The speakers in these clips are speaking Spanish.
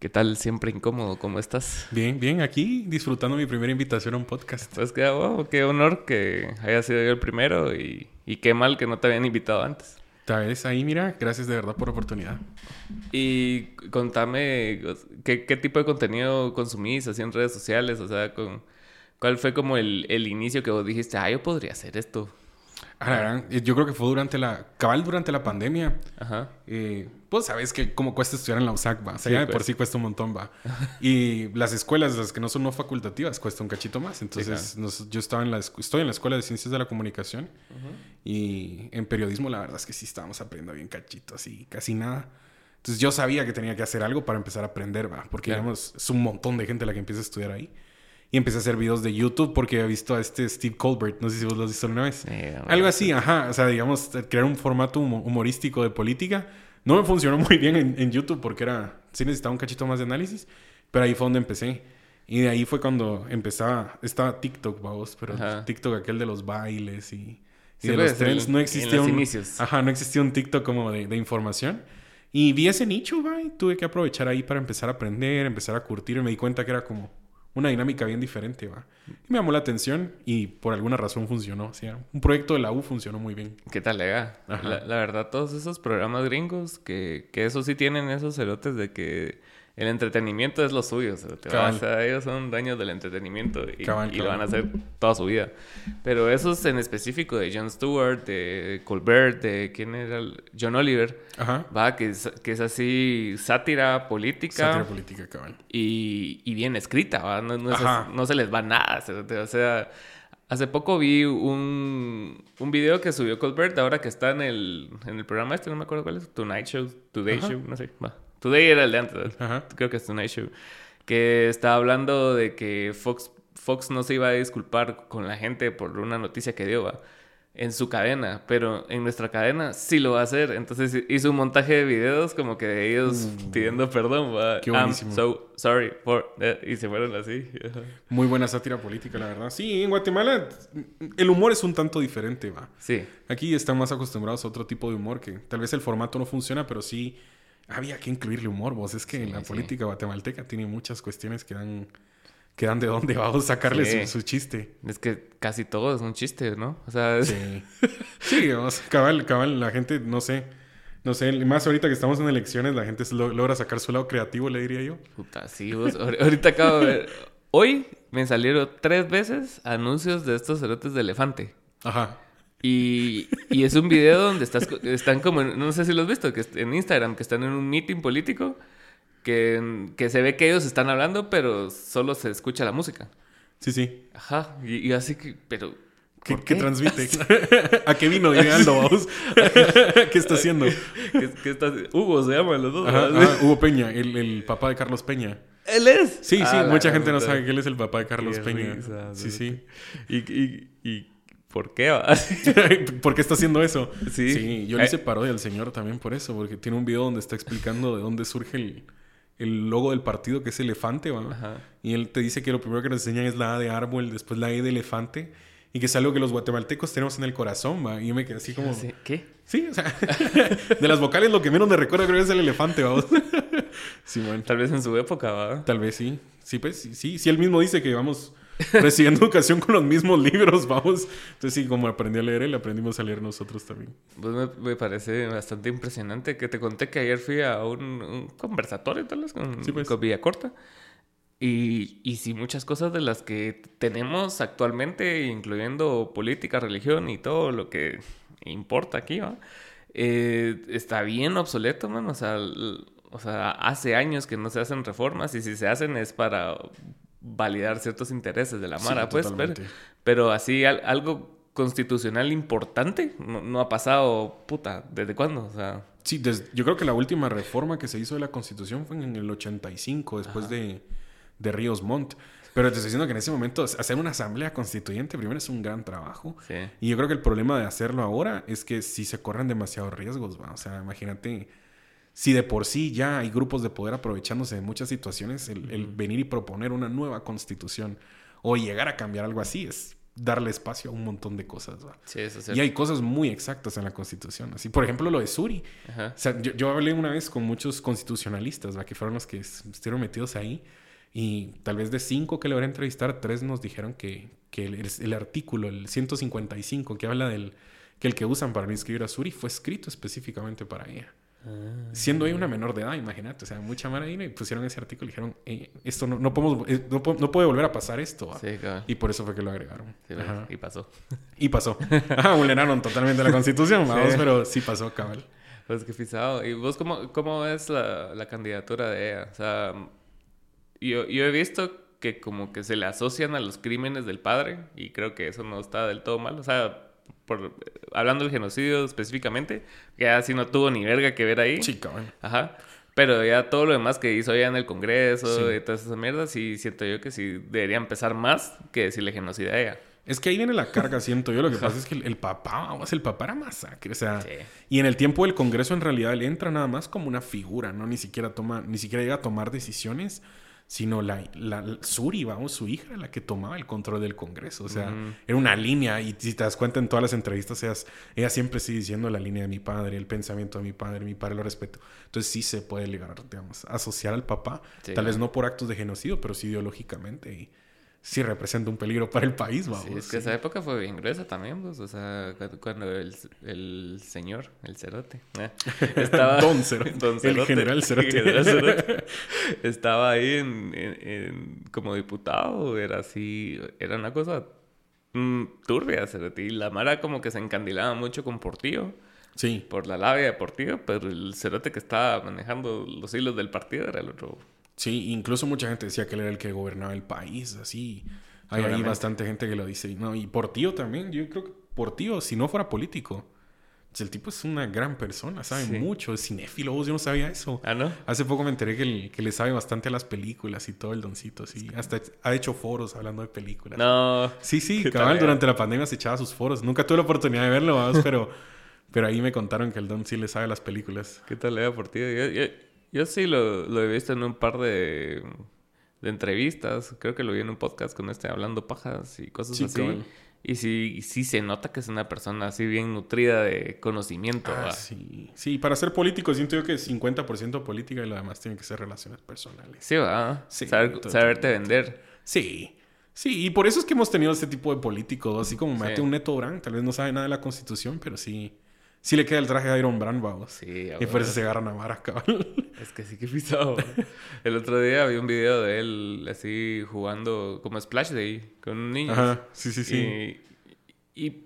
¿Qué tal? Siempre incómodo, ¿cómo estás? Bien, bien, aquí disfrutando mi primera invitación a un podcast. Pues qué, wow, qué honor que haya sido yo el primero y, y qué mal que no te habían invitado antes. Tal vez ahí, mira, gracias de verdad por la oportunidad. Y contame, ¿qué, qué tipo de contenido consumís así en redes sociales? O sea, con, ¿cuál fue como el, el inicio que vos dijiste, ah, yo podría hacer esto? Ah, yo creo que fue durante la... Cabal durante la pandemia. Ajá. Eh, pues sabes que como cuesta estudiar en la USAC, va. O sea, ya de por sí cuesta un montón, va. y las escuelas, las que no son no facultativas, cuesta un cachito más. Entonces, nos- yo estaba en la, estoy en la Escuela de Ciencias de la Comunicación. Y en periodismo, la verdad es que sí estábamos aprendiendo bien cachito, así, casi nada. Entonces, yo sabía que tenía que hacer algo para empezar a aprender, va. Porque, Claro. digamos, es un montón de gente la que empieza a estudiar ahí. Y empecé a hacer videos de YouTube porque había visto a este Steve Colbert. No sé si vos lo has visto alguna vez. Eh, Algo así, ajá. O sea, digamos, crear un formato humo- humorístico de política. No me funcionó muy bien en, en YouTube porque era... Sí necesitaba un cachito más de análisis. Pero ahí fue donde empecé. Y de ahí fue cuando empezaba... Estaba TikTok, vamos. Pero Ajá. TikTok aquel de los bailes y... Y Sí, de pues, los trends. en- No existía un... inicios. Ajá, no existía un TikTok como de, de información. Y vi ese nicho, va. Y tuve que aprovechar ahí para empezar a aprender, empezar a curtir. Y me di cuenta que era como una dinámica bien diferente, va. Y me llamó la atención y por alguna razón funcionó. O sea, un proyecto de la U funcionó muy bien. ¿Qué tal, Lega? Ajá. La, la verdad, todos esos programas gringos que, que eso sí tienen esos cerotes de que el entretenimiento es lo suyo. cerote, ¿va? Cabal. O sea, ellos son dueños del entretenimiento y, Cabal, y lo van a hacer toda su vida. Pero esos en específico de Jon Stewart, de Colbert, de quién era el- John Oliver, Ajá. va, que es, que es así sátira política. Sátira política, cabal. y, y bien escrita, ¿va? No, no, es- Ajá. no se les va nada. O sea, hace poco vi un, un video que subió Colbert ahora que está en el, en el programa este, no me acuerdo cuál es, Tonight Show, Today Ajá. Show, no sé. Va. Today era el de antes. Ajá. creo que es Tonight Show, que está hablando de que Fox, Fox no se iba a disculpar con la gente por una noticia que dio, ¿va? en su cadena, pero en nuestra cadena sí lo va a hacer. Entonces hizo un montaje de videos como que de ellos pidiendo perdón. ¿va? Mm. Qué I'm buenísimo. so sorry for that", Y se fueron así. Muy buena sátira política, la verdad. Sí, en Guatemala el humor es un tanto diferente, va. Sí, Aquí están más acostumbrados a otro tipo de humor que tal vez el formato no funciona, pero sí había que incluirle humor, vos. Es que Sí, la sí. política guatemalteca tiene muchas cuestiones que dan, que dan de dónde vamos a sacarle Sí. su, su chiste. es que casi todo es un chiste, ¿no? O sea, es- Sí. Sí, vamos, cabal, cabal, la gente, no sé. No sé, más ahorita que estamos en elecciones, la gente lo- logra sacar su lado creativo, le diría yo. puta, sí, vos- ahor- ahorita acabo de ver. Hoy me salieron tres veces anuncios de estos cerotes de elefante. Ajá. Y, y es un video donde estás, están como, en- no sé si lo has visto, que en Instagram, que están en un meeting político, que, que se ve que ellos están hablando, pero solo se escucha la música. Sí, sí. Ajá, y, y así que, pero... ¿Qué, ¿por qué qué? transmite? ¿A qué vino llegando, vamos? ¿Qué está haciendo? ¿Qué, qué estás- Hugo se llaman los dos. Ajá, Hugo Peña, el, el papá de Carlos Peña. Él es. Sí, sí, Ah, mucha gente no sabe que él es el papá de Carlos Peña. risa, sí, sí. ¿Y, y, y por qué va? ¿Por qué está haciendo eso? Sí. yo le Eh. hice parodia al señor también por eso, porque tiene un video donde está explicando de dónde surge el, el logo del partido, que es elefante, ¿va? Ajá. Y él te dice que lo primero que nos enseñan es la A de árbol, después la E de elefante, y que es algo que los guatemaltecos tenemos en el corazón, ¿va? Y yo me quedé así como... Sí, ¿Qué? Sí, o sea, de las vocales lo que menos me recuerda creo que es el elefante, vamos. sí, bueno. Tal vez en su época, ¿va? Tal vez sí. Sí, pues sí, sí, sí, él mismo dice que vamos recibiendo educación con los mismos libros, vamos. Entonces sí, como aprendí a leer él, aprendimos a leer nosotros también. Pues me, me parece bastante impresionante que te conté que ayer fui a un, un conversatorio tal vez con, Sí, pues. con Villacorta. Y, y sí, muchas cosas de las que tenemos actualmente, incluyendo política, religión y todo lo que importa aquí, ¿va? Eh, está bien obsoleto, man. O sea, o sea, hace años que no se hacen reformas y si se hacen es para validar ciertos intereses de la Sí, Mara, pues. Pero, totalmente. pero así al- algo constitucional importante no, no ha pasado, puta, ¿desde cuándo? O sea, Sí, yo creo que la última reforma que se hizo de la Constitución fue en el 85, después de, de Ríos Montt. Pero te estoy diciendo que en ese momento hacer una asamblea constituyente primero es un gran trabajo. sí. Y yo creo que el problema de hacerlo ahora es que si se corren demasiados riesgos, ¿va? O sea, imagínate, si de por sí ya hay grupos de poder aprovechándose de muchas situaciones, el, el venir y proponer una nueva constitución o llegar a cambiar algo así es darle espacio a un montón de cosas. ¿va? Sí, eso es y hay cosas muy exactas en la Constitución. Así, por ejemplo, lo de Suri. O sea, yo, yo, hablé una vez con muchos constitucionalistas, ¿va? que fueron los que estuvieron metidos ahí. Y tal vez de cinco que le voy a entrevistar, tres nos dijeron que, que el, el, artículo, el 155, que habla del que el que usan para inscribir a Suri fue escrito específicamente para ella. Ah. Siendo ella una menor de edad, imagínate. O sea, mucha mara y pusieron ese artículo y dijeron, eh, esto no, no podemos, eh, no, no, puede volver a pasar esto. Sí, Y por eso fue que lo agregaron. y pasó. Y pasó. Ah, vulneraron totalmente la constitución, vamos, pero sí pasó, cabal. Pues qué pisado. ¿Y vos cómo, cómo ves la, la candidatura de ella? O sea, yo, yo he visto que como que se le asocian a los crímenes del padre y creo que eso no está del todo mal. O sea, por, hablando del genocidio específicamente, que así no tuvo ni verga que ver ahí. Sí, cabrón. Ajá. Pero ya todo lo demás que hizo ya en el Congreso y todas esas mierdas, sí siento yo que sí debería empezar más que decirle genocidio a ella. Es que ahí viene la carga, siento yo. Lo que pasa es que el, papá, vamos, el papá era masacre. O sea, y en el tiempo del Congreso en realidad él entra nada más como una figura, ¿no? Ni siquiera toma, ni siquiera llega a tomar decisiones sino la, la, Suri, vamos, su hija, la que tomaba el control del Congreso. O sea, era una línea y si te das cuenta en todas las entrevistas, ella, ella siempre sigue diciendo la línea de mi padre, el pensamiento de mi padre, mi padre lo respeto. Entonces sí se puede llegar, digamos, asociar al papá, tal vez no por actos de genocidio, pero sí ideológicamente. Y, sí representa un peligro para el país, vamos. Sí, es que esa época fue bien gruesa también, pues, o sea, cuando el, el señor, el cerote, ¿eh? estaba... Don Cerote, Don Cerote, el general Cerote. estaba ahí en, en, como diputado, era así, era una cosa mm, turbia, Cerote, y la Mara como que se encandilaba mucho con Portillo. Sí. Por la labia de Portillo, pero el cerote que estaba manejando los hilos del partido era el otro Sí, incluso mucha gente decía que él era el que gobernaba el país, así. Hay, ahí bastante gente que lo dice. No, y Portillo también, yo creo que Portillo, si no fuera político, el tipo es una gran persona, sabe mucho, es cinéfilo, yo no sabía eso. Ah, ¿no? Hace poco me enteré que, que, le sabe bastante a las películas y todo el doncito, sí. Hasta ha hecho foros hablando de películas. No. Sí, sí, cabal, durante la pandemia se echaba sus foros. Nunca tuve la oportunidad de verlo, pero, pero ahí me contaron que el don sí le sabe a las películas. ¿Qué tal le Portillo? Yo, yo sí lo, lo, he visto en un par de, de, entrevistas. Creo que lo vi en un podcast con este hablando pajas y cosas así. Y sí, sí se nota que es una persona así bien nutrida de conocimiento. Ah, sí. sí, para ser político siento yo que es 50% política y lo demás tiene que ser relaciones personales. Sí, va. Sí, saberte vender. Sí. Sí, y por eso es que hemos tenido este tipo de políticos, así como mete un Neto Brand, tal vez no sabe nada de la constitución, pero sí sí le queda el traje de Iron Brand, vamos. Sí, Y por eso se agarran a varas, cabrón. Es que sí que pisado. el otro día vi un video de él así jugando como Splash Day con un niño. Ajá, sí, sí, sí. Y,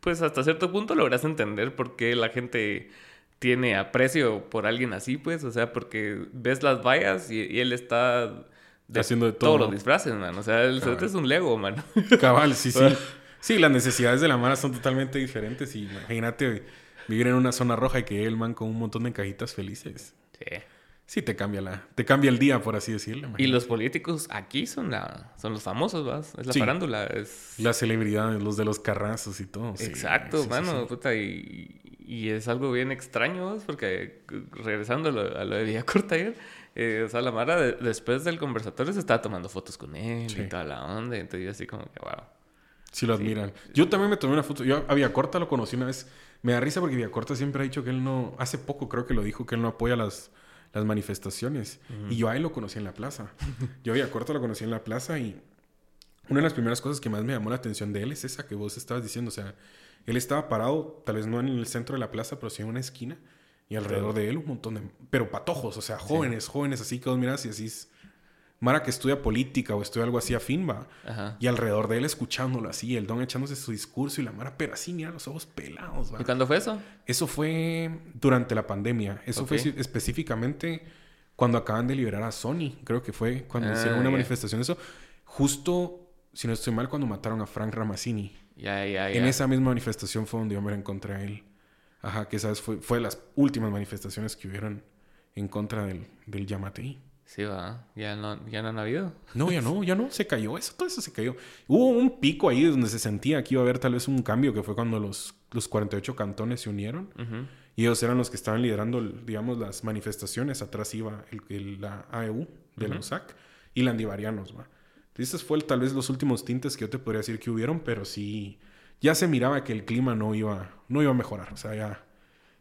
pues hasta cierto punto logras entender por qué la gente tiene aprecio por alguien así, pues. O sea, porque ves las vallas y, él está... haciendo de todo. Todos los disfraces, man. O sea, el es un Lego, man. Cabal, sí, sí. Sí, las necesidades de la mara son totalmente diferentes. Y imagínate vivir en una zona roja y que el man con un montón de cajitas felices. Sí. Sí, te cambia la, te cambia el día, por así decirlo. Y los políticos aquí son la, son los famosos, ¿vas? Es la farándula, es... Las celebridades, los de los carrazos y todo. Exacto, mano, puta, y, y, es algo bien extraño, ¿vas? Porque regresando a lo, a lo de Villacorta ayer, eh, o sea, la Mara después del conversatorio se estaba tomando fotos con él y toda la onda, entonces yo así como que, wow. Sí lo admiran. Yo también me tomé una foto. Yo a Villacorta lo conocí una vez. Me da risa porque Villacorta siempre ha dicho que él no... Hace poco creo que lo dijo, que él no apoya las, las manifestaciones. Y yo a él lo conocí en la plaza. yo a Villacorta lo conocí en la plaza y... Una de las primeras cosas que más me llamó la atención de él es esa que vos estabas diciendo. O sea, él estaba parado, tal vez no en el centro de la plaza, pero sí en una esquina. Y alrededor de él un montón de... Pero patojos, o sea, jóvenes, jóvenes así que vos miras y así... Mara que estudia política o estudia algo así afín, va. Y alrededor de él escuchándolo así, el don echándose su discurso y la Mara, pero así, mira los ojos pelados, va. ¿Y cuándo fue eso? Eso fue durante la pandemia. Eso fue específicamente cuando acaban de liberar a Sony. Creo que fue cuando hicieron ah, una manifestación. Eso, justo, si no estoy mal, cuando mataron a Frank Ramazzini. Ya, ya, ya. En esa misma manifestación fue donde yo me encontré a él. Ajá, que esa fue, fue las últimas manifestaciones que hubieron en contra del, del Yamatei. Sí, va. ¿Ya no, ¿Ya no han habido? No, ya no, ya no. Se cayó eso. Todo eso se cayó. Hubo un pico ahí donde se sentía que iba a haber tal vez un cambio, que fue cuando los, los 48 cantones se unieron. Y ellos eran los que estaban liderando, digamos, las manifestaciones. Atrás iba el, la AEU de la USAC y landivarianos, va. Estos fue tal vez los últimos tintes que yo te podría decir que hubieron, pero sí, ya se miraba que el clima no iba, no iba a mejorar. O sea, ya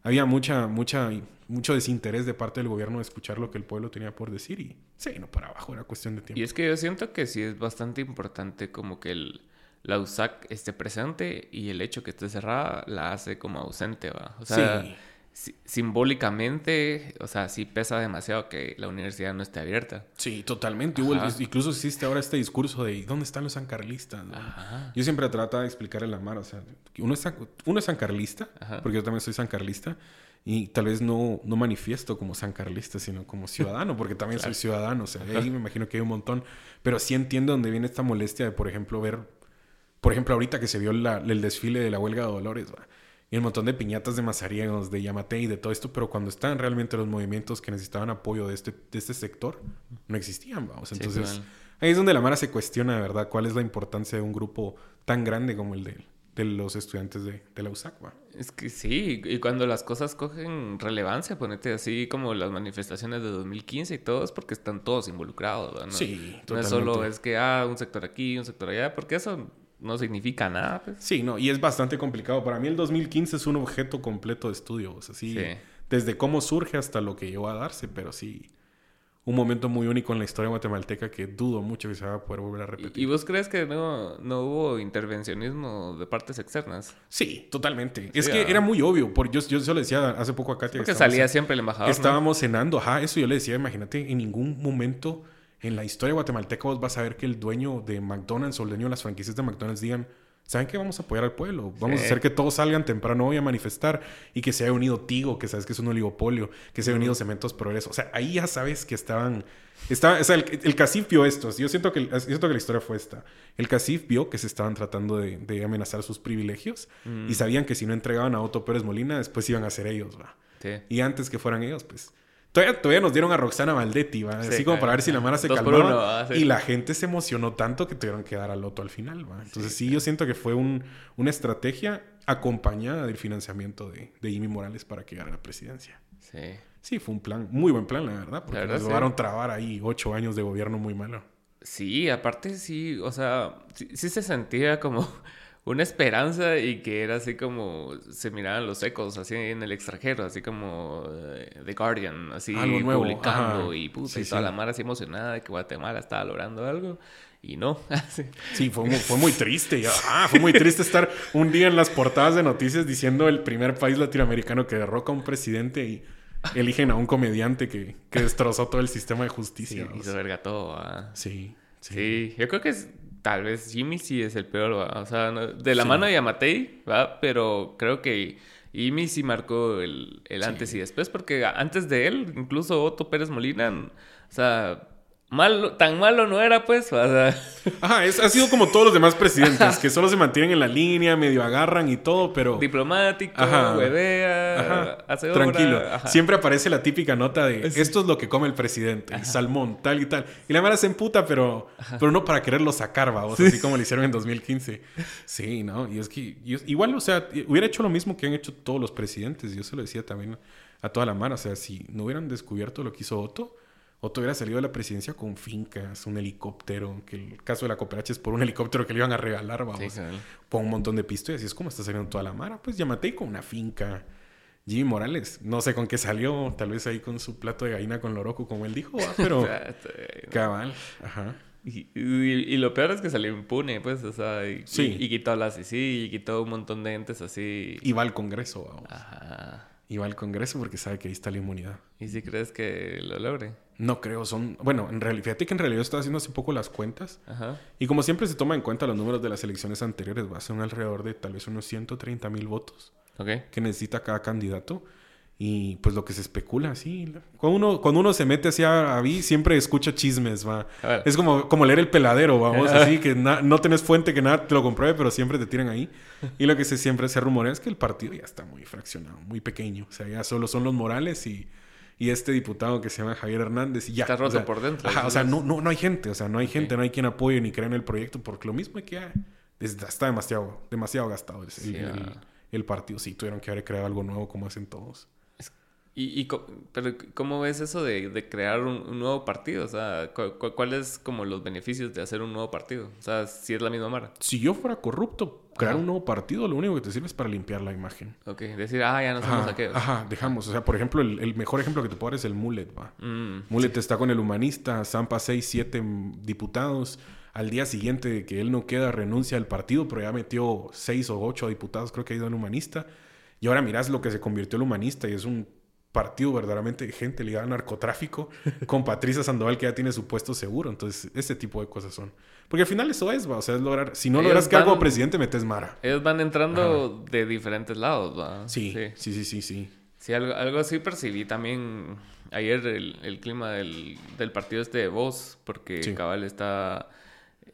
había mucha, mucha, mucho desinterés de parte del gobierno de escuchar lo que el pueblo tenía por decir y sí, no para abajo, era cuestión de tiempo. Y es que yo siento que sí es bastante importante como que el, la USAC esté presente y el hecho que esté cerrada la hace como ausente, ¿va? O sea, simbólicamente, o sea, sí pesa demasiado que la universidad no esté abierta. Sí, totalmente. incluso existe ahora este discurso de ¿dónde están los sancarlistas? Yo siempre trato de explicarle a la Mar, o sea, uno es, uno es sancarlista, porque yo también soy sancarlista, y tal vez no, no manifiesto como sancarlista, sino como ciudadano, porque también soy ciudadano, o sea, ahí me imagino que hay un montón, pero sí entiendo dónde viene esta molestia de, por ejemplo, ver, por ejemplo, ahorita que se vio el desfile de la huelga de Dolores, ¿va? Y un montón de piñatas de mazariegos, de Yamate y de todo esto, pero cuando estaban realmente los movimientos que necesitaban apoyo de este, de este sector, no existían, vamos. Entonces, ahí es donde la Mara se cuestiona, de verdad, cuál es la importancia de un grupo tan grande como el de, de los estudiantes de, de la USAC, Es que sí, y cuando las cosas cogen relevancia, ponete así como las manifestaciones de 2015 y todo, es porque están todos involucrados, ¿no? Sí, totalmente. No es solo es que, ah, un sector aquí, un sector allá, porque eso no significa nada. Pues. Sí, no, y es bastante complicado. Para mí el 2015 es un objeto completo de estudio. O sea, sí, desde cómo surge hasta lo que llegó a darse, pero sí, un momento muy único en la historia guatemalteca que dudo mucho que se va a poder volver a repetir. ¿Y vos crees que no, no hubo intervencionismo de partes externas? Sí, totalmente. es que era muy obvio. Por, yo, yo, le decía hace poco a Katia. Porque salía siempre el embajador. Estábamos cenando, ajá, eso yo le decía, imagínate, en ningún momento en la historia guatemalteca vos vas a ver que el dueño de McDonald's o el dueño de las franquicias de McDonald's digan, ¿saben qué? Vamos a apoyar al pueblo. Vamos a hacer que todos salgan temprano hoy a manifestar y que se haya unido Tigo, que sabes que es un oligopolio, que se haya unido Cementos Progreso. O sea, ahí ya sabes que estaban... Estaba, o sea, el, el CACIF vio esto. Yo siento, que, yo siento que la historia fue esta. El CACIF vio que se estaban tratando de, amenazar sus privilegios y sabían que si no entregaban a Otto Pérez Molina, después iban a ser ellos, va. Y antes que fueran ellos, pues Todavía, nos dieron a Roxana Valdetti, ¿va? Así como para ver si la Mara se calmó. Ah, y la gente se emocionó tanto que tuvieron que dar al loto al final, ¿va? Entonces sí, yo siento que fue un, una estrategia acompañada del financiamiento de, de, Jimmy Morales para que a la presidencia. Sí. Sí, fue un plan, muy buen plan, la verdad. Porque nos lograron trabar ahí ocho años de gobierno muy malo. Sí, aparte sí, o sea, sí se sentía como una esperanza y que era así como se miraban los ecos así en el extranjero, así como eh, The Guardian, así publicando y puta, y toda la mar así emocionada de que Guatemala estaba logrando algo y no. sí, fue muy, fue muy triste. Ah, fue muy triste estar un día en las portadas de noticias diciendo el primer país latinoamericano que derroca a un presidente y eligen a un comediante que, que destrozó todo el sistema de justicia. y se verga todo. Sí, sí. Sí, yo creo que es tal vez Jimmy sí es el peor, ¿va? O sea, de la mano de Yamatei, ¿va? Pero creo que Jimmy sí marcó el, antes y después, porque antes de él, incluso Otto Pérez Molina, o sea, Malo, tan malo no era, pues. O Ajá, ha sido como todos los demás presidentes, que solo se mantienen en la línea, medio agarran y todo, pero. Diplomático, huevea, hace Tranquilo. Siempre aparece la típica nota de esto es lo que come el presidente, salmón, tal y tal. Y la mala se emputa, pero, pero no para quererlo sacar, vamos, así como lo hicieron en 2015. Sí, ¿no? Y es que igual, o sea, hubiera hecho lo mismo que han hecho todos los presidentes. Yo se lo decía también a toda la mano. O sea, si no hubieran descubierto lo que hizo Otto Otto hubiera salido de la presidencia con fincas, un helicóptero, que el caso de la cooperacha es por un helicóptero que le iban a regalar, vamos, por un montón de pisto y así es como está saliendo toda la mara. Pues llámate con una finca. Jimmy Morales, no sé con qué salió, tal vez ahí con su plato de gallina con loroco, como él dijo, pero cabal, ajá. Y, lo peor es que salió impune, pues, o sea, y, y, quitó la CICI, y quitó un montón de entes así. Y va al Congreso, vamos. Ajá. Y va al Congreso porque sabe que ahí está la inmunidad. ¿Y si crees que lo logre? No creo, son... Bueno, en realidad, fíjate que en realidad estaba haciendo hace poco las cuentas. Ajá. Y como siempre se toma en cuenta los números de las elecciones anteriores, va a ser un alrededor de tal vez unos 130 mil votos okay. que necesita cada candidato. Y pues lo que se especula, sí. Cuando uno, cuando uno se mete así a, mí, siempre escucha chismes, va. Es como, como leer el peladero, vamos, así, que no tenés fuente que nada te lo compruebe, pero siempre te tiran ahí. Y lo que se, siempre se rumorea es que el partido ya está muy fraccionado, muy pequeño. O sea, ya solo son los Morales y y este diputado que se llama Javier Hernández y ya. Está roto por dentro. o sea, no, no, no hay gente, o sea, no hay gente, no hay quien apoye ni crea en el proyecto, porque lo mismo es que ya está demasiado, demasiado gastado el, el, partido. Sí, tuvieron que haber creado algo nuevo como hacen todos. ¿Y, pero cómo ves eso de, crear un, nuevo partido? O sea, ¿cuáles como los beneficios de hacer un nuevo partido? O sea, si es la misma mara. Si yo fuera corrupto, crear un nuevo partido lo único que te sirve es para limpiar la imagen. Ok, decir, ah, ya no somos aquellos. Ajá, dejamos. O sea, por ejemplo, el, mejor ejemplo que te puedo dar es el Mullet, va. Mm, Mullet está con el humanista, zampa 6, 7 diputados. Al día siguiente que él no queda, renuncia al partido, pero ya metió 6 o 8 diputados, creo que ha ido al humanista. Y ahora mirás lo que se convirtió el humanista y es un partido verdaderamente de gente ligada al narcotráfico con Patricia Sandoval que ya tiene su puesto seguro. Entonces, ese tipo de cosas son. Porque al final eso es, va. O sea, es lograr. Si no logras que algo presidente, metes Mara. Ellos van entrando de diferentes lados, va. Sí, sí, sí, sí, sí. Sí, algo, algo así percibí también ayer el, clima del, partido este de voz, porque Cabal está.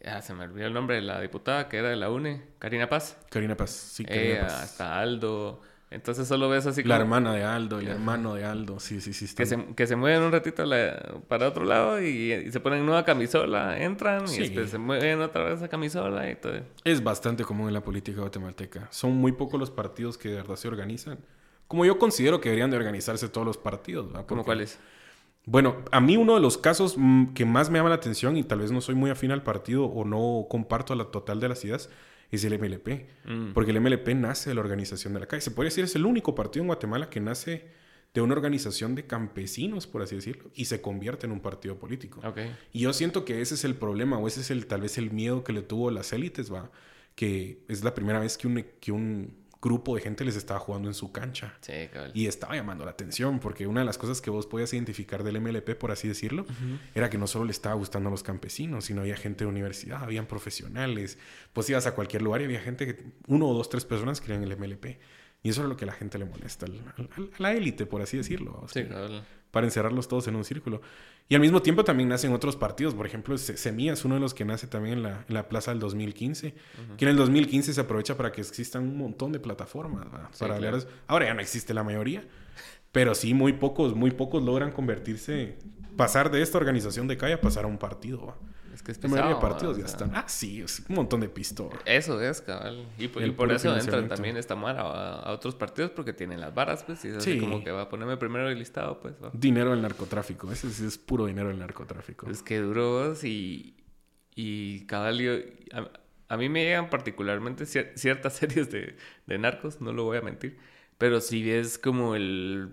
Ya se me olvidó el nombre de la diputada que era de la UNE, Karina Paz. Karina Paz, sí, Karina Paz. Está Aldo. Entonces solo ves así como... La hermana de Aldo, el hermano de Aldo, sí, sí, sí. Que, se, que se mueven un ratito para otro lado y, se ponen nueva camisola, entran y después se mueven otra vez esa camisola y todo. Es bastante común en la política guatemalteca. Son muy pocos los partidos que de verdad se organizan. Como yo considero que deberían de organizarse todos los partidos. ¿verdad? ¿Cómo cuáles? Bueno, a mí uno de los casos mm, que más me llama la atención y tal vez no soy muy afín al partido o no comparto la total de las ideas es el MLP. Mm. Porque el MLP nace de la organización de la calle. Se podría decir, es el único partido en Guatemala que nace de una organización de campesinos, por así decirlo, y se convierte en un partido político. Y yo siento que ese es el problema, o ese es el tal vez el miedo que le tuvo las élites, va, que es la primera vez que un, que un grupo de gente les estaba jugando en su cancha. Sí, Y estaba llamando la atención, porque una de las cosas que vos podías identificar del MLP, por así decirlo, era que no solo le estaba gustando a los campesinos, sino había gente de universidad, habían profesionales. Pues ibas a cualquier lugar y había gente que, uno o dos, tres personas querían el MLP. Y eso es lo que a la gente le molesta, a la élite, por así decirlo. sí, claro. Para encerrarlos todos en un círculo. Y al mismo tiempo también nacen otros partidos. Por ejemplo, Semilla es uno de los que nace también en la, en la plaza del 2015. Que en el 2015 se aprovecha para que existan un montón de plataformas. para Ahora ya no existe la mayoría. Pero sí, muy pocos, muy pocos logran convertirse, pasar de esta organización de calle a pasar a un partido. Es que es La mayoría de partidos ya están. Ah, sí, es un montón de pistolas. Eso es, cabal. Y, por, eso entran también esta mara a, otros partidos porque tienen las varas, pues. Y es así como que va a ponerme primero el listado, pues. Dinero del narcotráfico. Ese es, puro dinero del narcotráfico. Es que duro y. Y cabal, yo, a, mí me llegan particularmente ciertas series de, de narcos, no lo voy a mentir. Pero si ves como el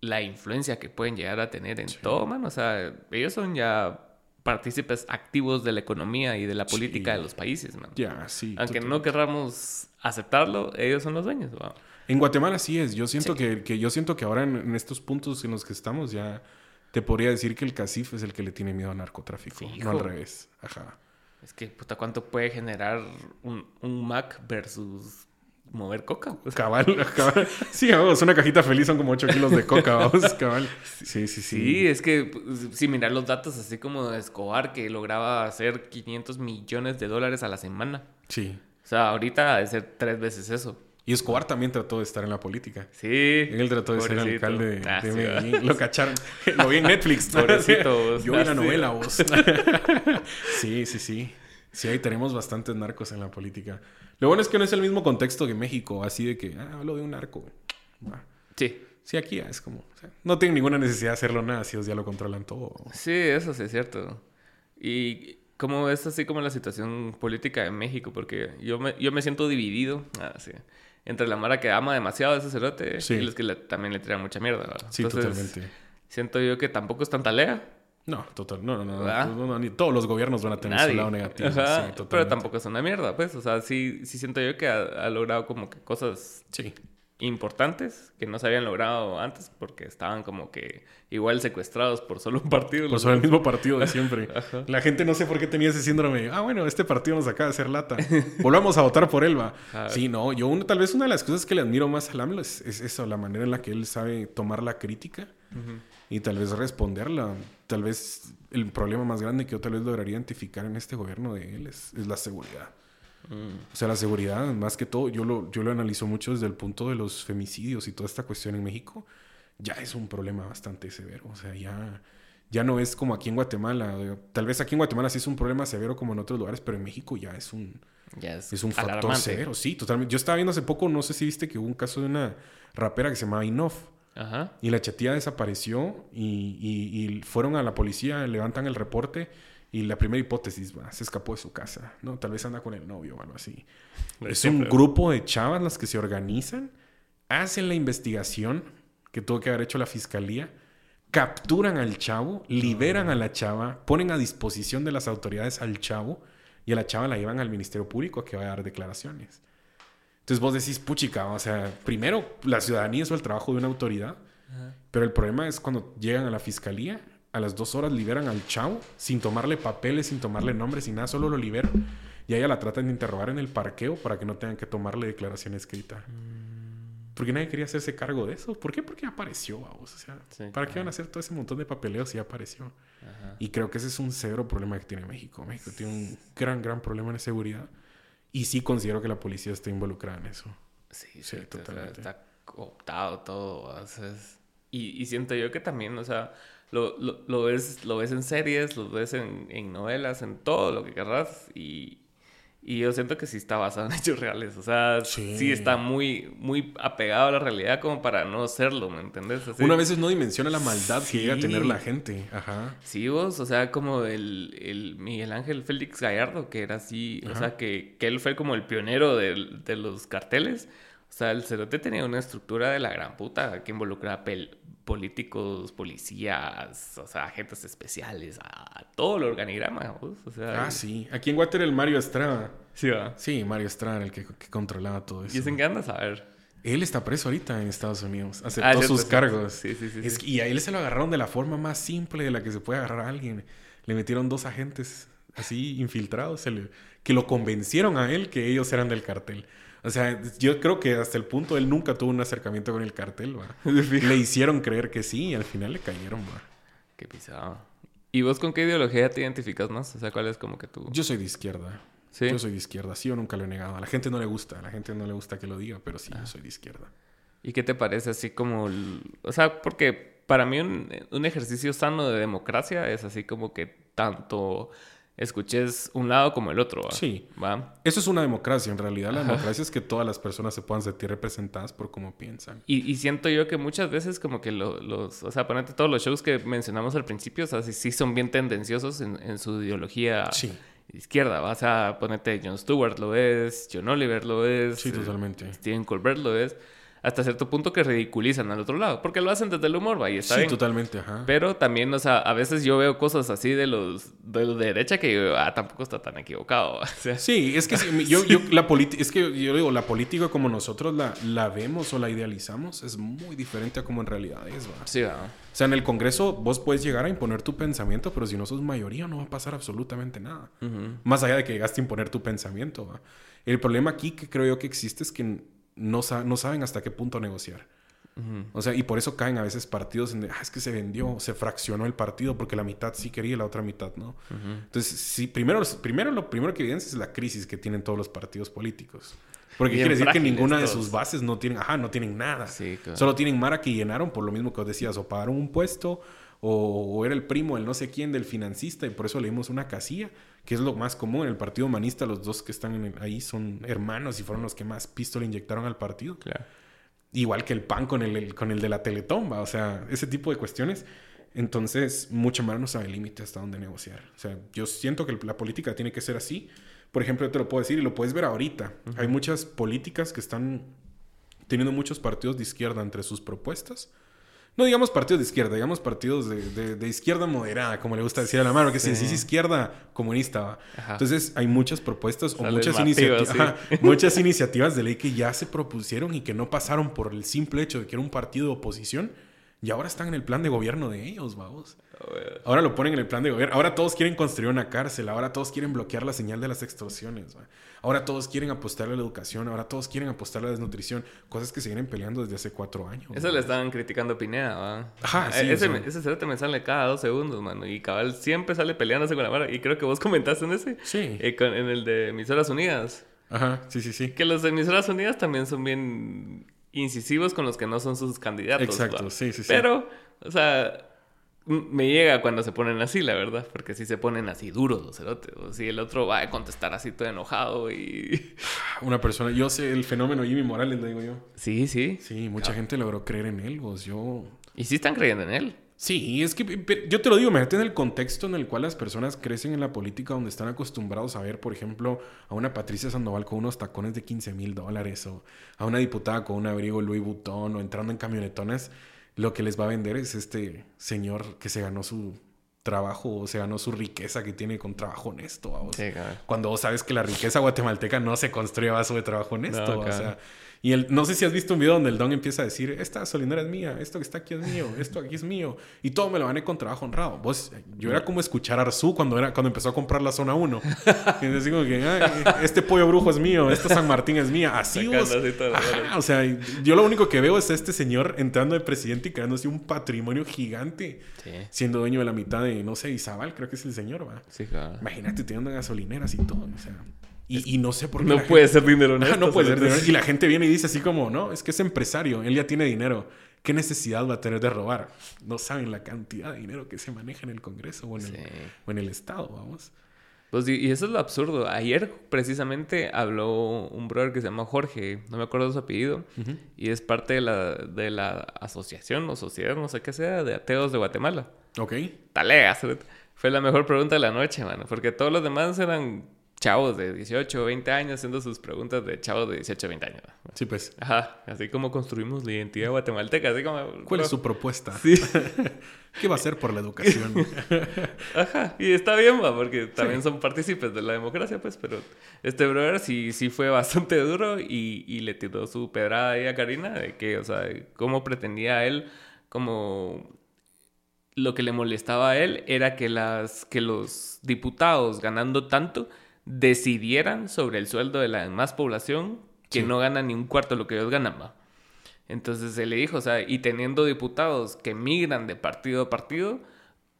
la influencia que pueden llegar a tener en todo, man. O sea, ellos son ya partícipes activos de la economía y de la política de los países, man. Ya, sí. Aunque no querramos aceptarlo, ellos son los dueños, En Guatemala sí es. Yo siento que, que, yo siento que ahora en, estos puntos en los que estamos ya te podría decir que el CACIF es el que le tiene miedo al narcotráfico, no al revés. Ajá. Es que, puta, ¿cuánto puede generar un, un Mac versus mover coca. Cabal, cabal. Sí, vamos, una cajita feliz son como 8 kilos de coca, vamos, cabal. Sí, sí, sí. Sí, es que, pues, si mirar los datos así como de Escobar, que lograba hacer 500 millones de dólares a la semana. Sí. O sea, ahorita debe ser tres veces eso. Y Escobar también trató de estar en la política. Sí. Él trató de ser alcalde de, ah, Medellín. Lo cacharon. Lo vi en Netflix. Pobrecito. Yo vi la novela, vos. sí, sí, sí. Sí, ahí tenemos bastantes narcos en la política. Lo bueno es que no es el mismo contexto que México, así de que, ah, hablo de un narco. Sí. Sí, aquí es como, no tienen ninguna necesidad de hacerlo nada si ellos ya lo controlan todo. Sí, eso sí es cierto. Y como es así como la situación política en México, porque yo me, yo me siento dividido ah, entre la Mara que ama demasiado a ese cerote y los que también le tiran mucha mierda. Sí, totalmente. Siento yo que tampoco es tanta lea no, total, no, no, no, ni todos los gobiernos van a tener su lado negativo. pero tampoco es una mierda, pues, o sea, sí, sí siento yo que ha, logrado como que cosas sí. Importantes que no se habían logrado antes porque estaban como que igual secuestrados por solo un partido. Por solo el mismo partido de siempre. La gente no sé por qué tenía ese síndrome. Ah, bueno, este partido nos acaba de hacer lata. Volvamos a votar por él, va. Sí, no, yo tal vez una de las cosas que le admiro más al AMLO es, eso, la manera en la que él sabe tomar la crítica y tal vez responderla. Tal vez el problema más grande que yo tal vez lograría identificar en este gobierno de él es, la seguridad. Mm. O sea, la seguridad, más que todo, yo lo, yo lo analizo mucho desde el punto de los femicidios y toda esta cuestión en México, ya es un problema bastante severo. O sea, ya, ya no es como aquí en Guatemala. Tal vez aquí en Guatemala sí es un problema severo como en otros lugares, pero en México ya es un, es, un factor severo. Sí, totalmente. Yo estaba viendo hace poco, no sé si viste que hubo un caso de una rapera que se llamaba Inoff Ajá. Y la chatía desapareció y, y, fueron a la policía, levantan el reporte y la primera hipótesis, va, se escapó de su casa, ¿no? Tal vez anda con el novio o algo así. es un grupo de chavas las que se organizan, hacen la investigación que tuvo que haber hecho la fiscalía, capturan al chavo, liberan a la chava, ponen a disposición de las autoridades al chavo y a la chava la llevan al Ministerio Público a que vaya a dar declaraciones. Entonces vos decís, puchica, o sea, primero la ciudadanía es el trabajo de una autoridad, pero el problema es cuando llegan a la fiscalía, a las dos horas liberan al chavo sin tomarle papeles, sin tomarle nombres, sin nada, solo lo liberan y a ella la tratan de interrogar en el parqueo para que no tengan que tomarle declaración escrita. Mm. Porque nadie quería hacerse cargo de eso. ¿Por qué? Porque apareció, vos. O sea, ¿para qué van a hacer todo ese montón de papeleo si apareció? Y creo que ese es un severo problema que tiene México. México tiene un gran, gran problema de seguridad. Y sí considero que la policía está involucrada en eso. Sí, sí, totalmente. Está cooptado todo. y, y, siento yo que también, o sea, lo, lo, lo, ves, lo ves en series, lo ves en, en novelas, en todo lo que querrás. Y, y yo siento que sí está basado en hechos reales. O sea, sí, está muy, muy apegado a la realidad como para no serlo, ¿me entendés? Una vez no dimensiona la maldad que llega a tener la gente. Ajá. Sí, vos, o sea, como el, el Miguel Ángel Félix Gallardo, que era así, o sea, que, que, él fue como el pionero de, de los carteles. O sea, el cerote tenía una estructura de la gran puta que involucraba políticos, policías, o sea, agentes especiales, a, todo el organigrama. O sea, ah, sí. Aquí en Water el Mario Estrada. Sí, ¿va? Sí, Mario Estrada, el que, controlaba todo eso. ¿Y andas a ver? Él está preso ahorita en Estados Unidos. Aceptó ah, sus cargos. Sí, sí, sí, y a él se lo agarraron de la forma más simple de la que se puede agarrar a alguien. Le metieron dos agentes así infiltrados que lo convencieron a él que ellos eran del cartel. O sea, yo creo que hasta el punto él nunca tuvo un acercamiento con el cartel, ¿va? Le hicieron creer que sí y al final le cayeron, ¿va? Qué pisado. ¿Y vos con qué ideología te identificas más? O sea, ¿cuál es como que tú...? Yo soy de izquierda. ¿Sí? Yo soy de izquierda. Sí, yo nunca lo he negado. A la gente no le gusta. A la gente no le gusta que lo diga, pero sí, yo soy de izquierda. ¿Y qué te parece así como... O sea, porque para mí un, un ejercicio sano de democracia es así como que tanto escuches un lado como el otro. Sí. ¿va? Eso es una democracia. En realidad, la democracia es que todas las personas se puedan sentir representadas por cómo piensan. Y, siento yo que muchas veces, como que los. O sea, ponete todos los shows que mencionamos al principio, o sea, sí, son bien tendenciosos en, su ideología. Izquierda, vas a ponerte Jon Stewart lo es, John Oliver lo es, sí, totalmente. Steven Colbert lo es hasta cierto punto que ridiculizan al otro lado, porque lo hacen desde el humor, vaya, está sí, totalmente, ajá. Pero también, o sea, a veces yo veo cosas así de los de, derecha que ah, tampoco está tan equivocado. sí, es que yo, yo la es que yo digo, la política como nosotros la, la vemos o la idealizamos es muy diferente a como en realidad es, ¿va? Sí, O sea, en el Congreso vos puedes llegar a imponer tu pensamiento, pero si no sos mayoría no va a pasar absolutamente nada. Más allá de que llegaste a imponer tu pensamiento, ¿va? El problema aquí que creo yo que existe es que no, no saben hasta qué punto negociar. O sea, y por eso caen a veces partidos en ah, es que se vendió, se fraccionó el partido porque la mitad sí quería y la otra mitad no. Entonces, sí, primero, primero lo primero que evidencia es la crisis que tienen todos los partidos políticos. Porque quiere decir que ninguna de sus bases no tienen, ajá, no tienen nada. Solo tienen Mara que llenaron por lo mismo que os decías, o pagaron un puesto, o, era el primo, el no sé quién del financista, y por eso leímos una casilla que es lo más común. En el Partido Humanista, los dos que están ahí son hermanos y fueron los que más pistola inyectaron al partido. Igual que el PAN con el, con el de la Teletomba, o sea, ese tipo de cuestiones. Entonces, mucha más no sabe el límite hasta dónde negociar. O sea, yo siento que la política tiene que ser así. Por ejemplo, yo te lo puedo decir y lo puedes ver ahorita. Hay muchas políticas que están teniendo muchos partidos de izquierda entre sus propuestas no digamos partidos de izquierda, digamos partidos de, izquierda moderada, como le gusta decir a la mano, que si decís izquierda comunista. Entonces hay muchas propuestas o muchas, iniciativas, muchas iniciativas de ley que ya se propusieron y que no pasaron por el simple hecho de que era un partido de oposición y ahora están en el plan de gobierno de ellos, vamos. Ahora lo ponen en el plan de gobierno. Ahora todos quieren construir una cárcel. Ahora todos quieren bloquear la señal de las extorsiones. Ahora todos quieren apostar a la educación. Ahora todos quieren apostar a la desnutrición. Cosas que se vienen peleando desde hace cuatro años. Eso le estaban criticando a Pineda, ¿va? Ajá, sí. Ese, ese me sale cada dos segundos, mano. Y cabal siempre sale peleándose con la vara. Y creo que vos comentaste en ese. Sí. Eh, en el de Emisoras Unidas. Ajá, sí, sí, sí. Que los de Emisoras Unidas también son bien incisivos con los que no son sus candidatos. Exacto, sí, sí, sí. Pero, o sea me llega cuando se ponen así, la verdad, porque si se ponen así duros los cerotes. O si el otro va a contestar así todo enojado y. Una persona, yo sé el fenómeno Jimmy Morales, le digo yo. Sí, sí. Sí, mucha gente logró creer en él, vos. Yo. Y sí están creyendo en él. Sí, es que yo te lo digo, imagínate en el contexto en el cual las personas crecen en la política, donde están acostumbrados a ver, por ejemplo, a una Patricia Sandoval con unos tacones de 15 mil dólares, o a una diputada con un abrigo Louis Vuitton, o entrando en camionetones lo que les va a vender es este señor que se ganó su trabajo o se ganó su riqueza que tiene con trabajo honesto. Cuando vos sabes que la riqueza guatemalteca no se construye a base de trabajo honesto. O sea, y el, no sé si has visto un video donde el don empieza a decir, esta gasolinera es mía, esto que está aquí es mío, esto aquí es mío. Y todo me lo gané con trabajo honrado. Vos, yo era como escuchar a Arzu cuando, era, cuando empezó a comprar la zona 1. y como que, este pollo brujo es mío, esta San Martín es mía. Así vos... o sea, yo lo único que veo es este señor entrando de presidente y creándose un patrimonio gigante. Siendo dueño de la mitad de, no sé, Izabal, creo que es el señor, ¿va? Sí, claro. Imagínate teniendo gasolineras y todo, o sea... Y, no sé por qué. No puede ser dinero ¿no? no puede ser dinero. Y la gente viene y dice así como, no, es que es empresario, él ya tiene dinero. ¿Qué necesidad va a tener de robar? No saben la cantidad de dinero que se maneja en el Congreso o en, el, o en el Estado, vamos. Pues y eso es lo absurdo. Ayer precisamente habló un brother que se llama Jorge, no me acuerdo su apellido, y es parte de la, de la asociación o sociedad, no sé qué sea, de ateos de Guatemala. Ok. Talega. Fue la mejor pregunta de la noche, mano, porque todos los demás eran chavos de 18 o 20 años haciendo sus preguntas de chavos de 18 o 20 años. Sí, pues. Ajá, así como construimos la identidad guatemalteca, así como... ¿Cuál es su propuesta? Sí. ¿Qué va a hacer por la educación? Ajá, y está bien, va, porque también son partícipes de la democracia, pues, pero este brother sí, sí fue bastante duro y, y le tiró su pedrada ahí a Karina de que, o sea, cómo pretendía él, como lo que le molestaba a él era que, las, que los diputados ganando tanto decidieran sobre el sueldo de la demás población que no gana ni un cuarto de lo que ellos ganan, Entonces se le dijo, o sea, y teniendo diputados que migran de partido a partido,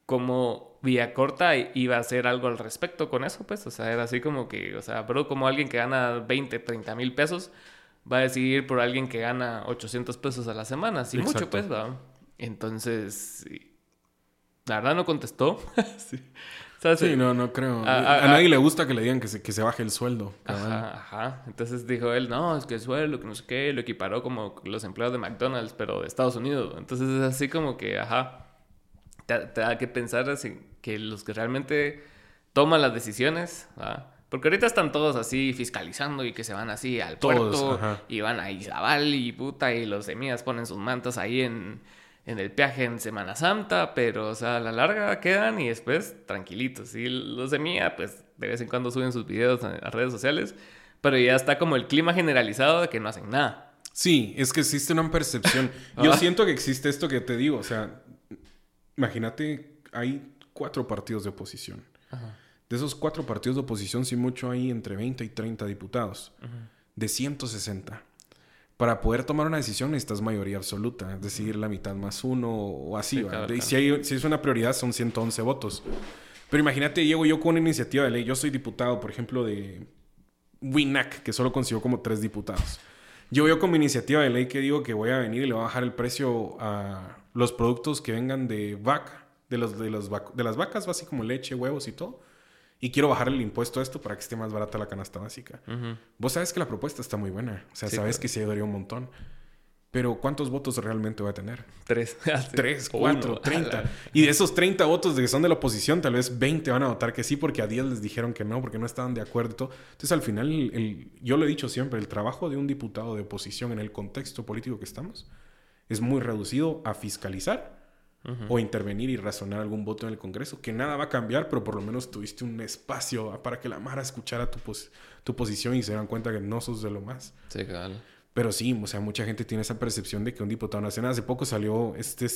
como Vía Corta iba a hacer algo al respecto con eso, pues, o sea, era así como que, o sea, pero como alguien que gana 20, 30 mil pesos va a decidir por alguien que gana 800 pesos a la semana, así mucho, pues, va. Entonces, la verdad no contestó. sí. Sí, no, no creo. A, nadie le gusta que le digan que se, que se baje el sueldo. Ajá, ajá. Entonces dijo él, no, es que el sueldo, que no sé qué, lo equiparó como los empleados de McDonald's, pero de Estados Unidos. Entonces es así como que, ajá, te, da que pensar así, que los que realmente toman las decisiones, Porque ahorita están todos así fiscalizando y que se van así al puerto y van a Izabal y puta y los semillas ponen sus mantas ahí en en el peaje en Semana Santa, pero, o sea, a la larga quedan y después tranquilitos. Y los de Mía, pues, de vez en cuando suben sus videos a, redes sociales, pero ya está como el clima generalizado de que no hacen nada. Sí, es que existe una percepción. Yo siento que existe esto que te digo, o sea, imagínate, hay cuatro partidos de oposición. De esos cuatro partidos de oposición, sí mucho hay entre 20 y 30 diputados. De 160 para poder tomar una decisión necesitas mayoría absoluta, es decir, la mitad más uno o así. Y si, hay, si es una prioridad son 111 votos. Pero imagínate, llego yo con una iniciativa de ley, yo soy diputado, por ejemplo, de WINAC, que solo consiguió como tres diputados. Yo yo con mi iniciativa de ley que digo que voy a venir y le voy a bajar el precio a los productos que vengan de vaca, de, los, de, los, de las vacas, así como leche, huevos y todo y quiero bajar el impuesto a esto para que esté más barata la canasta básica. Vos sabes que la propuesta está muy buena. O sea, sabes que se ayudaría un montón. Pero ¿cuántos votos realmente va a tener? Tres. Tres, cuatro, treinta. Y de esos treinta votos de que son de la oposición, tal vez veinte van a votar que sí, porque a diez les dijeron que no, porque no estaban de acuerdo. Entonces, al final, el, yo lo he dicho siempre, el trabajo de un diputado de oposición en el contexto político que estamos es muy reducido a fiscalizar o intervenir y razonar algún voto en el Congreso, que nada va a cambiar, pero por lo menos tuviste un espacio para que la Mara escuchara tu, tu posición y se dan cuenta que no sos de lo más. Sí, claro. Pero sí, o sea, mucha gente tiene esa percepción de que un diputado nacional, hace poco salió este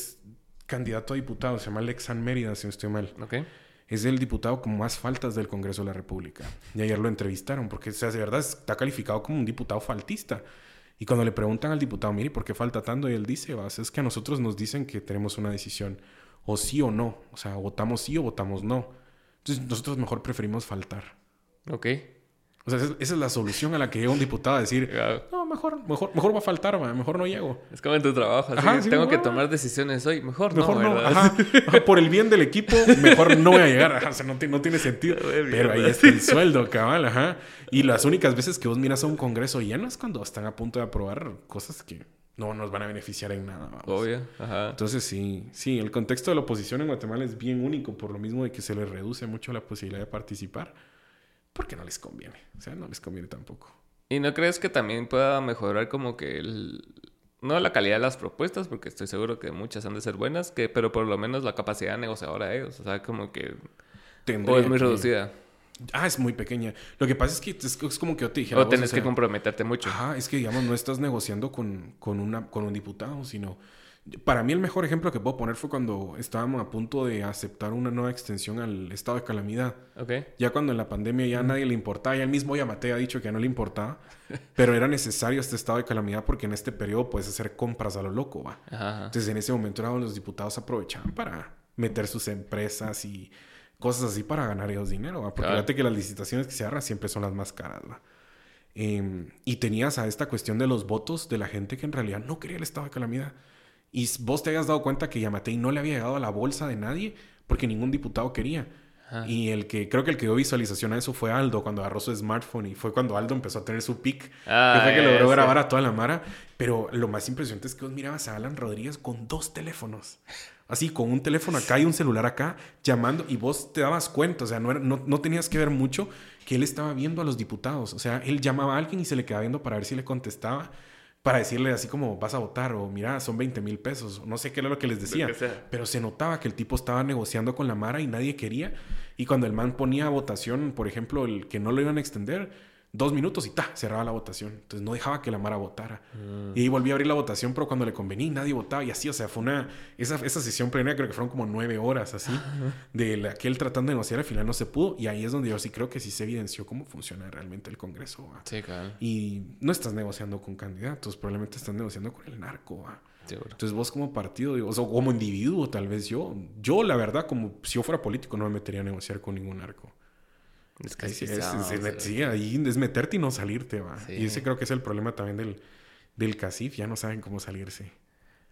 candidato a diputado, se llama Alexan Mérida, si no estoy mal. Es el diputado con más faltas del Congreso de la República. Y ayer lo entrevistaron, porque, o sea, de verdad está calificado como un diputado faltista. Y cuando le preguntan al diputado, mire, ¿por qué falta tanto? Y él dice, es que a nosotros nos dicen que tenemos una decisión, o sí o no. O sea, votamos sí o votamos no. Entonces nosotros mejor preferimos faltar. Ok. O sea, esa, es la solución a la que llega un diputado a decir, no, mejor, mejor, mejor va a faltar, mejor no llego. Es como en tu trabajo, así, tengo que tomar decisiones hoy, mejor, mejor no, Ajá, por el bien del equipo, mejor no voy a llegar, o sea, no, no tiene sentido. Pero ahí está el sueldo, cabal, ajá. Y las únicas veces que vos miras a un congreso lleno es cuando están a punto de aprobar cosas que no nos van a beneficiar en nada. Vamos. Obvio, ajá. Entonces sí, sí, el contexto de la oposición en Guatemala es bien único por lo mismo de que se les reduce mucho la posibilidad de participar porque no les conviene. O sea, no les conviene tampoco. ¿Y no crees que también pueda mejorar como que el... No la calidad de las propuestas, porque estoy seguro que muchas han de ser buenas, que, pero por lo menos la capacidad negociadora de ellos. O sea, como que... o es muy reducida. Ah, es muy pequeña. Lo que pasa es que es, como que yo te dije... O tenés que comprometerte mucho. Ajá, es que, digamos, no estás negociando con, con, una, con un diputado, sino para mí el mejor ejemplo que puedo poner fue cuando estábamos a punto de aceptar una nueva extensión al estado de calamidad. Okay. Ya cuando en la pandemia ya a nadie le importaba, ya el mismo Yamate ha dicho que ya no le importaba, pero era necesario este estado de calamidad porque en este periodo puedes hacer compras a lo loco, va. Entonces en ese momento los diputados aprovechaban para meter sus empresas y cosas así para ganar ellos dinero, ¿va? Porque fíjate que las licitaciones que se agarran siempre son las más caras, ¿va? Em, y tenías a esta cuestión de los votos de la gente que en realidad no quería el estado de calamidad y vos te hayas dado cuenta que Yamatei no le había llegado a la bolsa de nadie porque ningún diputado quería. Y el que creo que el que dio visualización a eso fue Aldo cuando agarró su smartphone y fue cuando Aldo empezó a tener su pick. Ah, que fue que logró grabar a toda la Mara. Pero lo más impresionante es que vos mirabas a Alan Rodríguez con dos teléfonos. Así, con un teléfono acá y un celular acá, llamando, y vos te dabas cuenta, o sea, no, no, no tenías que ver mucho que él estaba viendo a los diputados. O sea, él llamaba a alguien y se le quedaba viendo para ver si le contestaba para decirle así como vas a votar o mira, son 20 mil pesos, no sé qué era lo que les decía, pero se notaba que el tipo estaba negociando con la Mara y nadie quería. Y cuando el man ponía a votación, por ejemplo, el que no lo iban a extender, dos minutos y ta, cerraba la votación. Entonces no dejaba que la Mara votara. Mm. Y volví a abrir la votación, pero cuando le convenía nadie votaba y así, o sea, fue una, esa, esa sesión plena creo que fueron como nueve horas así, de aquel tratando de negociar, al final no se pudo y ahí es donde yo sí creo que sí se evidenció cómo funciona realmente el Congreso. Sí, claro. Y no estás negociando con candidatos, probablemente estás negociando con el narco. Entonces vos como partido, o como individuo tal vez yo, yo la verdad como si yo fuera político no me metería a negociar con ningún narco. Es que sí, es, ahí es meterte y no salirte, va. Y ese creo que es el problema también del, del CACIF, ya no saben cómo salirse.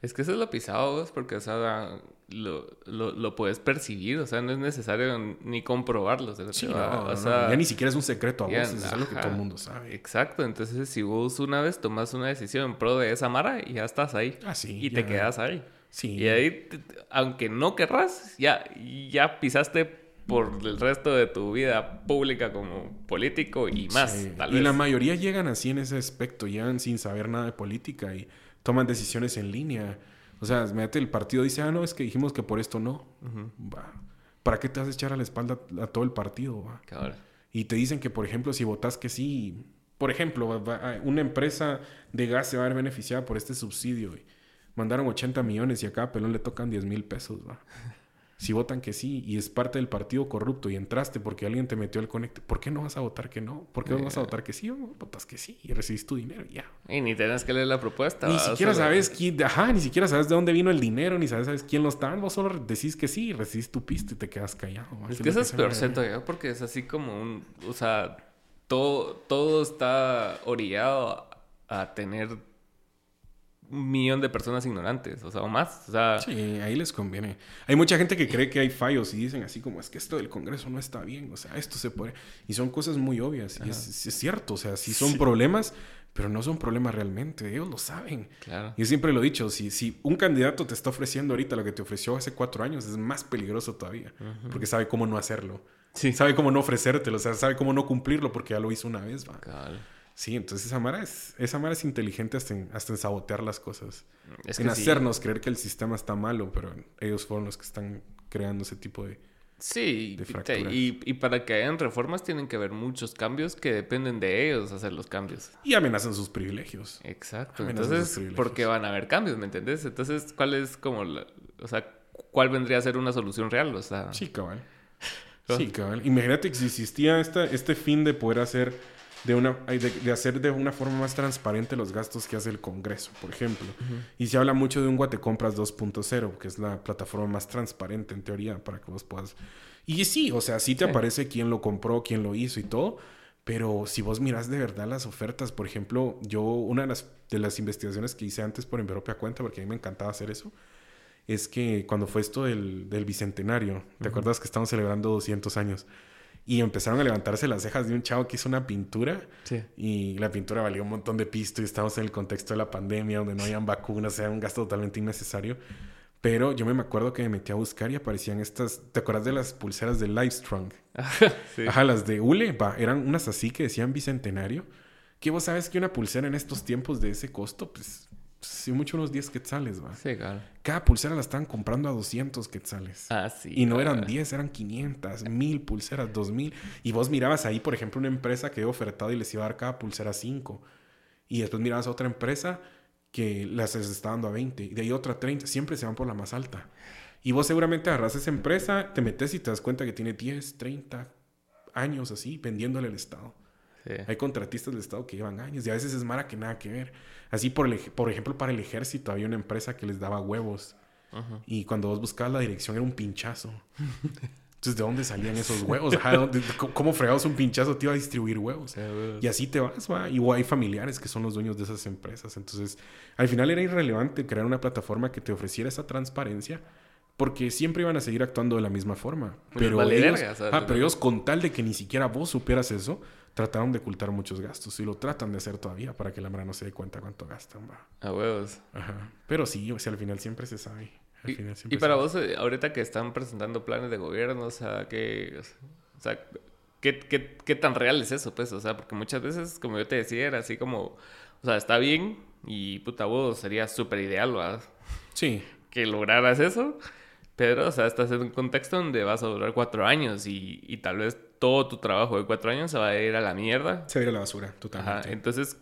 Es que eso es lo pisado, porque, o sea, lo, lo, puedes percibir, o sea, no es necesario ni comprobarlo. o sea, ya ni siquiera es un secreto a vos, es algo que todo el mundo sabe. Exacto, entonces si vos una vez tomas una decisión en pro de esa mara, ya estás ahí. Ah, sí, y te quedas ahí. Sí. Y ahí, aunque no querrás, ya, ya pisaste por el resto de tu vida pública como político y más. Tal vez. Y la mayoría llegan así en ese aspecto, llegan sin saber nada de política y toman decisiones en línea. O sea, mete el partido dice, ah, no, es que dijimos que por esto no. ¿Para qué te vas a echar a la espalda a todo el partido? Y te dicen que, por ejemplo, si votas que sí, por ejemplo, una empresa de gas se va a ver beneficiada por este subsidio. mandaron 80 millones y acá a Pelón le tocan 10 mil pesos. ¿va? Si votan que sí y es parte del partido corrupto y entraste porque alguien te metió el conecte, ¿por qué no vas a votar que no? ¿Por qué no vas a votar que sí? votas que sí y recibís tu dinero y ya. Y ni tenés que leer la propuesta. Ni siquiera sabes quién, ajá, ni siquiera sabes de dónde vino el dinero, ni sabes, sabes quién lo está. Vos solo decís que sí y recibís tu pista y te quedas callado. Es que eso es peor siento porque es así como un, o sea, todo, todo está orillado a tener un millón de personas ignorantes, o sea, o más. O sea... Sí, ahí les conviene. Hay mucha gente que cree que hay fallos y dicen así como, es que esto del Congreso no está bien, o sea, esto se puede... Y son cosas muy obvias, y es, cierto, o sea, sí son problemas, pero no son problemas realmente, ellos lo saben. Claro. Yo siempre lo he dicho, si, si un candidato te está ofreciendo ahorita lo que te ofreció hace cuatro años, es más peligroso todavía, porque sabe cómo no hacerlo. Sí. Sabe cómo no ofrecértelo, o sea, sabe cómo no cumplirlo porque ya lo hizo una vez, va. Claro. Sí, entonces esa Mara es, esa Mara es inteligente hasta en, hasta en sabotear las cosas. en hacernos creer que el sistema está malo, pero ellos fueron los que están creando ese tipo de, Sí, y, y, para que hayan reformas tienen que haber muchos cambios que dependen de ellos hacer los cambios. Y amenazan sus privilegios. Exacto. Entonces, porque van a haber cambios, ¿me entendés? Entonces, ¿cuál es como la, o sea, cuál vendría a ser una solución real? O sea, sí, cabal. Sí, cabal. Imagínate que si existía esta, este fin de poder hacer de, una, de, hacer de una forma más transparente los gastos que hace el Congreso, por ejemplo. Y se habla mucho de un Guatecompras 2.0, que es la plataforma más transparente en teoría para que vos puedas... Y sí, o sea, sí te aparece quién lo compró, quién lo hizo y todo, Pero si vos mirás de verdad las ofertas, por ejemplo, yo una de las, de las investigaciones que hice antes por mi propia cuenta, porque a mí me encantaba hacer eso, es que cuando fue esto del, del bicentenario, ¿te acuerdas que estamos celebrando 200 años? Y empezaron a levantarse las cejas de un chavo que hizo una pintura. Sí. Y la pintura valía un montón de pisto y estábamos en el contexto de la pandemia, donde no habían vacunas, era un gasto totalmente innecesario. Pero yo me acuerdo que me metí a buscar y aparecían estas. ¿Te acuerdas de las pulseras de Livestrong? sí. Ajá, las de Ule, eran unas así que decían bicentenario. Que vos sabes que una pulsera en estos tiempos de ese costo, pues sí, mucho unos 10 quetzales, va. Sí, claro. Cada pulsera la estaban comprando a 200 quetzales. Ah, sí. Y no eran 10, eran 500, 1000 pulseras, 2000. Y vos mirabas ahí, por ejemplo, una empresa que había ofertado y les iba a dar cada pulsera 5. Y después mirabas a otra empresa que las está dando a 20. Y de ahí otra 30. Siempre se van por la más alta. Y vos seguramente agarras esa empresa, te metes y te das cuenta que tiene 10, 30 años así, vendiéndole al Estado. Hay contratistas del Estado que llevan años y a veces es mara que nada que ver. Así, por, por ejemplo, para el ejército había una empresa que les daba huevos. Y cuando vos buscabas la dirección era un pinchazo. Entonces, ¿de dónde salían esos huevos? ¿Cómo fregabas un pinchazo te iba a distribuir huevos? y así te vas, va. Y hay familiares que son los dueños de esas empresas. Entonces, al final era irrelevante crear una plataforma que te ofreciera esa transparencia porque siempre iban a seguir actuando de la misma forma. Pero, ellos, ah, pero ellos, con tal de que ni siquiera vos supieras eso, trataron de ocultar muchos gastos y lo tratan de hacer todavía para que la Mara no se dé cuenta cuánto gastan. Va. A huevos. Ajá. Pero sí, o sea, al final siempre se sabe. y, para vos, eh, ahorita que están presentando planes de gobierno, o sea, ¿qué, o sea, ¿qué, qué, qué tan real es eso? Pues, o sea, porque muchas veces, como yo te decía, era así como, o sea, está bien y puta vos, sería súper ideal, ¿verdad? Sí. Que lograras eso. Pero, o sea, estás en un contexto donde vas a durar cuatro años y, y tal vez todo tu trabajo de cuatro años se va a ir a la mierda. Se va a ir a la basura, totalmente. Ajá. Entonces,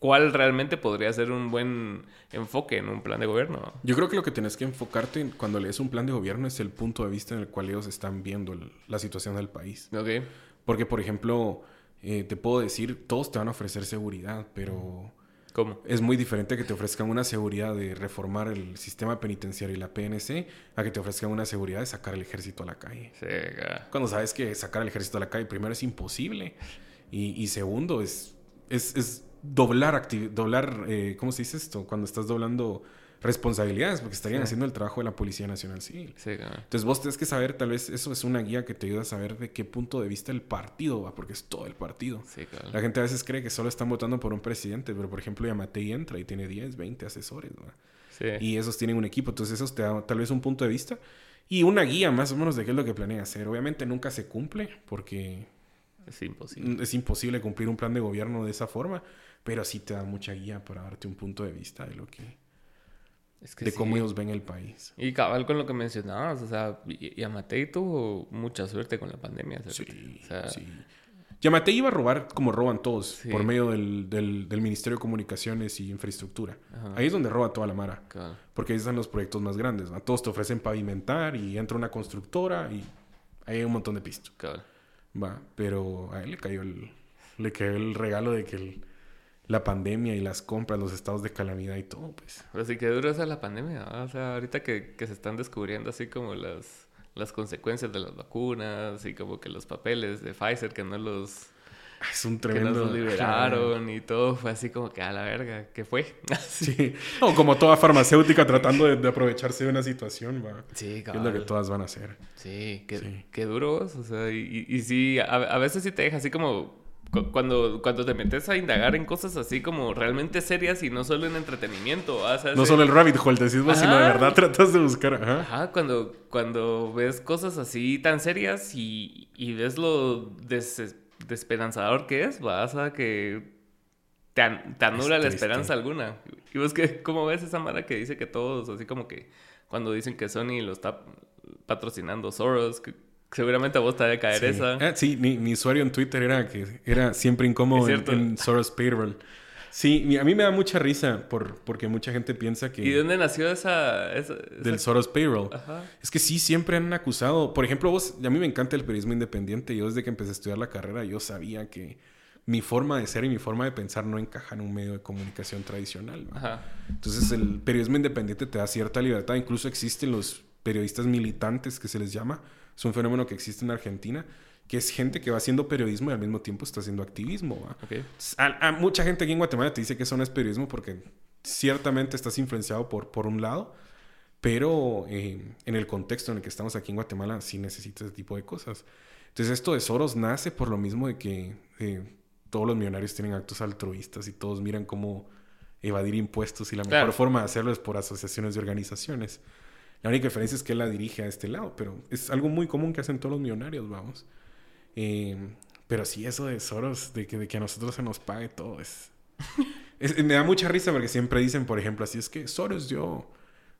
¿cuál realmente podría ser un buen enfoque en un plan de gobierno? Yo creo que lo que tienes que enfocarte cuando lees un plan de gobierno es el punto de vista en el cual ellos están viendo la situación del país. Ok. Porque, por ejemplo, eh, te puedo decir, todos te van a ofrecer seguridad, pero ¿Cómo? Es muy diferente que te ofrezcan una seguridad de reformar el sistema penitenciario y la PNC a que te ofrezcan una seguridad de sacar el ejército a la calle. Sí, Cuando sabes que sacar el ejército a la calle, primero es imposible y, segundo es, es, es doblar, doblar eh, ¿cómo se dice esto? Cuando estás doblando responsabilidades, porque estarían haciendo el trabajo de la Policía Nacional Civil. Sí, Entonces vos tenés que saber, tal vez eso es una guía que te ayuda a saber de qué punto de vista el partido va, porque es todo el partido. Sí, claro. La gente a veces cree que solo están votando por un presidente, pero por ejemplo Yamatei entra y tiene 10, 20 asesores, Sí. Y esos tienen un equipo, entonces eso te da tal vez un punto de vista y una guía más o menos de qué es lo que planea hacer. Obviamente nunca se cumple porque es imposible. Es imposible cumplir un plan de gobierno de esa forma, pero sí te da mucha guía para darte un punto de vista de lo que de cómo ellos ven el país. Y cabal con lo que mencionabas, o sea, Yamatei tuvo mucha suerte con la pandemia. Sí, o sea, sí. Yamatei iba a robar como roban todos, por medio del, del, Ministerio de Comunicaciones y Infraestructura. Ahí es donde roba toda la mara. Porque ahí están los proyectos más grandes. Todos te ofrecen pavimentar y entra una constructora y ahí hay un montón de pistos. Va, pero a él le cayó el, le cayó el regalo de que el la pandemia y las compras, los estados de calamidad y todo, pues. Pero sí que duro esa la pandemia, o sea, ahorita que, que, se están descubriendo así como las, las consecuencias de las vacunas y como que los papeles de Pfizer que no los... Ah, es un tremendo... Que no los liberaron y todo, fue así como que a la verga, ¿qué fue? sí, no, como toda farmacéutica tratando de, aprovecharse de una situación, va. Sí, claro. Es lo que todas van a hacer. Sí, qué, qué duros, o sea, y, y, sí, a, a veces sí te deja así como cuando, cuando te metes a indagar en cosas así como realmente serias y no solo en entretenimiento. no solo el rabbit hole, decimos, sino de verdad tratas de buscar. Ajá, cuando, cuando ves cosas así tan serias y, y ves lo desesperanzador que es, vas a que te, anula la esperanza alguna. Y vos, que, ¿cómo ves esa mara que dice que todos, así como que cuando dicen que Sony lo está patrocinando Soros, que Seguramente a vos te a caer esa. Ah, sí, mi, usuario en Twitter era que era siempre incómodo en, Soros Payroll. Sí, a mí me da mucha risa por, porque mucha gente piensa que... ¿Y dónde nació esa...? Del Soros Payroll. Es que sí, siempre han acusado... Por ejemplo, vos... A mí me encanta el periodismo independiente. Yo desde que empecé a estudiar la carrera, yo sabía que mi forma de ser y mi forma de pensar no encaja en un medio de comunicación tradicional. Entonces, el periodismo independiente te da cierta libertad. Incluso existen los periodistas militantes que se les llama, es un fenómeno que existe en Argentina, que es gente que va haciendo periodismo y al mismo tiempo está haciendo activismo. A, mucha gente aquí en Guatemala te dice que eso no es periodismo porque ciertamente estás influenciado por, por un lado, pero eh, en el contexto en el que estamos aquí en Guatemala sí necesitas ese tipo de cosas. Entonces esto de Soros nace por lo mismo de que eh, todos los millonarios tienen actos altruistas y todos miran cómo evadir impuestos y la mejor forma de hacerlo es por asociaciones de organizaciones. La única diferencia es que él la dirige a este lado, pero es algo muy común que hacen todos los millonarios, vamos. Eh, pero sí, eso de Soros, de que, de que a nosotros se nos pague todo, es, Me da mucha risa porque siempre dicen, por ejemplo, así es que Soros dio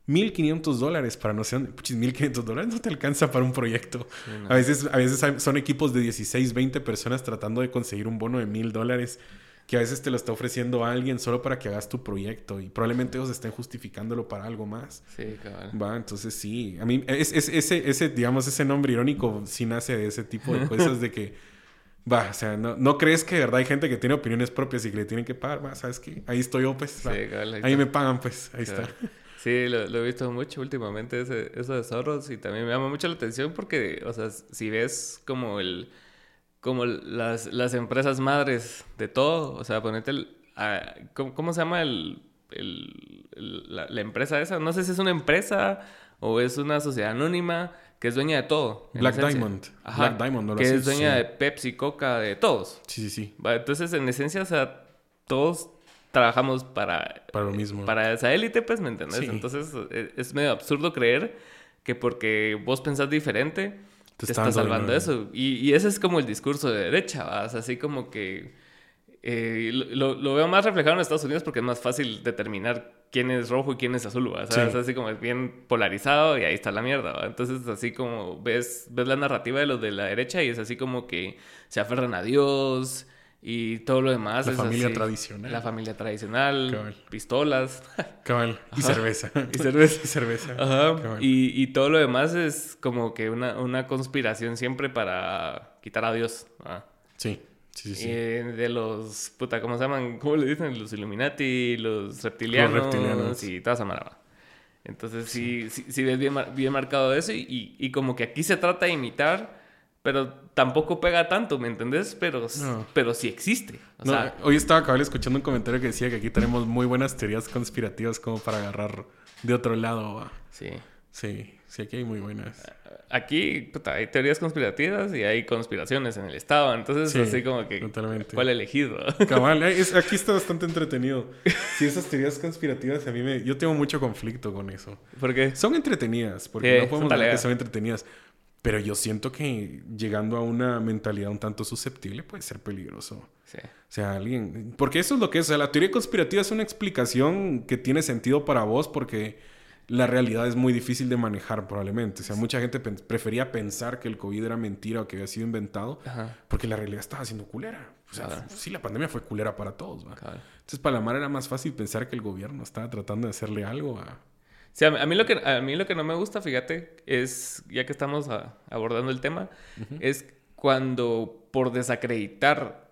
1500 dólares para no sé dónde. 1500 dólares no te alcanza para un proyecto. A veces, a veces son equipos de 16, 20 personas tratando de conseguir un bono de 1000 dólares que a veces te lo está ofreciendo alguien solo para que hagas tu proyecto y probablemente ellos estén justificándolo para algo más. Sí, cabrón. Va, entonces sí. A mí, es, ese, ese, digamos, ese nombre irónico sí nace de ese tipo de cosas de que, va, o sea, no, no crees que de verdad hay gente que tiene opiniones propias y que le tienen que pagar, va, ¿sabes qué? Ahí estoy yo, pues. Sí, ahí, me pagan, pues, ahí está. Sí, lo, he visto mucho últimamente, ese, eso de zorros, y también me llama mucho la atención porque, o sea, si ves como el como las, las empresas madres de todo. O sea, ponete el... ¿cómo, se llama el, la, empresa esa? No sé si es una empresa o es una sociedad anónima que es dueña de todo. Black Diamond. Black Diamond, no lo Que es dueña de Pepsi, Coca, de todos. Sí, sí, sí. Entonces, en esencia, o sea, todos trabajamos para... Para lo mismo. Para esa élite, pues, ¿me entendés? Entonces, e, es medio absurdo creer que porque vos pensás diferente te, está salvando eso. Y, ese es como el discurso de derecha, ¿vas? Así como que... Eh, lo, veo más reflejado en Estados Unidos porque es más fácil determinar quién es rojo y quién es azul, ¿va? Es así como es bien polarizado y ahí está la mierda, ¿va? Entonces, así como ves, ves la narrativa de los de la derecha y es así como que se aferran a Dios y todo lo demás. La familia tradicional. La familia tradicional. Pistolas. Cabal. Y cerveza. y cerveza. y cerveza. Ajá. Y, todo lo demás es como que una, conspiración siempre para quitar a Dios. Sí. Sí, sí, de los, puta, ¿cómo se llaman? ¿Cómo le dicen? Los Illuminati, los reptilianos, los reptilianos. y toda esa maraba. Entonces sí, sí, ves bien, bien marcado eso y, y como que aquí se trata de imitar pero tampoco pega tanto, ¿me entendés? Pero, pero sí existe. hoy estaba acabando escuchando un comentario que decía que aquí tenemos muy buenas teorías conspirativas como para agarrar de otro lado. Sí. Sí, sí, aquí hay muy buenas. Aquí puta, hay teorías conspirativas y hay conspiraciones en el Estado. Entonces, así como que. Totalmente. ¿Cuál elegido? Cabal, eh, aquí está bastante entretenido. Sí, esas teorías conspirativas a mí me. Yo tengo mucho conflicto con eso. ¿Por qué? Son entretenidas, porque no podemos decir que son entretenidas. Pero yo siento que llegando a una mentalidad un tanto susceptible puede ser peligroso. Sí. O sea, alguien... Porque eso es lo que es. O sea, la teoría conspirativa es una explicación que tiene sentido para vos porque la realidad es muy difícil de manejar probablemente. O sea, mucha gente prefería pensar que el COVID era mentira o que había sido inventado porque la realidad estaba siendo culera. O sea, sí, la pandemia fue culera para todos. ¿va? Entonces, para la mar era más fácil pensar que el gobierno estaba tratando de hacerle algo a Sí, a mí, lo que, a mí lo que no me gusta, fíjate, es, ya que estamos abordando el tema, es cuando por desacreditar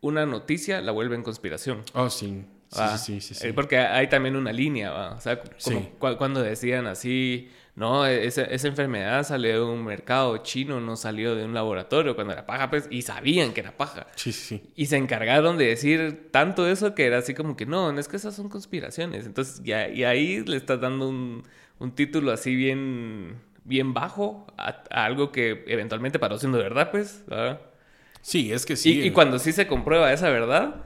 una noticia la vuelven conspiración. Oh, sí. Sí, sí, sí, eh, Porque hay también una línea, ¿va? O sea, como cuando decían así, no, esa, esa, enfermedad salió de un mercado chino, no salió de un laboratorio cuando era paja, pues, y sabían que era paja. Sí, sí. Y se encargaron de decir tanto eso que era así como que no, no es que esas son conspiraciones. Entonces, ya, y ahí le estás dando un, un título así bien, bien bajo a, algo que eventualmente paró siendo verdad, pues. Sí, es que sí. Y, y, cuando sí se comprueba esa verdad,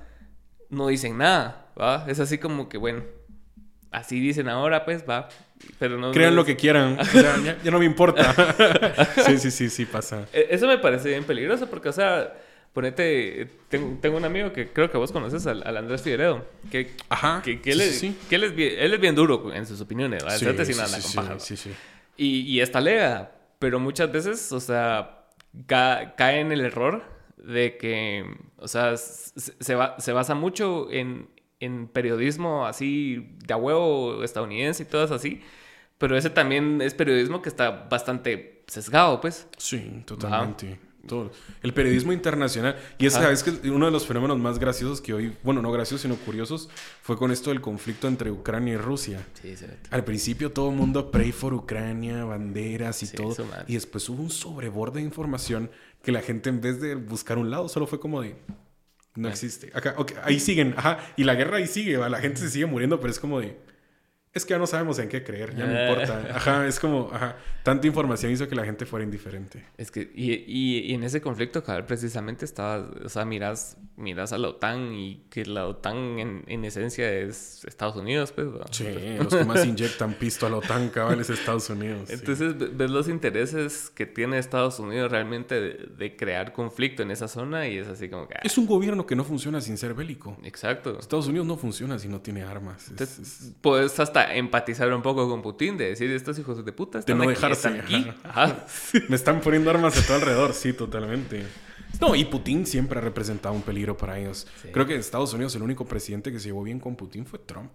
no dicen nada, ¿va? Es así como que, bueno, así dicen ahora, pues, va. Pero no, Crean lo que quieran. ya, no me importa. sí, sí, sí, sí pasa. E, eso me parece bien peligroso porque, o sea, ponete. Tengo, un amigo que creo que vos conoces, al, Andrés Figueredo. Que, Ajá. Que, él, es, que él, es bien, él es bien duro en sus opiniones. Sí, sí, sí, sí, Y, y está lega. Pero muchas veces, o sea, cae en el error de que, o sea, se, va, se basa mucho en, en periodismo así de a huevo estadounidense y todo así. Pero ese también es periodismo que está bastante sesgado, pues. Sí, totalmente. todo. El periodismo internacional. Y es, es que uno de los fenómenos más graciosos que hoy, bueno, no graciosos, sino curiosos, fue con esto del conflicto entre Ucrania y Rusia. Sí, Al principio todo el mundo pray for Ucrania, banderas y todo. y después hubo un sobreborde de información que la gente en vez de buscar un lado, solo fue como de... No existe. Acá, ahí siguen, ajá. Y la guerra ahí sigue, la gente se sigue muriendo, pero es como de es que ya no sabemos en qué creer, ya no eh. importa. Ajá, es como, ajá, tanta información hizo que la gente fuera indiferente. Es que, y, y, en ese conflicto, cabal, precisamente estaba, o sea, miras, miras a la OTAN y que la OTAN en, en esencia es Estados Unidos, pues. Sí, los que más inyectan pisto a la OTAN, cabal, es Estados Unidos. Entonces, ves los intereses que tiene Estados Unidos realmente de, crear conflicto en esa zona y es así como que... Es un gobierno que no funciona sin ser bélico. Exacto. Estados Unidos no funciona si no tiene armas. Puedes hasta empatizar un poco con Putin, de decir, estos hijos de puta están, de no dejarse, aquí. Me están poniendo armas a todo alrededor, sí, totalmente. No, y Putin siempre ha representado un peligro para ellos. Creo que en Estados Unidos el único presidente que se llevó bien con Putin fue Trump.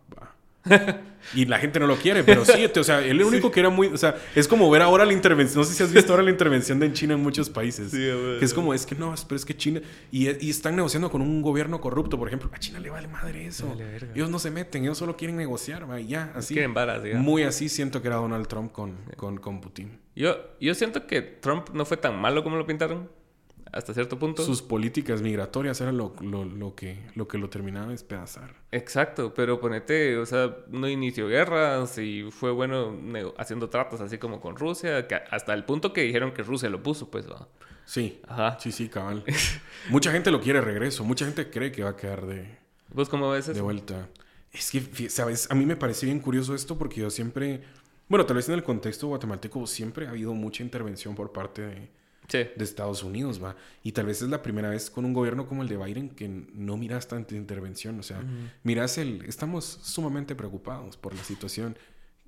y la gente no lo quiere, pero sí, o sea, él el único que era muy, o sea, es como ver ahora la intervención, no sé si has visto ahora la intervención de en China en muchos países, que es como, es que no, pero es que China, y, están negociando con un gobierno corrupto, por ejemplo, a China le vale madre eso, ellos no se meten, ellos solo quieren negociar, va, y ya, así. muy así siento que era Donald Trump con, con, con Putin. Yo, yo siento que Trump no fue tan malo como lo pintaron hasta cierto punto. Sus políticas migratorias eran lo, lo, que, lo que lo terminaba de despedazar. Exacto, pero ponete, o sea, no inició guerras y fue bueno haciendo tratos así como con Rusia, que hasta el punto que dijeron que Rusia lo puso, pues. ¿va? Sí, Ajá. sí, sí, cabal. mucha gente lo quiere regreso, mucha gente cree que va a quedar de... ¿Vos cómo ves eso? De vuelta. Es que, ¿sabes? A mí me parece bien curioso esto porque yo siempre... Bueno, tal vez en el contexto guatemalteco siempre ha habido mucha intervención por parte de de Estados Unidos, va. Y tal vez es la primera vez con un gobierno como el de Biden que no miras tanta intervención. O sea, miras el. Estamos sumamente preocupados por la situación,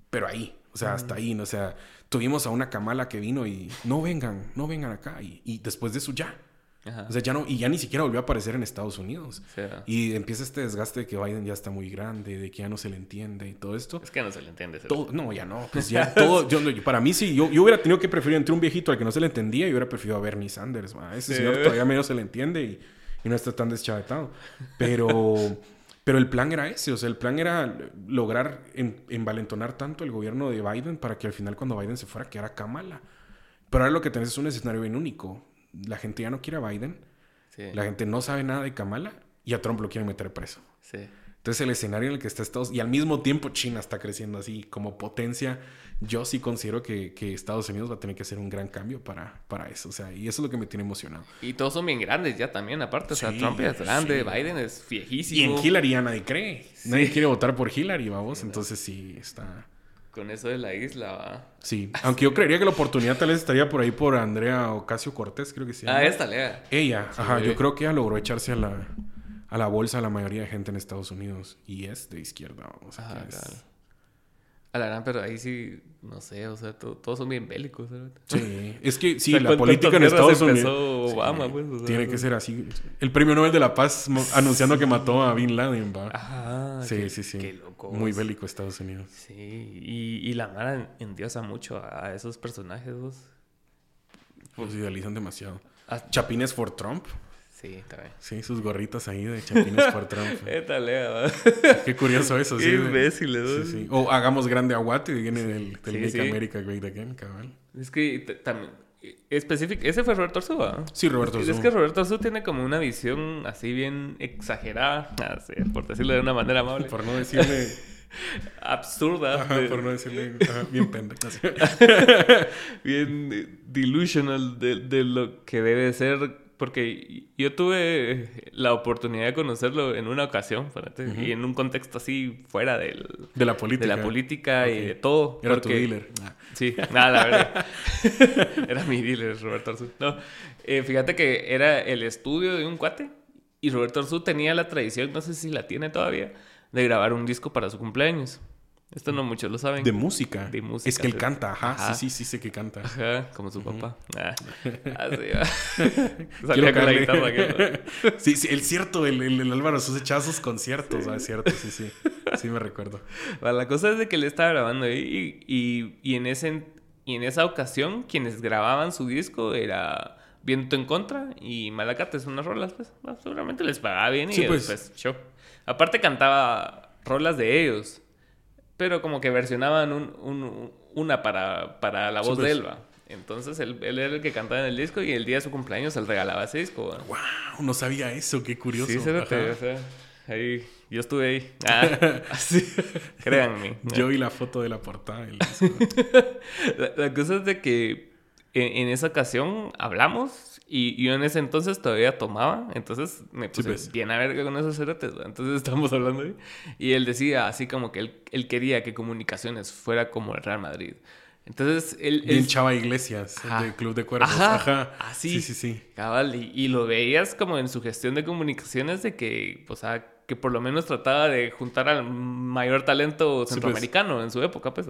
pero ahí, o sea, hasta ahí, ¿no? o sea, tuvimos a una Kamala que vino y no vengan, no vengan acá. Y, y después de eso ya. O sea, ya no, y ya ni siquiera volvió a aparecer en Estados Unidos. Y empieza este desgaste de que Biden ya está muy grande, de que ya no se le entiende y todo esto. Es que no se le entiende. Todo, no, ya no. Pues ya todo. Yo, para mí sí, yo, yo, hubiera tenido que preferir entre un viejito al que no se le entendía y hubiera preferido a Bernie Sanders. Ese señor todavía medio se le entiende y, y no está tan deschavetado. Pero, pero el plan era ese. O sea, el plan era lograr envalentonar tanto el gobierno de Biden para que al final, cuando Biden se fuera, quedara Kamala. Pero ahora lo que tenés es un escenario bien único la gente ya no quiere a Biden, la gente no sabe nada de Kamala y a Trump lo quieren meter preso. Entonces el escenario en el que está Estados Unidos, y al mismo tiempo China está creciendo así como potencia, yo sí considero que, Estados Unidos va a tener que hacer un gran cambio para, para eso. O sea, y eso es lo que me tiene emocionado. Y todos son bien grandes ya también, aparte. o sea, Trump es grande, Biden es viejísimo. Y en Hillary ya nadie cree. Nadie quiere votar por Hillary, vamos. Entonces sí, está con eso de la isla, va. Sí, aunque yo creería que la oportunidad tal vez estaría por ahí por Andrea Ocasio Cortés, creo que sí. Ah, esta, Lea. Ella, ajá, yo creo que ella logró echarse a la, a la bolsa a la mayoría de gente en Estados Unidos y es de izquierda, o sea, ajá, a la gran, pero ahí sí, no sé, o sea, todos son bien bélicos. ¿verdad? Sí, es que sí, la política en Estados Unidos. Obama, pues, tiene que ser así. El premio Nobel de la Paz anunciando que mató a Bin Laden, va. Ajá. Sí, sí, sí. Qué loco. Muy bélico Estados Unidos. Sí, y, y la Mara endiosa mucho a esos personajes, vos. Pues idealizan demasiado. Chapines for Trump. Sí, también. Sí, sus gorritas ahí de chapines por Trump. Lea, Qué curioso eso, sí. Qué imbécil, sí, sí. O hagamos grande aguate y viene del, del sí, Make America Great Again, cabal. Es que también... Específico, ese fue Roberto Arzú, Sí, Roberto Arzú. Es que Roberto Arzú tiene como una visión así bien exagerada, así, por decirlo de una manera amable. por no decirle... absurda. Ajá, por no decirle bien pendeja. bien delusional de, de, lo que debe ser porque yo tuve la oportunidad de conocerlo en una ocasión, y en un contexto así fuera del, de la política, de la política y de todo. Era tu dealer. Ah. Sí, nada, la verdad. era mi dealer, Roberto Arzú. No, eh, fíjate que era el estudio de un cuate y Roberto Arzú tenía la tradición, no sé si la tiene todavía, de grabar un disco para su cumpleaños. Esto no muchos lo saben. De música. De música. Es que él canta, ajá. Sí, sí, sí sé que canta. Ajá, como su papá. Ah. Así va. Salía con la guitarra. sí, sí, el cierto, el, el, Álvaro sus echaba sus conciertos, ¿sabes? cierto, sí, sí. Sí me recuerdo. la cosa es de que él estaba grabando ahí y, y, en ese, y en esa ocasión quienes grababan su disco era viento en contra y Malacates unas rolas, pues seguramente les pagaba bien y pues. después show. Aparte cantaba rolas de ellos, pero como que versionaban un, una para, para la voz de pues. Elba. Entonces él, él, era el que cantaba en el disco y el día de su cumpleaños él regalaba ese disco. ¡Wow! No sabía eso, qué curioso. Sí, o sea, ahí, yo estuve ahí. Ah, así, créanme. Yo vi la foto de la portada del disco. la, cosa es de que en, esa ocasión hablamos y yo en ese entonces todavía tomaba, entonces me puse pues. bien a ver con esos cerotes, entonces estamos hablando ahí. Y él decía así como que él, él quería que comunicaciones fuera como el Real Madrid. Entonces él. Bien Chava Iglesias, del Club de Cuervos. Ajá. Así. Sí, sí, sí. Cabal. Y, lo veías como en su gestión de comunicaciones de que, o sea, que por lo menos trataba de juntar al mayor talento pues. centroamericano en su época, pues.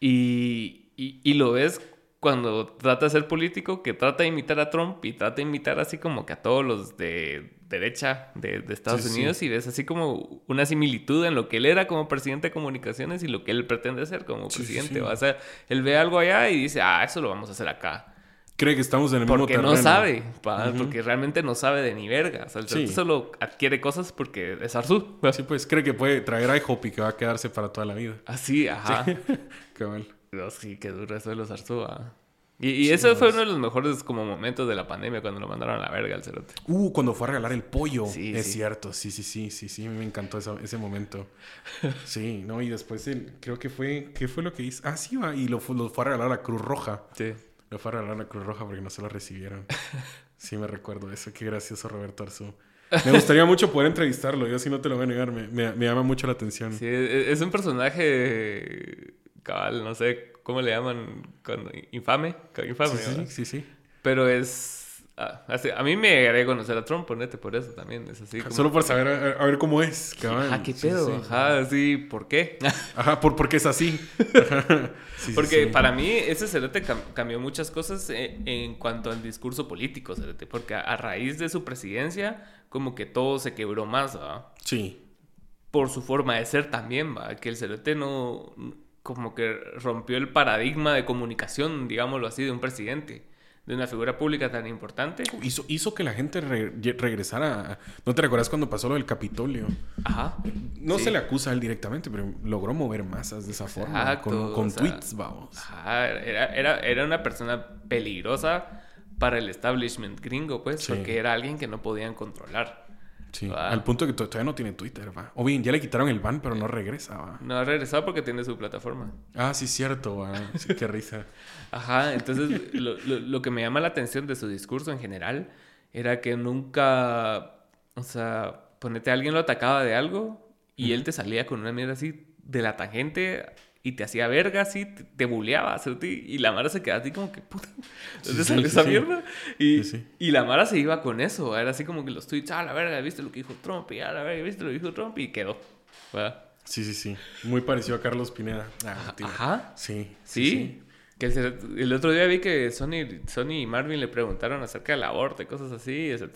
Y, y, y, lo ves cuando trata de ser político, que trata de imitar a Trump y trata de imitar así como que a todos los de derecha de, Estados Unidos y ves así como una similitud en lo que él era como presidente de comunicaciones y lo que él pretende ser como presidente. O sea, él ve algo allá y dice, ah, eso lo vamos a hacer acá. Cree que estamos en el mismo Porque no sabe, porque realmente no sabe de ni verga. O sea, solo adquiere cosas porque es Arzú. Sí, pues cree que puede traer a Hopi que va a quedarse para toda la vida. Así, ajá. Qué mal. Sí, qué duro eso de los Arzú. Y, y eso fue uno de los mejores como momentos de la pandemia cuando lo mandaron a la verga al cerote. Uh, cuando fue a regalar el pollo. Sí, es cierto, sí, sí, sí, sí, sí, me encantó ese momento. sí, no, y después creo que fue, ¿qué fue lo que hizo? Ah, sí, va, y lo, lo fue a regalar a Cruz Roja. Sí. Lo fue a regalar a Cruz Roja porque no se lo recibieron. sí, me recuerdo eso, qué gracioso Roberto Arzú. Me gustaría mucho poder entrevistarlo, yo sí no te lo voy a negar, me, me llama mucho la atención. Sí, e, es un personaje cabal, no sé ¿Cómo le llaman? infame. Infame, sí, sí, sí, Pero es... Ah, a mí me agrega conocer a Trump, ponete por eso también. Es así. Solo por saber a, ver cómo es. Ah, qué pedo. Ajá, sí. ¿Por qué? Ajá, por, porque es así. porque para mí ese cerote cambió muchas cosas en, en, cuanto al discurso político, cerote. Porque a, raíz de su presidencia, como que todo se quebró más, ¿va? Sí. Por su forma de ser también, ¿va? Que el cerote no como que rompió el paradigma de comunicación, digámoslo así, de un presidente, de una figura pública tan importante. Hizo, hizo que la gente regresara. ¿No te recuerdas cuando pasó lo del Capitolio? Ajá. No se le acusa a él directamente, pero logró mover masas de esa forma. con, tweets, vamos. Ajá. Era, era, una persona peligrosa para el establishment gringo, pues, porque era alguien que no podían controlar. Sí, al punto de que todavía no tiene Twitter, va. O bien, ya le quitaron el ban, pero no regresa, va. No ha regresado porque tiene su plataforma. Ah, sí, cierto, va. Sí, qué risa. Ajá, entonces lo, lo, que me llama la atención de su discurso en general era que nunca, o sea, ponete a alguien lo atacaba de algo y él te salía con una mierda así de la tangente y te hacía verga así, te, te buleaba, y la Mara se quedaba así como que, puta, ¿dónde salió esa mierda? Y, y, la Mara se iba con eso, era así como que los tweets, ah, la verga, viste lo que dijo Trump, y ah, la verga, viste lo que dijo Trump, y quedó. Sí, sí, sí. Muy parecido a Carlos Pineda. Ah, Ajá. Sí. Sí. Que el, otro día vi que Sony, Sony y Marvin le preguntaron acerca del aborto y cosas así, y eso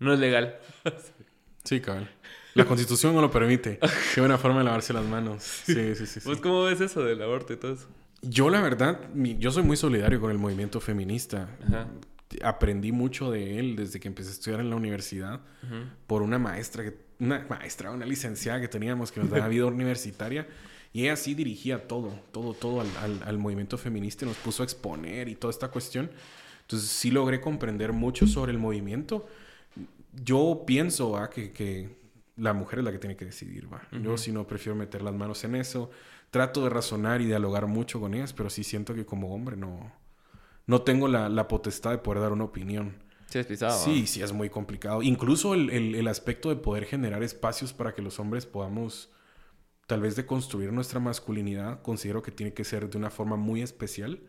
no es legal. sí, cabrón. La constitución no lo permite. Qué buena forma de lavarse las manos. Sí, sí, sí. ¿Pues cómo ves eso del aborto y todo eso? Yo, la verdad, yo soy muy solidario con el movimiento feminista. Aprendí mucho de él desde que empecé a estudiar en la universidad por una maestra, una maestra, una licenciada que teníamos que nos daba vida universitaria. Y ella sí dirigía todo, todo, todo al, al, movimiento feminista y nos puso a exponer y toda esta cuestión. Entonces sí logré comprender mucho sobre el movimiento. Yo pienso que, que la mujer es la que tiene que decidir, va. Yo si no prefiero meter las manos en eso. Trato de razonar y dialogar mucho con ellas, pero sí siento que como hombre no, no tengo la, potestad de poder dar una opinión. Sí, es pisado. Sí, sí, es muy complicado. Incluso el, el, aspecto de poder generar espacios para que los hombres podamos, tal vez de construir nuestra masculinidad, considero que tiene que ser de una forma muy especial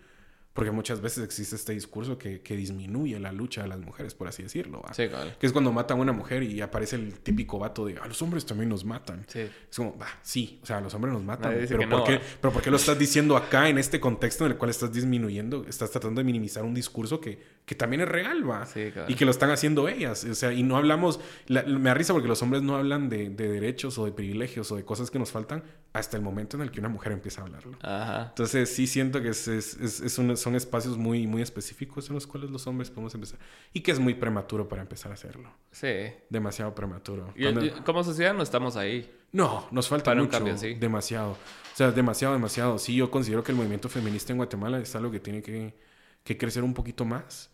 porque muchas veces existe este discurso que, que, disminuye la lucha de las mujeres, por así decirlo. Sí, claro. Que es cuando matan a una mujer y aparece el típico vato de, a los hombres también nos matan. Sí. Es como, va, sí, o sea, los hombres nos matan. Pero ¿por, qué, pero ¿por qué lo estás diciendo acá en este contexto en el cual estás disminuyendo, estás tratando de minimizar un discurso que, que también es real, va. Y que lo están haciendo ellas. O sea, y no hablamos, me da risa porque los hombres no hablan de, derechos o de privilegios o de cosas que nos faltan hasta el momento en el que una mujer empieza a hablarlo. Ajá. Entonces sí siento que es, es, es, son espacios muy, muy específicos en los cuales los hombres podemos empezar. Y que es muy prematuro para empezar a hacerlo. Sí. Demasiado prematuro. Y, como sociedad no estamos ahí. No, nos falta mucho. Un cambio, sí. Demasiado. O sea, demasiado, demasiado. Sí, yo considero que el movimiento feminista en Guatemala es algo que tiene que, que crecer un poquito más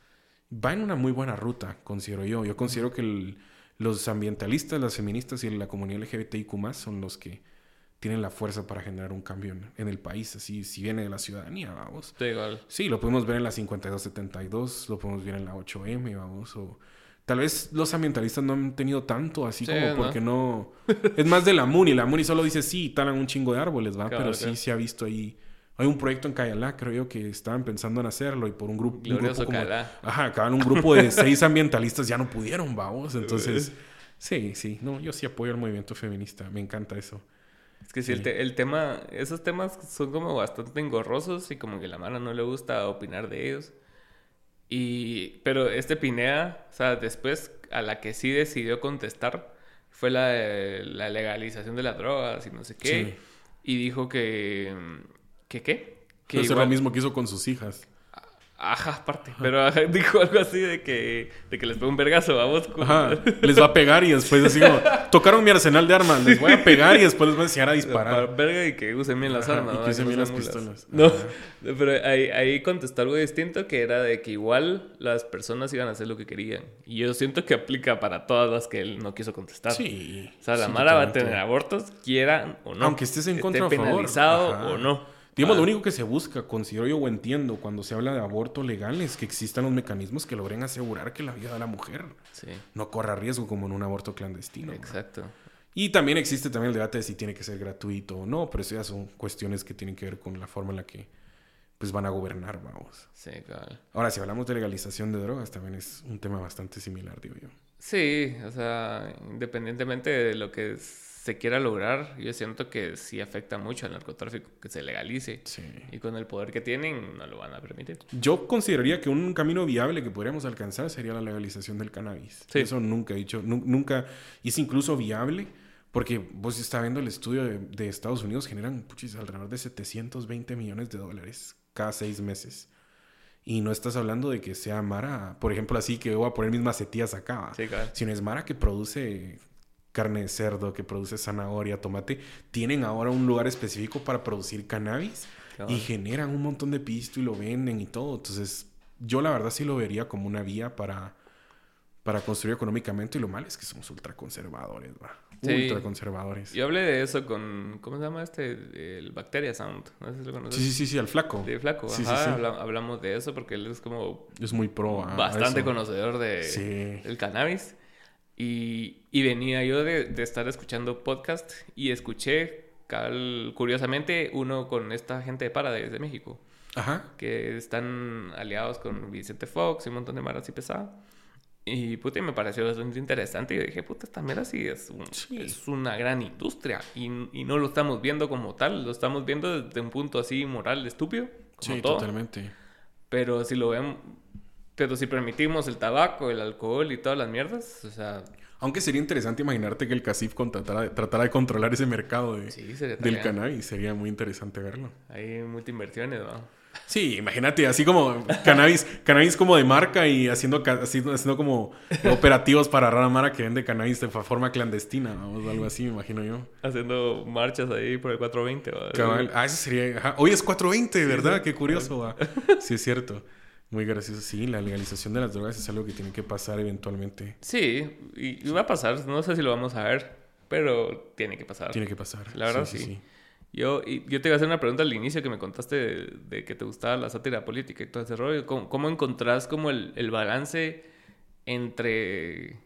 va en una muy buena ruta, considero yo. Yo considero que los ambientalistas, las feministas y la comunidad LGBTIQ son los que tienen la fuerza para generar un cambio en, el país, así si viene de la ciudadanía, vamos. Sí, igual. Sí, lo podemos ver en la 5272, lo podemos ver en la 8M, vamos, o tal vez los ambientalistas no han tenido tanto así como porque no es más de la MUNI, la MUNI solo dice sí, talan un chingo de árboles, va, pero sí se ha visto ahí hay un proyecto en Cayalá, creo yo, que estaban pensando en hacerlo y por un grupo... Glorioso un grupo Ajá, acaban un grupo de seis ambientalistas ya no pudieron, vamos. Entonces, sí, sí. No, yo sí apoyo el movimiento feminista. Me encanta eso. Es que sí, el, tema... Esos temas son como bastante engorrosos y como que la mano no le gusta opinar de ellos. Y... Pero este Pinea, o sea, después a la que sí decidió contestar fue la, la legalización de las drogas y no sé qué. Y dijo que ¿Qué qué? Que es lo mismo que hizo con sus hijas. Ajá, aparte. Pero dijo algo así de que, de que les pegó un vergazo a vos. Ajá. Les va a pegar y después así como, tocaron mi arsenal de armas, les voy a pegar y después les voy a enseñar a disparar. verga y que usen bien las armas. Y que usen bien las pistolas. No, pero ahí, ahí contestó algo distinto que era de que igual las personas iban a hacer lo que querían. Y yo siento que aplica para todas las que él no quiso contestar. Sí. O sea, la Mara va a tener abortos, quieran o no. Aunque estés en contra esté penalizado o no. Digamos, lo único que se busca, considero yo o entiendo, cuando se habla de aborto legal, es que existan los mecanismos que logren asegurar que la vida de la mujer no corra riesgo como en un aborto clandestino. Exacto. Y también existe también el debate de si tiene que ser gratuito o no, pero eso ya son cuestiones que tienen que ver con la forma en la que pues van a gobernar, vamos. Sí, claro. Ahora, si hablamos de legalización de drogas, también es un tema bastante similar, digo yo. Sí, o sea, independientemente de lo que es se quiera lograr, yo siento que sí afecta mucho al narcotráfico que se legalice. Y con el poder que tienen, no lo van a permitir. Yo consideraría que un camino viable que podríamos alcanzar sería la legalización del cannabis. Eso nunca he dicho, nunca, es incluso viable. Porque vos está viendo el estudio de, Estados Unidos, generan puchis, alrededor de 720 millones de dólares cada seis meses. Y no estás hablando de que sea Mara, por ejemplo, así que voy a poner mis macetías acá. Sí, claro. Sino es Mara que produce carne de cerdo, que produce zanahoria, tomate, tienen ahora un lugar específico para producir cannabis y generan un montón de pisto y lo venden y todo. Entonces, yo la verdad sí lo vería como una vía para, para construir económicamente y lo malo es que somos ultraconservadores, va. Ultraconservadores. Yo hablé de eso con, ¿cómo se llama este? El Bacteria Sound. No sé si lo conoces. Sí, sí, sí, al flaco. De flaco, sí, ajá. hablamos de eso porque él es como... Es muy pro. bastante conocedor de, del cannabis. Y, y venía yo de, de, estar escuchando podcast y escuché, curiosamente, uno con esta gente de Paradise de México. Ajá. Que están aliados con Vicente Fox y un montón de maras y pesada. Y puta, me pareció bastante interesante. Y dije, puta, esta mera sí es, es una gran industria. Y, y, no lo estamos viendo como tal, lo estamos viendo desde un punto así moral estúpido. sí, totalmente. Pero si lo ven, pero si permitimos el tabaco, el alcohol y todas las mierdas, o sea... Aunque sería interesante imaginarte que el CACIF tratara, de controlar ese mercado de, del cannabis. Sería muy interesante verlo. Hay multiinversiones, ¿no? Sí, imagínate, así como cannabis, cannabis como de marca y haciendo, haciendo, como operativos para rara mara que vende cannabis de forma clandestina, o algo así, me imagino yo. Haciendo marchas ahí por el 420, ¿va? Ah, ese sería... Hoy es 420, ¿verdad? Qué curioso, ¿va? Sí, es cierto. Muy gracioso. Sí, la legalización de las drogas es algo que tiene que pasar eventualmente. Sí, y, va a pasar. No sé si lo vamos a ver, pero tiene que pasar. Tiene que pasar. La verdad, sí. Yo, yo te iba a hacer una pregunta al inicio que me contaste de, que te gustaba la sátira política y todo ese rollo. ¿Cómo, cómo encontrás como el, el, balance entre,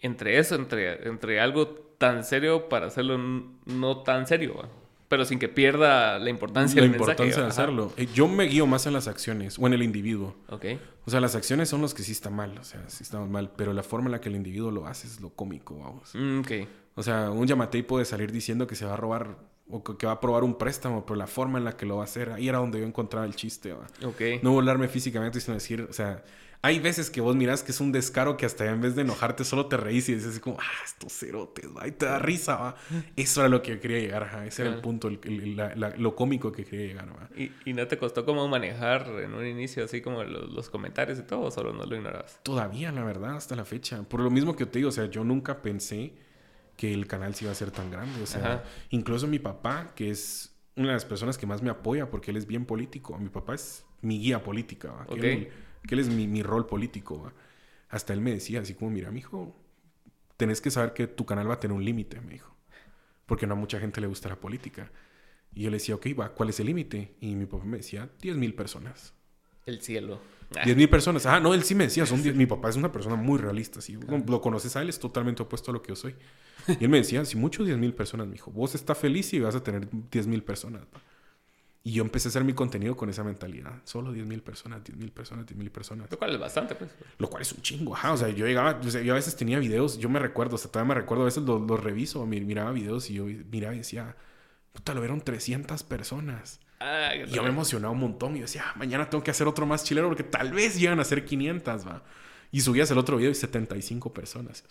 entre eso, entre, entre algo tan serio para hacerlo no tan serio? Pero sin que pierda la importancia la importancia de hacerlo. Eh, yo me guío más en las acciones o en el individuo. Ok. O sea, las acciones son los que sí están mal, o sea, sí estamos mal, pero la forma en la que el individuo lo hace es lo cómico, vamos. Mm, ok. O sea, un Yamatei puede salir diciendo que se va a robar o que va a aprobar un préstamo, pero la forma en la que lo va a hacer, ahí era donde yo encontraba el chiste, ¿va? Ok. No volarme físicamente, sino decir, o sea, hay veces que vos mirás que es un descaro que hasta en vez de enojarte solo te reís y dices como, ah, estos cerotes, va, y te da risa, va. Eso era lo que quería llegar, ajá. ese era el punto, el, la, lo cómico que quería llegar, va. ¿Y, ¿Y, no te costó como manejar en un inicio así como los, los comentarios y todo, o solo no lo ignorabas? Todavía, la verdad, hasta la fecha. Por lo mismo que te digo, o sea, yo nunca pensé que el canal se iba a ser tan grande, o sea, incluso mi papá, que es una de las personas que más me apoya porque él es bien político, mi papá es mi guía política, ¿va? Que él, es mi, mi, rol político, ¿va? Hasta él me decía así como, mira, mijo, tenés que saber que tu canal va a tener un límite, me dijo, porque no a mucha gente le gusta la política. Y yo le decía, ok, va, ¿cuál es el límite? Y mi papá me decía, 10 mil personas. El cielo. 10 mil personas. Ah, no, él sí me decía, son mi papá es una persona muy realista. Si lo conoces a él, es totalmente opuesto a lo que yo soy. Y él me decía, si mucho 10 mil personas, me dijo, vos estás feliz y vas a tener 10 mil personas. Y yo empecé a hacer mi contenido con esa mentalidad. Solo 10 mil personas, 10 mil personas, 10 mil personas. Lo cual es bastante, pues. Lo cual es un chingo, ajá. O sea, yo llegaba, o sea, yo a veces tenía videos, yo me recuerdo, o sea, todavía me recuerdo, a veces los, los reviso, miraba videos y yo miraba y decía, puta, lo vieron 300 personas. Ah, y yo me emocionaba un montón y decía, ah, mañana tengo que hacer otro más chileno porque tal vez llegan a ser 500, va. Y subías el otro video y 75 personas.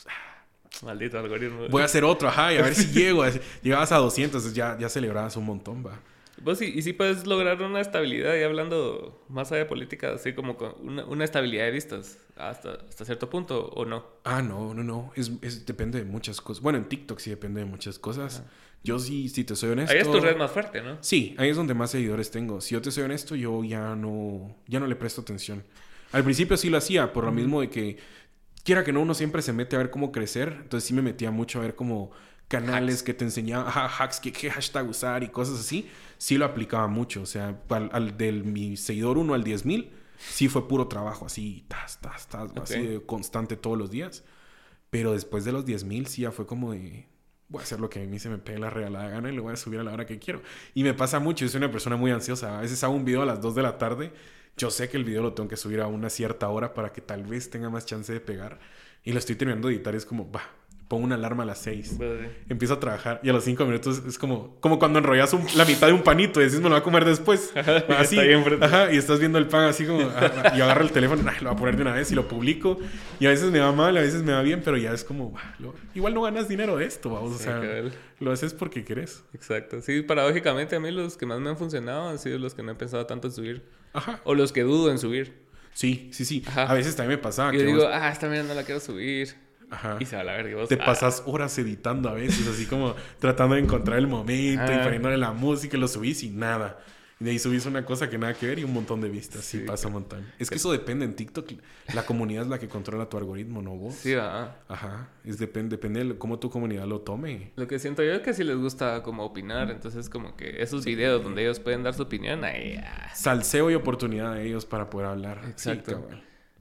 Maldito algoritmo. Voy a hacer otro, ajá, y a ver si llego. Llegabas a 200, ya, ya celebrabas un montón, va. Vos sí, y sí puedes lograr una estabilidad, y hablando más allá de política, así como con una, una estabilidad de vistas hasta, hasta cierto punto, ¿o no? Ah, no, no, no. Es, es, depende de muchas cosas. Bueno, en TikTok sí depende de muchas cosas. Yo sí, si te soy honesto. Ahí es tu red más fuerte, ¿no? Sí, ahí es donde más seguidores tengo. Si yo te soy honesto, yo ya no, ya no le presto atención. Al principio sí lo hacía, por lo mismo de que, quiera que no, uno siempre se mete a ver cómo crecer. Entonces sí me metía mucho a ver como canales que te enseñaban, hacks, qué, qué, hashtag usar y cosas así. Sí lo aplicaba mucho. O sea, al, del mi seguidor 1 al 10 mil, sí fue puro trabajo, así, tas, tas, tas, así constante todos los días. Pero después de los 10 mil, sí ya fue como de voy a hacer lo que a mí se me pegue la regalada gana y lo voy a subir a la hora que quiero. Y me pasa mucho, yo soy una persona muy ansiosa. A veces hago un video a las 2 de la tarde. Yo sé que el video lo tengo que subir a una cierta hora para que tal vez tenga más chance de pegar. Y lo estoy terminando de editar y es como, va, pongo una alarma a las 6. Empiezo a trabajar y a los 5 minutos es como, como cuando enrollas la mitad de un panito y decís, me lo voy a comer después. así, ajá, y estás viendo el pan así como, y agarro el teléfono, lo voy a poner de una vez y lo publico. Y a veces me va mal, a veces me va bien, pero ya es como, igual no ganas dinero de esto, vamos, o sea, lo haces porque querés. Exacto. Sí, paradójicamente a mí los que más me han funcionado han sido los que no he pensado tanto en subir. Ajá. O los que dudo en subir. Sí, sí, sí. A veces también me pasaba. Yo digo, ah, esta mierda no la quiero subir. Ajá. Y se va a la verga. Te ah. pasas horas editando a veces, así como tratando de encontrar el momento y poniéndole la música y lo subís y nada. Y de ahí subís una cosa que nada que ver y un montón de vistas. Sí, pasa un montón. Es que eso depende en TikTok. La comunidad es la que controla tu algoritmo, no vos. Sí, va. Ajá. Es depende, depende de cómo tu comunidad lo tome. Lo que siento yo es que si les gusta como opinar. Entonces, como que esos videos donde ellos pueden dar su opinión, ahí. Salseo y oportunidad de ellos para poder hablar. Exacto.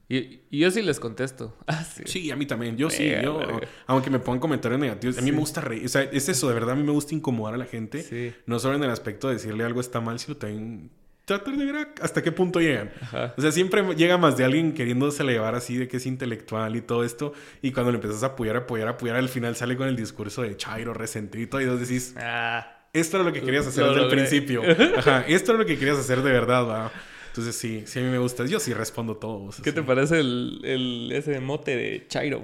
Y, yo sí les contesto. Ah, sí. a mí también. Yo sí. Yo, aunque me pongan comentarios negativos, a mí me gusta reír. O sea, es eso, de verdad, a mí me gusta incomodar a la gente. No solo en el aspecto de decirle algo está mal, sino también tratar de ver hasta qué punto llegan. O sea, siempre llega más de alguien queriéndose llevar así de que es intelectual y todo esto. Y cuando le empiezas a apoyar, apoyar, apoyar, al final sale con el discurso de Chairo resentido y vos decís, ah, esto era lo que querías hacer desde el principio. Ajá, esto era lo que querías hacer de verdad, va. Entonces sí, sí a mí me gusta. Yo sí respondo todo. ¿Qué te parece el, el, ese mote de Chairo?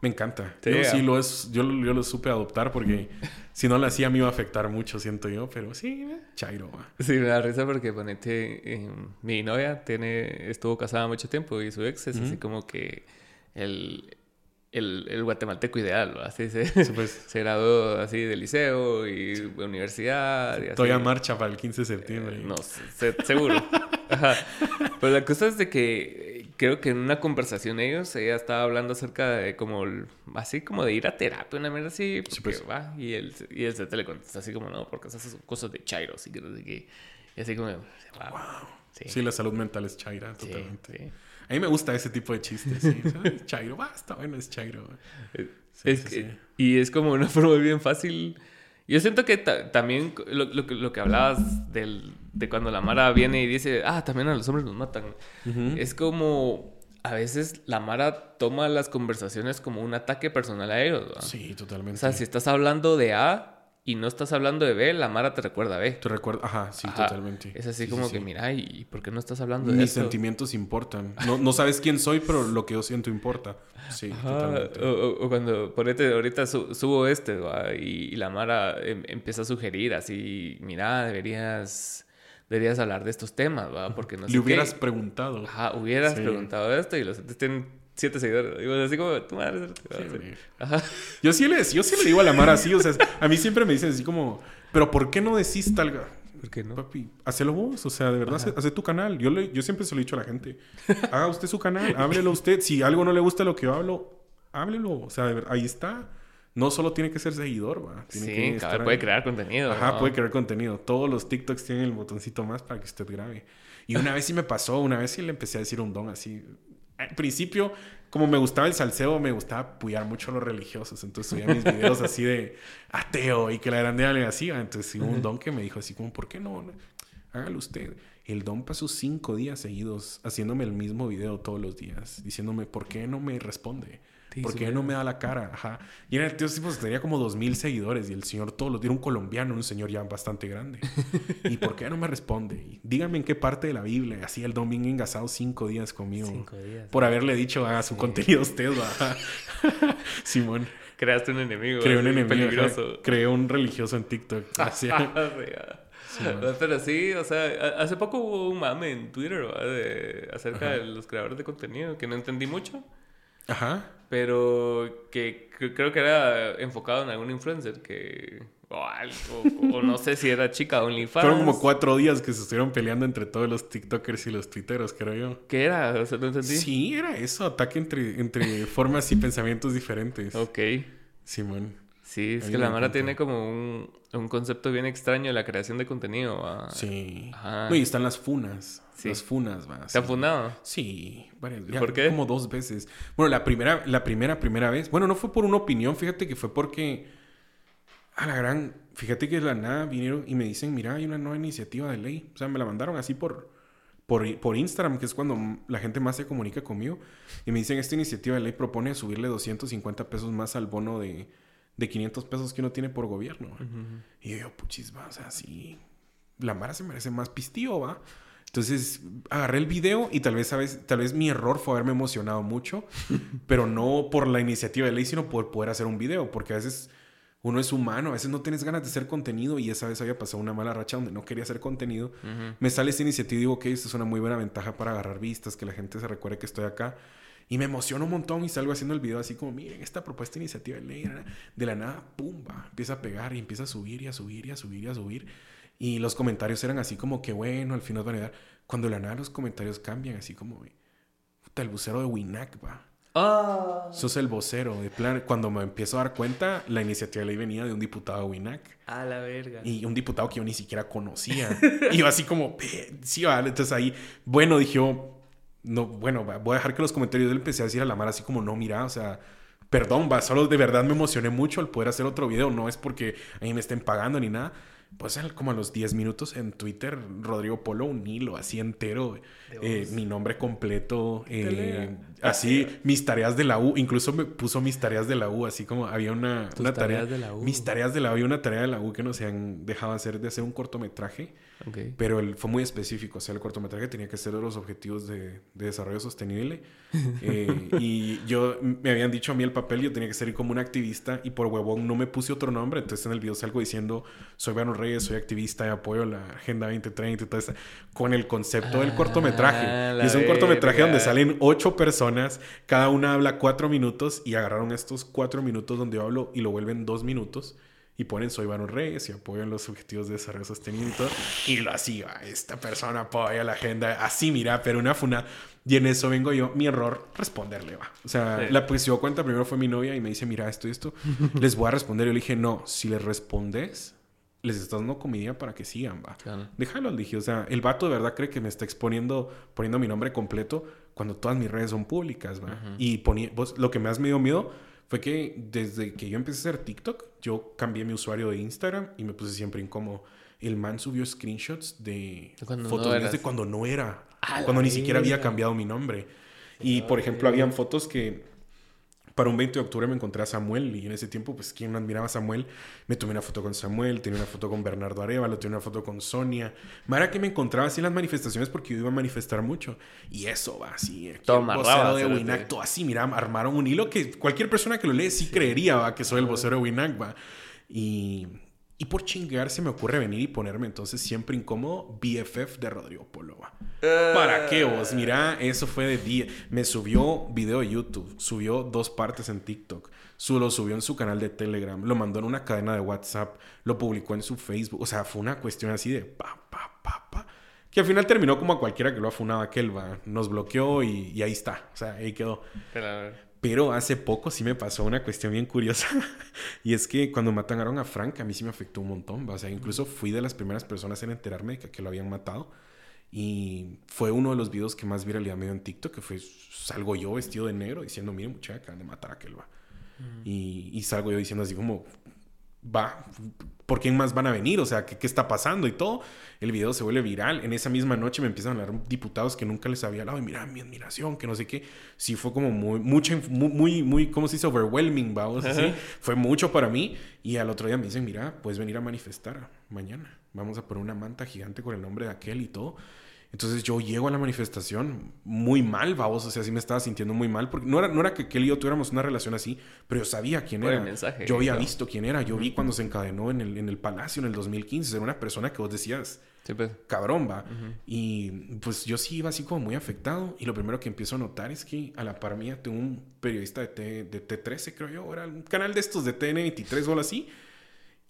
Me encanta. yo sí lo es, yo, yo, lo supe adoptar porque si no lo hacía me iba a afectar mucho, siento yo, pero sí, Chairo. Sí, me da risa porque ponete, eh, mi novia tiene, estuvo casada mucho tiempo y su ex es así como que el, el, el, guatemalteco ideal, así se, pues. se graduó así de liceo y universidad. Y Estoy a marcha para el 15 de septiembre. no, seguro. Pues la cosa es de que creo que en una conversación ellos, ella estaba hablando acerca de como, así como de ir a terapia, una manera así, pues. va, y él, y él se te le contesta así como, no, porque esas son cosas de chairo, así que y así como, wow. Sí. la salud mental es chaira, totalmente. A mí me gusta ese tipo de chistes, sí. Chairo, basta, bueno, es Chairo. es y es como una forma bien fácil yo siento que también lo, lo, que hablabas del, de cuando la Mara viene y dice, ah, también a los hombres nos matan. Es como a veces la Mara toma las conversaciones como un ataque personal a ellos. Sí, totalmente. O sea, si estás hablando de A y no estás hablando de B, la Mara te recuerda a B. Te recuerda, ajá, sí, totalmente. Es así como que, mira, ¿y por qué no estás hablando de Mis sentimientos importan. No, no, sabes quién soy, pero lo que yo siento importa. Sí, totalmente. O, cuando, por ahorita subo este, y, la Mara em, empieza a sugerir así, mira, deberías deberías hablar de estos temas, ¿va? Porque no sé Le hubieras preguntado. Ajá, hubieras preguntado esto y los tienen siete seguidores. Digo, así como, tu madre. Ajá. Yo sí, le, yo sí le digo a la Mara así, o sea, a mí siempre me dicen así como, pero ¿por qué no decís tal? ¿Por qué no? Papi, hacelo vos, o sea, de verdad, hace, tu canal. Yo, le, yo siempre se lo he dicho a la gente. Haga usted su canal, háblelo usted. Si algo no le gusta lo que yo hablo, háblelo. O sea, de verdad, ahí está. No solo tiene que ser seguidor, va. Tiene sí, puede crear contenido. Ajá, puede crear contenido. Todos los TikToks tienen el botoncito más para que usted grabe. Y una vez sí me pasó, una vez sí le empecé a decir un don así al principio, como me gustaba el salseo, me gustaba apoyar mucho a los religiosos. Entonces subía mis videos así de ateo y que la grande le hacía. Entonces hubo un don que me dijo así como, ¿por qué no? Hágalo usted. El don pasó cinco días seguidos haciéndome el mismo video todos los días, diciéndome, ¿por qué no me responde? ¿Por qué no me da la cara? Ajá. Y en el tío pues, tenía como dos mil seguidores y el señor todos los días, un colombiano, un señor ya bastante grande. ¿Y por qué no me responde? dígame en qué parte de la Biblia. Así el bien engasado cinco días conmigo. Cinco días. Por haberle dicho, haga su contenido usted, va. Simón. Creaste un enemigo. Creé un enemigo. Peligroso. Creé un religioso en TikTok. Así. Pero sí, o sea, hace poco hubo un mame en Twitter de, acerca de los creadores de contenido que no entendí mucho. Ajá. Pero que, creo que era enfocado en algún influencer que... O, algo, o, no sé si era chica o OnlyFans. Fueron como cuatro días que se estuvieron peleando entre todos los TikTokers y los Twitteros, creo yo. ¿Qué era? O sea, no entendí. Sí, era eso, ataque entre, entre formas y pensamientos diferentes. Ok. Simón. Sí, es que la Mara tiene como un, un, concepto bien extraño de la creación de contenido. Sí. Ajá. y están las funas. Las funas, va. ¿Se ha funado? Sí, varias ¿Por qué? Como dos veces. Bueno, la primera, la primera, primera vez. Bueno, no fue por una opinión, fíjate que fue porque. A la gran. Fíjate que de la nada vinieron y me dicen: Mira, hay una nueva iniciativa de ley. O sea, me la mandaron así por, por, por Instagram, que es cuando la gente más se comunica conmigo. Y me dicen: Esta iniciativa de ley propone subirle 250 pesos más al bono de de 500 pesos que uno tiene por gobierno. Y yo, puchis, va, o sea, sí, la Mara se merece más pistillo, va. Entonces agarré el video y tal vez, ¿sabes? Tal vez mi error fue haberme emocionado mucho, pero no por la iniciativa de ley, sino por poder hacer un video, porque a veces uno es humano, a veces no tienes ganas de hacer contenido y esa vez había pasado una mala racha donde no quería hacer contenido. Me sale esta iniciativa y digo, ok, esto es una muy buena ventaja para agarrar vistas, que la gente se recuerde que estoy acá. Y me emociono un montón y salgo haciendo el video así como, miren, esta propuesta de iniciativa de ley, de la nada, pumba, empieza a pegar y empieza a subir y a subir y a subir y a subir. Y los comentarios eran así como que, bueno, al final van a dar. Cuando de la nada los comentarios cambian, así como, puta, el vocero de Winac, va. Ah. Sos el vocero. De plan, cuando me empiezo a dar cuenta, la iniciativa de ley venía de un diputado de Winac. A la verga. Y un diputado que yo ni siquiera conocía. y yo así como, sí, vale. Entonces ahí, bueno, dije no, bueno, voy a dejar que los comentarios yo le empecé a decir a la Mara así como, no, mira, o sea, perdón, va, solo de verdad me emocioné mucho al poder hacer otro video, no es porque a mí me estén pagando ni nada. Pues como a los 10 minutos en Twitter, Rodrigo Polo, un hilo así entero, eh, mi nombre completo, eh, así, mis tareas de la U, incluso me puso mis tareas de la U, así como había una, una tarea, de la U. mis tareas de la U, había una tarea de la U que nos han dejado hacer de hacer un cortometraje pero él fue muy específico. O sea, el cortometraje tenía que ser de los objetivos de, desarrollo sostenible. Eh, y yo me habían dicho a mí el papel, yo tenía que ser como un activista. Y por huevón no me puse otro nombre. Entonces en el video salgo diciendo: Soy Vano Reyes, soy activista y apoyo la Agenda 2030 y todo eso. Con el concepto del cortometraje. Ah, y es un cortometraje donde salen ocho personas. Cada una habla cuatro minutos. Y agarraron estos cuatro minutos donde yo hablo y lo vuelven dos minutos y ponen soy Barón Reyes y apoyan los objetivos de desarrollo sostenible y todo. Y lo así, esta persona apoya la agenda, así mira, pero una funa. Y en eso vengo yo, mi error, responderle, va. O sea, la pues se dio cuenta, primero fue mi novia y me dice, mira, esto y esto, les voy a responder. Yo le dije, no, si les respondes, les estás dando comida para que sigan, va. Déjalo, le dije. O sea, el vato de verdad cree que me está exponiendo, poniendo mi nombre completo cuando todas mis redes son públicas, va. Y ponía, vos, lo que más me dio miedo fue que desde que yo empecé a hacer TikTok, yo cambié mi usuario de Instagram y me puse siempre incómodo. El man subió screenshots de fotos de cuando no era, cuando ni siquiera había cambiado mi nombre. Y por ejemplo, habían fotos que para un 20 de octubre me encontré a Samuel y en ese tiempo, pues, quien admiraba a Samuel? Me tomé una foto con Samuel, tenía una foto con Bernardo Arevalo, tenía una foto con Sonia. Mara que me encontraba así en las manifestaciones porque yo iba a manifestar mucho. Y eso va así. Todo vocero de Winac, todo así, mira, armaron un hilo que cualquier persona que lo lee sí, creería, va, que soy el vocero de Winac, va. Y y por chingar se me ocurre venir y ponerme entonces siempre incómodo BFF de Rodrigo Polo. ¿Para qué vos? Mira, eso fue de día. Me subió video de YouTube, subió dos partes en TikTok, lo subió en su canal de Telegram, lo mandó en una cadena de WhatsApp, lo publicó en su Facebook. O sea, fue una cuestión así de pa, pa, pa, pa. Que al final terminó como a cualquiera que lo ha funado aquel, va. Nos bloqueó y, y ahí está. O sea, ahí quedó. Pero, pero hace poco sí me pasó una cuestión bien curiosa. y es que cuando mataron a Frank, a mí sí me afectó un montón. O sea, incluso fui de las primeras personas en enterarme de que, lo habían matado. Y fue uno de los videos que más viralidad me dio en TikTok, que fue salgo yo vestido de negro diciendo, miren muchacha, acaban de matar a aquel, va. y, y, salgo yo diciendo así como, va, ¿por quién más van a venir? O sea, ¿qué, ¿qué, está pasando? Y todo. El video se vuelve viral. En esa misma noche me empiezan a hablar diputados que nunca les había hablado. Y mira, mi admiración, que no sé qué. Sí, fue como muy, mucho, muy, muy, ¿cómo se dice? Overwhelming, vamos. Así. Fue mucho para mí. Y al otro día me dicen, mira, puedes venir a manifestar mañana. Vamos a poner una manta gigante con el nombre de aquel y todo. Entonces yo llego a la manifestación muy mal, vamos, o sea, sí me estaba sintiendo muy mal, porque no era, no era que Kelly y yo tuviéramos una relación así, pero yo sabía quién era. yo había visto quién era, yo vi cuando se encadenó en el, en el palacio en el 2015, era una persona que vos decías, pues. cabrón, va. Y pues yo sí iba así como muy afectado, y lo primero que empiezo a notar es que a la par mía tengo un periodista de, T, de T13, creo yo, era un canal de estos de TN23 o algo así,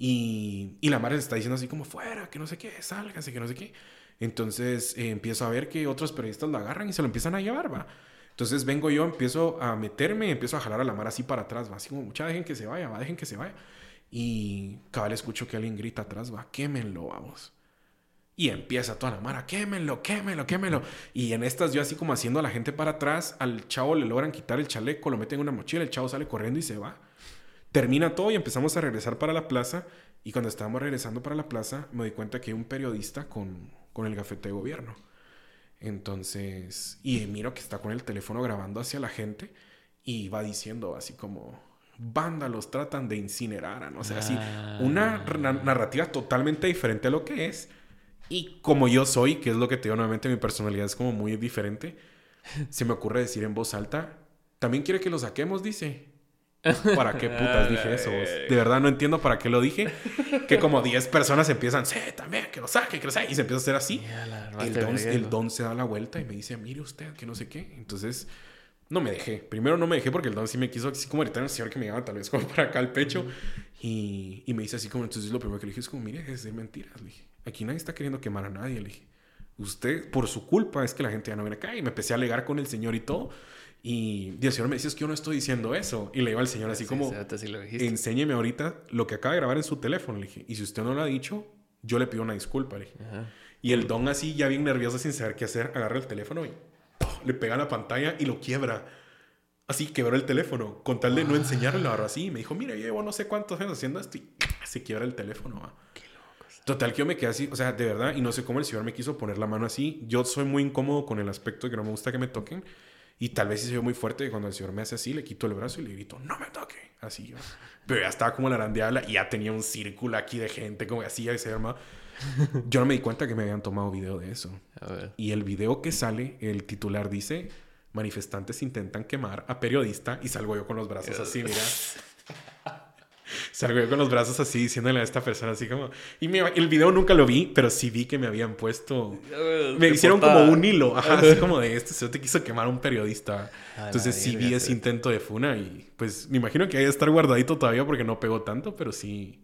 y, la madre se está diciendo así como, fuera, que no sé qué, sálgase, que no sé qué. Entonces eh, empiezo a ver que otros periodistas lo agarran y se lo empiezan a llevar, va. Entonces vengo yo, empiezo a meterme, empiezo a jalar a la mar así para atrás, va. Así como, mucha, dejen que se vaya, va, dejen que se vaya. Y cabal escucho que alguien grita atrás, va, quémenlo, vamos. Y empieza toda la mara, quémenlo, quémenlo, quémenlo. Y en estas yo así como haciendo a la gente para atrás, al chavo le logran quitar el chaleco, lo meten en una mochila, el chavo sale corriendo y se va. Termina todo y empezamos a regresar para la plaza. Y cuando estábamos regresando para la plaza, me doy cuenta que hay un periodista con, con el gafete de gobierno. Entonces, y miro que está con el teléfono grabando hacia la gente y va diciendo así como, vándalos tratan de incinerar, ¿no? o sea, así, una ah. narrativa totalmente diferente a lo que es. Y como yo soy, que es lo que te digo nuevamente, mi personalidad es como muy diferente, se me ocurre decir en voz alta, también quiere que lo saquemos, dice. ¿Para qué putas dije eso? De verdad no entiendo para qué lo dije. Que como 10 personas empiezan, sí, también, que lo saque, que lo saque. Y se empieza a hacer así. El don, el don, se da la vuelta y me dice, mire usted, que no sé qué. Entonces, no me dejé. Primero no me dejé porque el don sí me quiso así como gritar al señor que me llegaba tal vez como para acá al pecho. y, y, me dice así como, entonces lo primero que le dije es como, mire, es de mentiras. Le dije, aquí nadie está queriendo quemar a nadie. Le dije, usted, por su culpa es que la gente ya no viene acá. Y me empecé a alegar con el señor y todo. Y, el señor me dice, es que yo no estoy diciendo eso. Y le digo al señor así como, enséñeme ahorita lo que acaba de grabar en su teléfono. Le dije, y si usted no lo ha dicho, yo le pido una disculpa. Le dije. Y el don así, ya bien nervioso, sin saber qué hacer, agarra el teléfono y le pega a la pantalla y lo quiebra. Así quebró el teléfono, con tal de no enseñarle ahora así. Me dijo, mira, yo llevo no sé cuántos años haciendo esto y se quiebra el teléfono. Qué Total que yo me quedé así, o sea, de verdad, y no sé cómo el señor me quiso poner la mano así. Yo soy muy incómodo con el aspecto de que no me gusta que me toquen. Y tal vez se ve muy fuerte y cuando el señor me hace así, le quito el brazo y le grito, no me toque. Así. Pero ya estaba como la arandeada y ya tenía un círculo aquí de gente como así, y se arma. Yo no me di cuenta que me habían tomado video de eso. Y el video que sale, el titular dice, manifestantes intentan quemar a periodista y salgo yo con los brazos así, mira. Salgo yo con los brazos así, diciéndole a esta persona así como... Y el video nunca lo vi, pero sí vi que me habían puesto... Me hicieron como un hilo, ajá, así como de este, se te quiso quemar un periodista. Entonces sí vi ese intento de funa y pues me imagino que hay que estar guardadito todavía porque no pegó tanto, pero sí...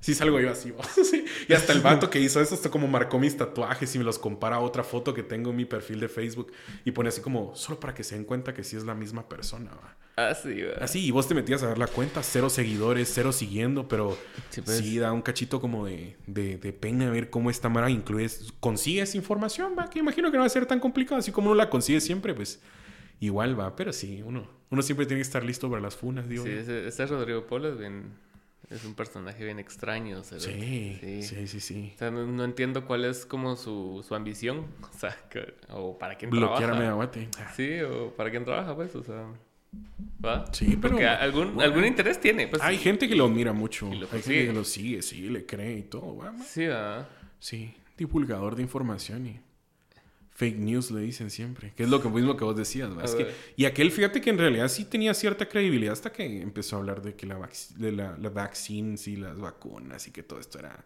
Sí salgo yo así, Y hasta el vato que hizo eso, hasta como marcó mis tatuajes y me los compara a otra foto que tengo en mi perfil de Facebook y pone así como, solo para que se den cuenta que sí es la misma persona, ¿va? Así, ah, Así, y vos te metías a ver la cuenta, cero seguidores, cero siguiendo, pero sí, pues. da un cachito como de, de, de, pena ver cómo esta Mara incluyes, consigues información, va, que imagino que no va a ser tan complicado, así como uno la consigue siempre, pues igual va, pero sí, uno, uno siempre tiene que estar listo para las funas, digo. Sí, ese, Rodrigo Polo es bien es un personaje bien extraño. Sí, sí, sí, sí, sí. O sea, no, entiendo cuál es como su, su ambición. O sea, o para quién Bloquear trabaja. Bloquear a Sí, o para quién trabaja, pues. O sea. ¿Va? Sí, pero. Porque algún, algún interés tiene. Pues, hay gente que lo admira mucho. hay gente que lo sigue, sí, le cree y todo. Sí, ¿verdad? Sí, divulgador de información y. Fake news le dicen siempre. Que es lo que mismo que vos decías. y aquel, fíjate que en realidad sí tenía cierta credibilidad hasta que empezó a hablar de que la, de la, las vaccines y las vacunas y que todo esto era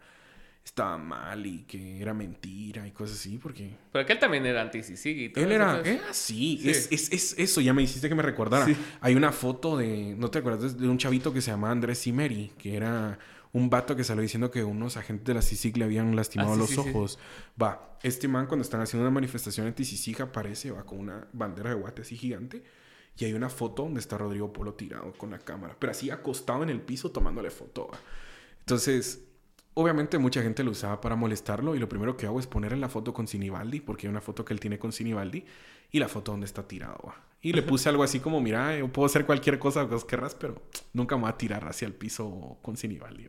estaba mal y que era mentira y cosas así, porque... Pero aquel también era anti y todo Él era, así, Es, es, es, eso, ya me hiciste que me recordara. Hay una foto de, ¿no te acuerdas? De un chavito que se llamaba Andrés Simeri, que era un vato que salió diciendo que unos agentes de la CICIG le habían lastimado ah, los ojos. Va, este man cuando están haciendo una manifestación anti CICIG aparece, va con una bandera de guate así gigante. Y hay una foto donde está Rodrigo Polo tirado con la cámara, pero así acostado en el piso tomándole foto. Entonces, Obviamente mucha gente lo usaba para molestarlo y lo primero que hago es poner en la foto con Sinibaldi, porque hay una foto que él tiene con Sinibaldi y la foto donde está tirado. Y le puse algo así como, mira, yo puedo hacer cualquier cosa que vos querrás, pero nunca me voy a tirar hacia el piso con Sinibaldi.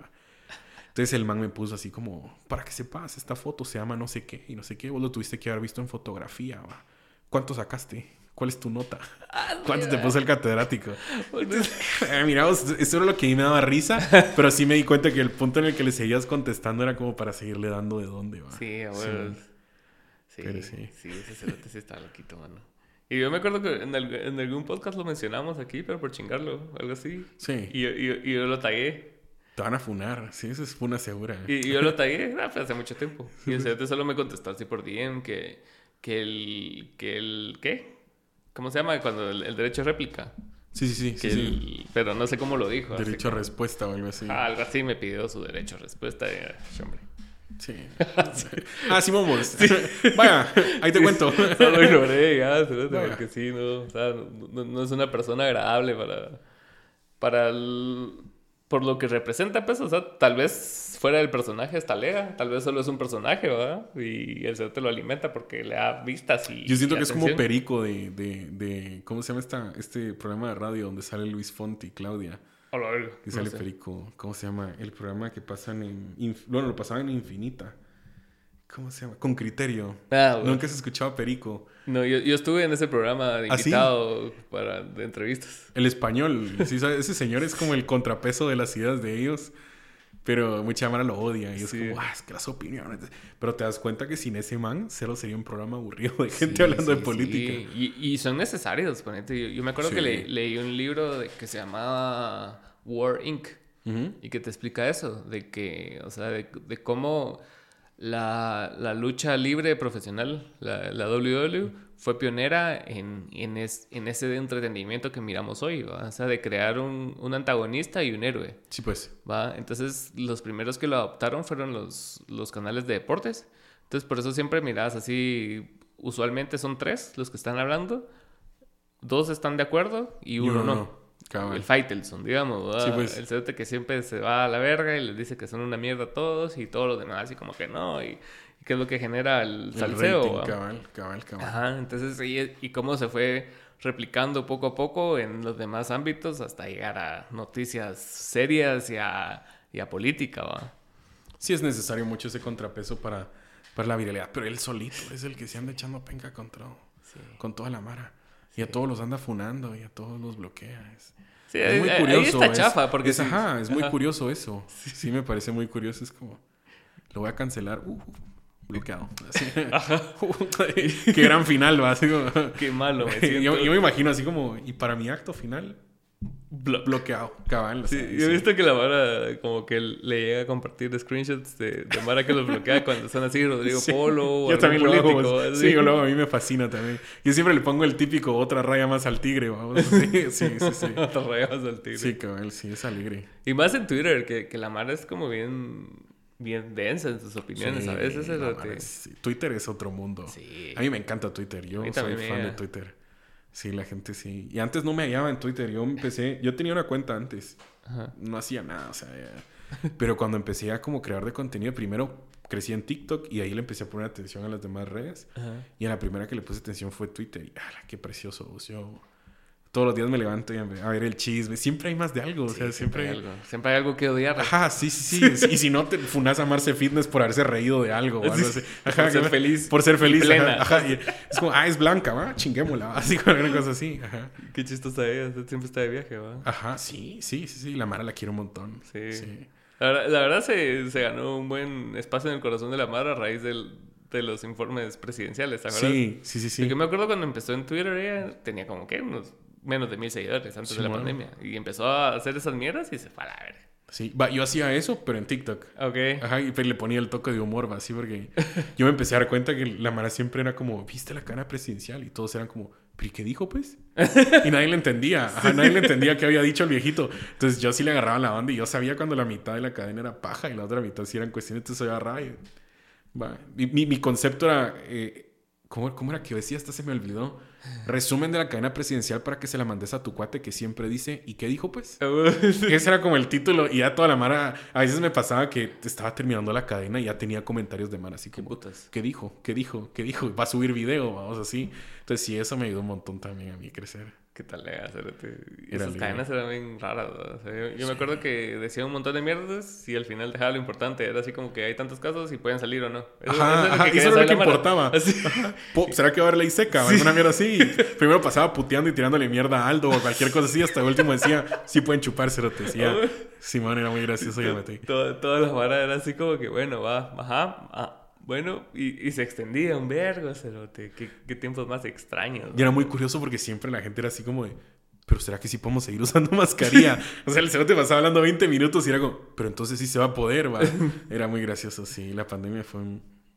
Entonces el man me puso así como, para que sepas, esta foto se llama no sé qué y no sé qué, vos lo tuviste que haber visto en fotografía. ¿va? ¿Cuánto sacaste? ¿Cuál es tu nota? Ah, ¿Cuánto te puso el catedrático? Eh, mira, eso era lo que a mí me daba risa, pero sí me di cuenta que el punto en el que le seguías contestando era como para seguirle dando de dónde va. Sí, bueno. Sí, sí, sí. ese cerote sí está loquito, mano. Y yo me acuerdo que en, algún podcast lo mencionamos aquí, pero por chingarlo, algo así. Sí. Y, y, yo lo tagué. Te van a funar, sí, eso es funa segura. Y, yo lo tagué ah, hace mucho tiempo. Y el cerote solo me contestó así por DM que, que el, que el, ¿qué? ¿Cómo se llama? Cuando el, derecho a réplica. Sí, sí, sí. sí, Pero no sé cómo lo dijo. Derecho a respuesta o algo así. Ah, algo así me pidió su derecho a respuesta. Y, hombre. Sí. ah, sí, vamos. Vaya, ahí te cuento. no lo ignoré, ya, porque sí, no, o sea, no, no, es una persona agradable para, para el, por lo que representa, pues, o sea, tal vez fuera del personaje está lega, tal vez solo es un personaje, ¿verdad? Y el ser te lo alimenta porque le da vistas y. Yo siento que es como Perico de, de, de, ¿Cómo se llama esta, este programa de radio donde sale Luis Fonti y Claudia? Hola, Y sale Perico. ¿Cómo se llama? El programa que pasan en. Bueno, lo pasaban en Infinita. ¿Cómo se llama? Con criterio. Ah, Nunca has escuchado Perico. No, yo, yo, estuve en ese programa de ¿Ah, invitado para, de entrevistas. El español. sí, ese señor es como el contrapeso de las ideas de ellos. Pero mucha mara lo odia. Y es como, ah, es que las opiniones. Pero te das cuenta que sin ese man, cero sería un programa aburrido de gente hablando de política. Y, y, son necesarios, ponete. Yo, me acuerdo que leí un libro de, que se llamaba War Inc. Y que te explica eso. De que, o sea, de, de cómo la, la, lucha libre profesional, la, la WW, fue pionera en, en, en, ese entretenimiento que miramos hoy, ¿va? o sea, de crear un, un, antagonista y un héroe. Sí, pues. ¿va? Entonces, los primeros que lo adoptaron fueron los, los canales de deportes. Entonces, por eso siempre miras así, usualmente son tres los que están hablando, dos están de acuerdo y uno, no. El Faitelson, digamos, pues. El cerote que siempre se va a la verga y les dice que son una mierda todos y todos los demás así como que no y, qué es lo que genera el, salseo. cabal, cabal, cabal. Ajá, entonces y, y cómo se fue replicando poco a poco en los demás ámbitos hasta llegar a noticias serias y a, y a política, ¿va? Sí es necesario mucho ese contrapeso para, para la viralidad, pero él solito es el que se anda echando penca contra, con toda la mara. Y a todos los anda funando y a todos los bloquea. Es, sí, es muy curioso. Ahí está chafa porque es, ajá, es muy curioso eso. Sí, me parece muy curioso. Es como, lo voy a cancelar. Uh, bloqueado. Qué gran final, va. Qué malo. yo, me imagino así como, y para mi acto final, bloqueado, cabal. Sí, yo he visto que la Mara como que le llega a compartir screenshots de, de Mara que los bloquea cuando son así Rodrigo Polo o Yo también lo hago. Sí, yo luego a mí me fascina también. Yo siempre le pongo el típico otra raya más al tigre, vamos. Sí, sí, sí. otra raya más al tigre. Sí, cabal, sí, es alegre. Y más en Twitter, que, que la Mara es como bien bien densa en sus opiniones a veces. Es, Twitter es otro mundo. Sí. A mí me encanta Twitter. Yo soy fan de Twitter. Sí, la gente sí. Y antes no me hallaba en Twitter. Yo empecé, yo tenía una cuenta antes. No hacía nada, o sea, pero cuando empecé a como crear de contenido, primero crecí en TikTok y ahí le empecé a poner atención a las demás redes. Y a la primera que le puse atención fue Twitter. Y ¡ah, qué precioso! Yo todos los días me levanto y a ver el chisme. Siempre hay más de algo, o sea, siempre, hay algo. Siempre hay algo que odiar. Ajá, sí, sí, sí. y si no, te funas a Marce Fitness por haberse reído de algo algo así. Ajá, por ser feliz. Por ser feliz. Ajá, es como, ah, es blanca, va, chinguémosla, así con una cosa así. Ajá. Qué chistosa ella, siempre está de viaje, va. Ajá, sí, sí, sí, sí. La Mara la quiero un montón. Sí. sí. La, verdad, se, se, ganó un buen espacio en el corazón de la Mara a raíz del, de los informes presidenciales, ¿te Sí, sí, sí, sí. Porque me acuerdo cuando empezó en Twitter, ella tenía como que unos menos de mil seguidores antes de la pandemia. Y empezó a hacer esas mierdas y se fue a la verga. Sí, va, yo hacía eso, pero en TikTok. Ok. Ajá, y le ponía el toque de humor, va, así, porque yo me empecé a dar cuenta que la Mara siempre era como, ¿viste la cara presidencial? Y todos eran como, ¿pero qué dijo, pues? Y nadie le entendía. Ajá, nadie le entendía qué había dicho el viejito. Entonces yo sí le agarraba la onda y yo sabía cuando la mitad de la cadena era paja y la otra mitad sí eran cuestiones, entonces yo agarraba y... Va. Mi, mi, concepto era... Eh, ¿cómo, ¿Cómo era que decía? Hasta se me olvidó Resumen de la cadena presidencial para que se la mandes a tu cuate que siempre dice, ¿y qué dijo pues? Ese era como el título y ya toda la mara, a veces me pasaba que estaba terminando la cadena y ya tenía comentarios de mara así como, ¿qué dijo? ¿Qué dijo? ¿Qué dijo? Va a subir video, vamos así. Entonces sí, eso me ayudó un montón también a mí a crecer. ¿Qué tal le Esas cadenas eran bien raras. yo, me acuerdo que decía un montón de mierdas y al final dejaba lo importante. Era así como que hay tantos casos y pueden salir o no. Eso, ajá, eso, era lo que importaba. ¿Será que va a haber ley seca? Alguna mierda así. Primero pasaba puteando y tirándole mierda a Aldo o cualquier cosa así. Hasta el último decía, sí pueden chupar, te Decía, Simón era muy gracioso, ya metí. Toda la vara era así como que, bueno, va, ajá, ah, bueno, y, se extendía un vergo, cerote. Qué, qué tiempos más extraños. Y era muy curioso porque siempre la gente era así como de, pero ¿será que sí podemos seguir usando mascarilla? o sea, el cerote pasaba hablando 20 minutos y era como, pero entonces sí se va a poder, va. Era muy gracioso, sí. La pandemia fue,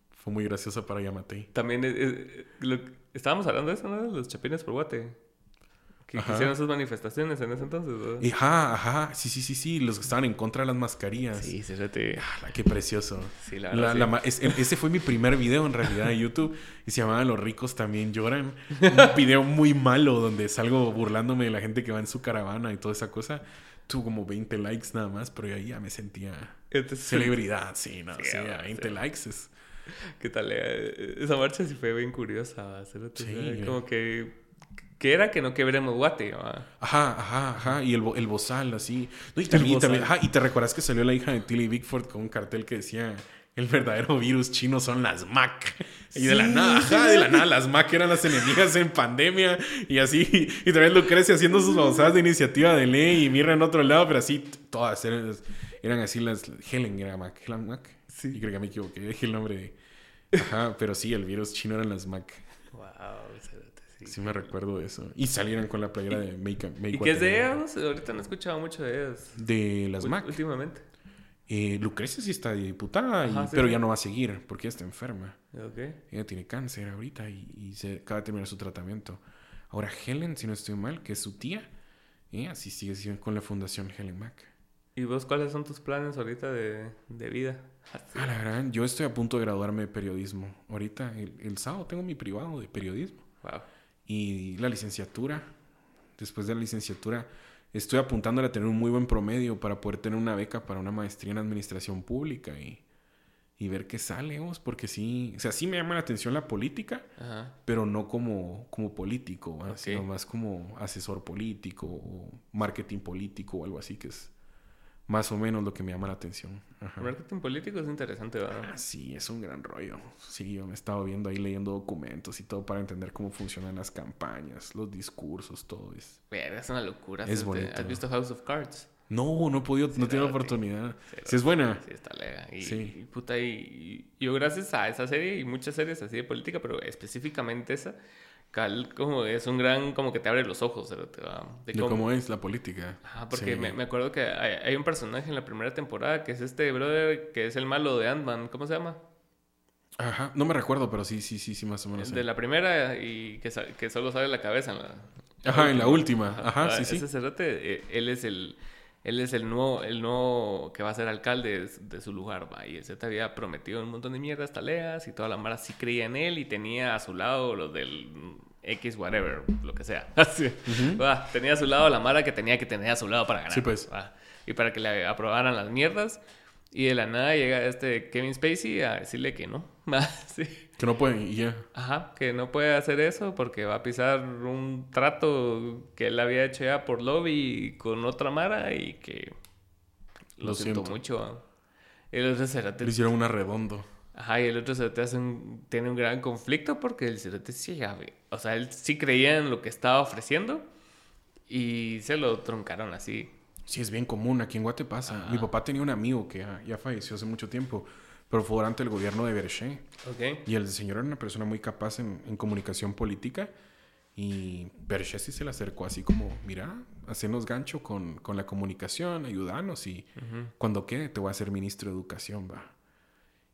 fue muy graciosa para Yamatei. También, eh, eh, estábamos hablando de eso, ¿no? Los chapines por guate que hicieron sus manifestaciones en ese entonces. Ajá, ajá, sí, sí, sí, sí, los que estaban en contra de las mascarillas. Sí, sí, sí. Ah, qué precioso. Sí, la verdad. ese fue mi primer video en realidad de YouTube y se llamaba Los ricos también lloran. Un video muy malo donde salgo burlándome de la gente que va en su caravana y toda esa cosa. Tuvo como 20 likes nada más, pero ahí ya me sentía celebridad, sí, no, sí, 20 likes es... ¿Qué tal? Eh, esa marcha sí fue bien curiosa. Sí, como que que era que no quebremos guate. Ajá, ajá, ajá. Y el, el bozal, así. y, también, ajá, y te recuerdas que salió la hija de Tilly Bigford con un cartel que decía: el verdadero virus chino son las Mac. Y de la nada, ajá, de la nada, las Mac eran las enemigas en pandemia. Y así, y también Lucrecia haciendo sus babosadas de iniciativa de ley y Mirra en otro lado, pero así, todas eran, eran así las. Helen era Mac. Helen Mac. Sí. Y creo que me equivoqué, dije el nombre Ajá, pero sí, el virus chino eran las Mac. Wow, Sí, me recuerdo eso. Y salieron con la playera de Make, Make ¿Y qué es de ellas? Ahorita no he escuchado mucho de ellas. De las Mac. Últimamente. Eh, Lucrecia sí está diputada, pero ya no va a seguir porque ella está enferma. Okay. Ella tiene cáncer ahorita y, se acaba de terminar su tratamiento. Ahora Helen, si no estoy mal, que es su tía, ella sí sigue con la fundación Helen Mac. ¿Y vos cuáles son tus planes ahorita de, de vida? Ah, la verdad, yo estoy a punto de graduarme de periodismo. Ahorita, el, el sábado, tengo mi privado de periodismo. Wow. Y la licenciatura, después de la licenciatura, estoy apuntándole a tener un muy buen promedio para poder tener una beca para una maestría en administración pública y, y ver qué sale, porque sí, o sea, sí me llama la atención la política, pero no como, como político, sino más como asesor político o marketing político o algo así, que es más o menos lo que me llama la atención. El marketing político es interesante, ¿verdad? Ah, sí, es un gran rollo. Sí, yo me he estado viendo ahí leyendo documentos y todo para entender cómo funcionan las campañas, los discursos, todo es. es una locura. Es bonito. ¿Has visto House of Cards? No, no he podido, no tengo oportunidad. Sí, es buena. Sí, está lega. Y, sí. y puta, y, yo gracias a esa serie y muchas series así de política, pero específicamente esa, Cal como es un gran, como que te abre los ojos de, cómo, es la política. Ajá, porque me, me, acuerdo que hay, un personaje en la primera temporada que es este brother que es el malo de Ant-Man, ¿cómo se llama? Ajá, no me recuerdo, pero sí, sí, sí, sí, más o menos. De la primera y que, que solo sale la cabeza en la... Ajá, en la última, ajá, sí, sí. Ese eh, él es el él es el nuevo, el nuevo que va a ser alcalde de, su lugar, va. Y ese te había prometido un montón de mierdas, taleas, y toda la mara sí creía en él y tenía a su lado los del X, whatever, lo que sea. tenía a su lado la mara que tenía que tener a su lado para ganar. Sí, pues. Y para que le aprobaran las mierdas. Y de la nada llega este Kevin Spacey a decirle que no. sí. Que no puede, y ya. Ajá, que no puede hacer eso porque va a pisar un trato que él había hecho ya por lobby con otra Mara y que lo, siento mucho. El otro cerote... Le hicieron una redondo. Ajá, y el otro cerote hace tiene un gran conflicto porque el cerote sí, o sea, él sí creía en lo que estaba ofreciendo y se lo truncaron así. Sí, es bien común, aquí en Guate pasa. Mi papá tenía un amigo que ya, falleció hace mucho tiempo, pero fue durante el gobierno de Berché. Okay. Y el señor era una persona muy capaz en, comunicación política. Y Berché sí se le acercó así como, mira, hacernos gancho con, con la comunicación, ayudarnos y cuando quede te voy a ser ministro de educación, va.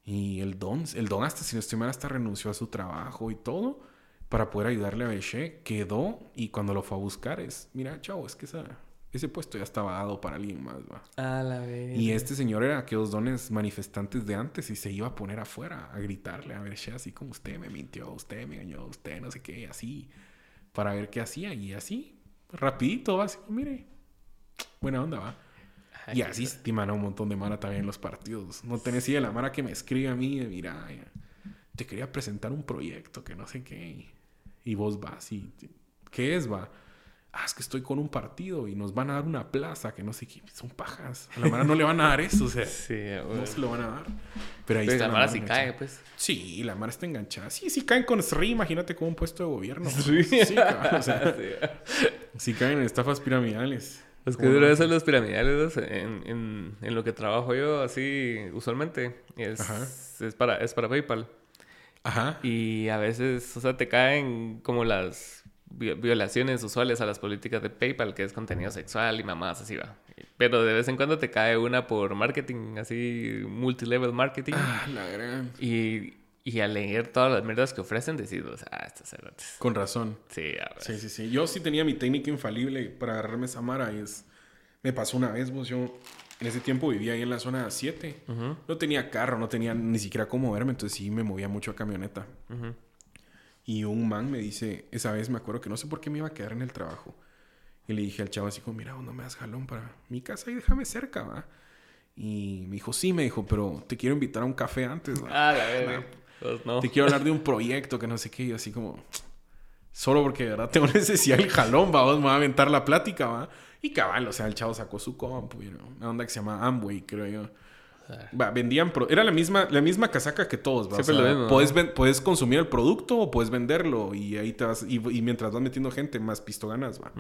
Y el don, el don hasta si no estoy mal, hasta renunció a su trabajo y todo para poder ayudarle a Beche. Quedó y cuando lo fue a buscar es, mira, chavo, es que esa, ese puesto ya estaba dado para alguien más, va. A la vez. Y este señor era aquellos dones manifestantes de antes y se iba a poner afuera a gritarle a Beche así como usted me mintió, usted me engañó, usted no sé qué, así, para ver qué hacía y así, rapidito, va, así, mire, buena onda, va. y así estiman a un montón de mara también en los partidos. No tenés idea la mara que me escribe a mí, mira, te quería presentar un proyecto que no sé qué. Y vos vas y, ¿qué es, va? Ah, es que estoy con un partido y nos van a dar una plaza que no sé qué. Son pajas. A la mara no le van a dar eso, o sea. Sí, No se lo van a dar. Pero ahí está. La, la mara sí cae, pues. Sí, la mara está enganchada. Sí, sí caen con SRI, imagínate como un puesto de gobierno. Sí, sí, o sea, sí. caen en estafas piramidales. Los que duro eso los piramidales en, en, en, lo que trabajo yo así usualmente es, es para es para PayPal. Ajá. Y a veces, o sea, te caen como las violaciones usuales a las políticas de PayPal, que es contenido sexual y mamás así va. Pero de vez en cuando te cae una por marketing, así, multilevel marketing. Ah, la gran. Y, y al leer todas las mierdas que ofrecen, decís, ah, estas cerotes. Con razón. Sí, a ver. Sí, sí, sí. Yo sí tenía mi técnica infalible para agarrarme esa mara y es... Me pasó una vez, vos, yo en ese tiempo vivía ahí en la zona 7. No tenía carro, no tenía ni siquiera cómo moverme, entonces sí me movía mucho a camioneta. Y un man me dice, esa vez me acuerdo que no sé por qué me iba a quedar en el trabajo. Y le dije al chavo así como, mira, no me das jalón para mi casa y déjame cerca, ¿va? Y me dijo, sí, me dijo, pero te quiero invitar a un café antes, ¿va? Ah, la verdad. Pues no. Te quiero hablar de un proyecto que no sé qué. Y así como, solo porque de verdad tengo necesidad del jalón, va, vos me va a aventar la plática, va. Y cabal, o sea, el chavo sacó su compu, una onda que se llama Amway, creo yo. Va, vendían, era la misma, la misma casaca que todos, ¿va? puedes, puedes, consumir el producto o puedes venderlo y ahí te vas, y, mientras vas metiendo gente, más pisto ganas, va.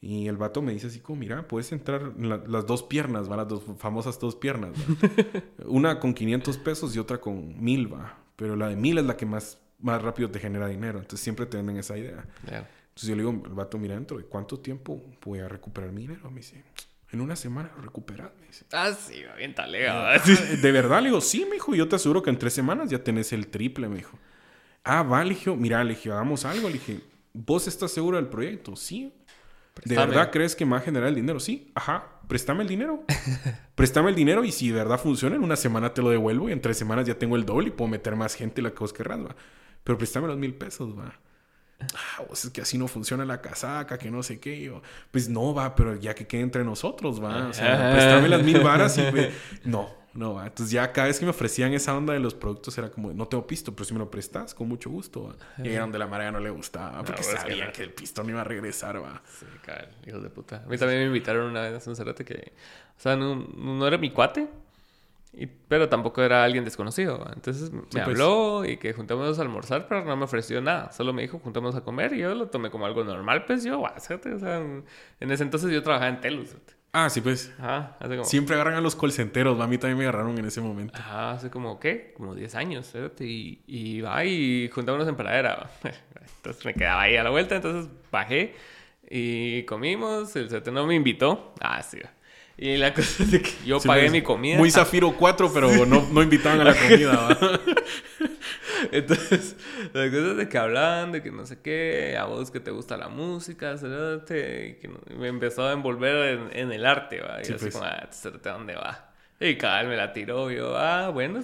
Y el vato me dice así como, mira, puedes entrar las dos piernas, va, las dos famosas dos piernas, Una con 500 pesos y otra con 1000, va. Pero la de 1000 es la que más, más rápido te genera dinero, entonces siempre te venden esa idea. Entonces yo le digo, el vato, mira, dentro de cuánto tiempo voy a recuperar mi dinero, me dice en una semana lo recuperas, me dice. Ah, sí, bien talega. De verdad, le digo, sí, me dijo, yo te aseguro que en tres semanas ya tenés el triple, me dijo. Ah, va, le dije, mira, le dije, hagamos algo, le dije, ¿vos estás seguro del proyecto? Sí. ¿De verdad crees que me va a generar el dinero? Sí. Ajá, préstame el dinero. préstame el dinero y si de verdad funciona, en una semana te lo devuelvo y en tres semanas ya tengo el doble y puedo meter más gente la que vos querrás, va. Pero préstame los mil pesos, va ah, es que así no funciona la casaca, que no sé qué. pues no, va, pero ya que quede entre nosotros, va. O sea, préstame las mil varas y, no, no, va. Entonces ya cada vez que me ofrecían esa onda de los productos era como, no tengo pisto, pero si me lo prestas, con mucho gusto, va. Y era donde la marea no le gustaba, porque sabían que, el pisto no iba a regresar, va. Sí, cabrón, hijos de puta. A mí también me invitaron una vez a un cerate que, o sea, no, no era mi cuate, pero tampoco era alguien desconocido. Entonces me pues. habló y que juntémonos a almorzar, pero no me ofreció nada. Solo me dijo, juntémonos a comer y yo lo tomé como algo normal. Pues yo, O sea, en ese entonces yo trabajaba en Telus. Ah, sí, pues. Ajá, hace como... Siempre agarran a los colcenteros. A mí también me agarraron en ese momento. Ajá, hace como, ¿qué? Como 10 años. Y, y va y juntámonos en paradera. Entonces me quedaba ahí a la vuelta. Entonces bajé y comimos. El CT no me invitó. Ah, sí. Y la cosa es que yo pagué mi comida. Muy Zafiro 4, pero no, no invitaban a la comida, Entonces, la cosa es de que hablaban de que no sé qué, a vos que te gusta la música, y que me empezó a envolver en, el arte, ¿va? Y así pues. como, ah, ¿dónde va? Y cada me la tiró, yo, ah, bueno,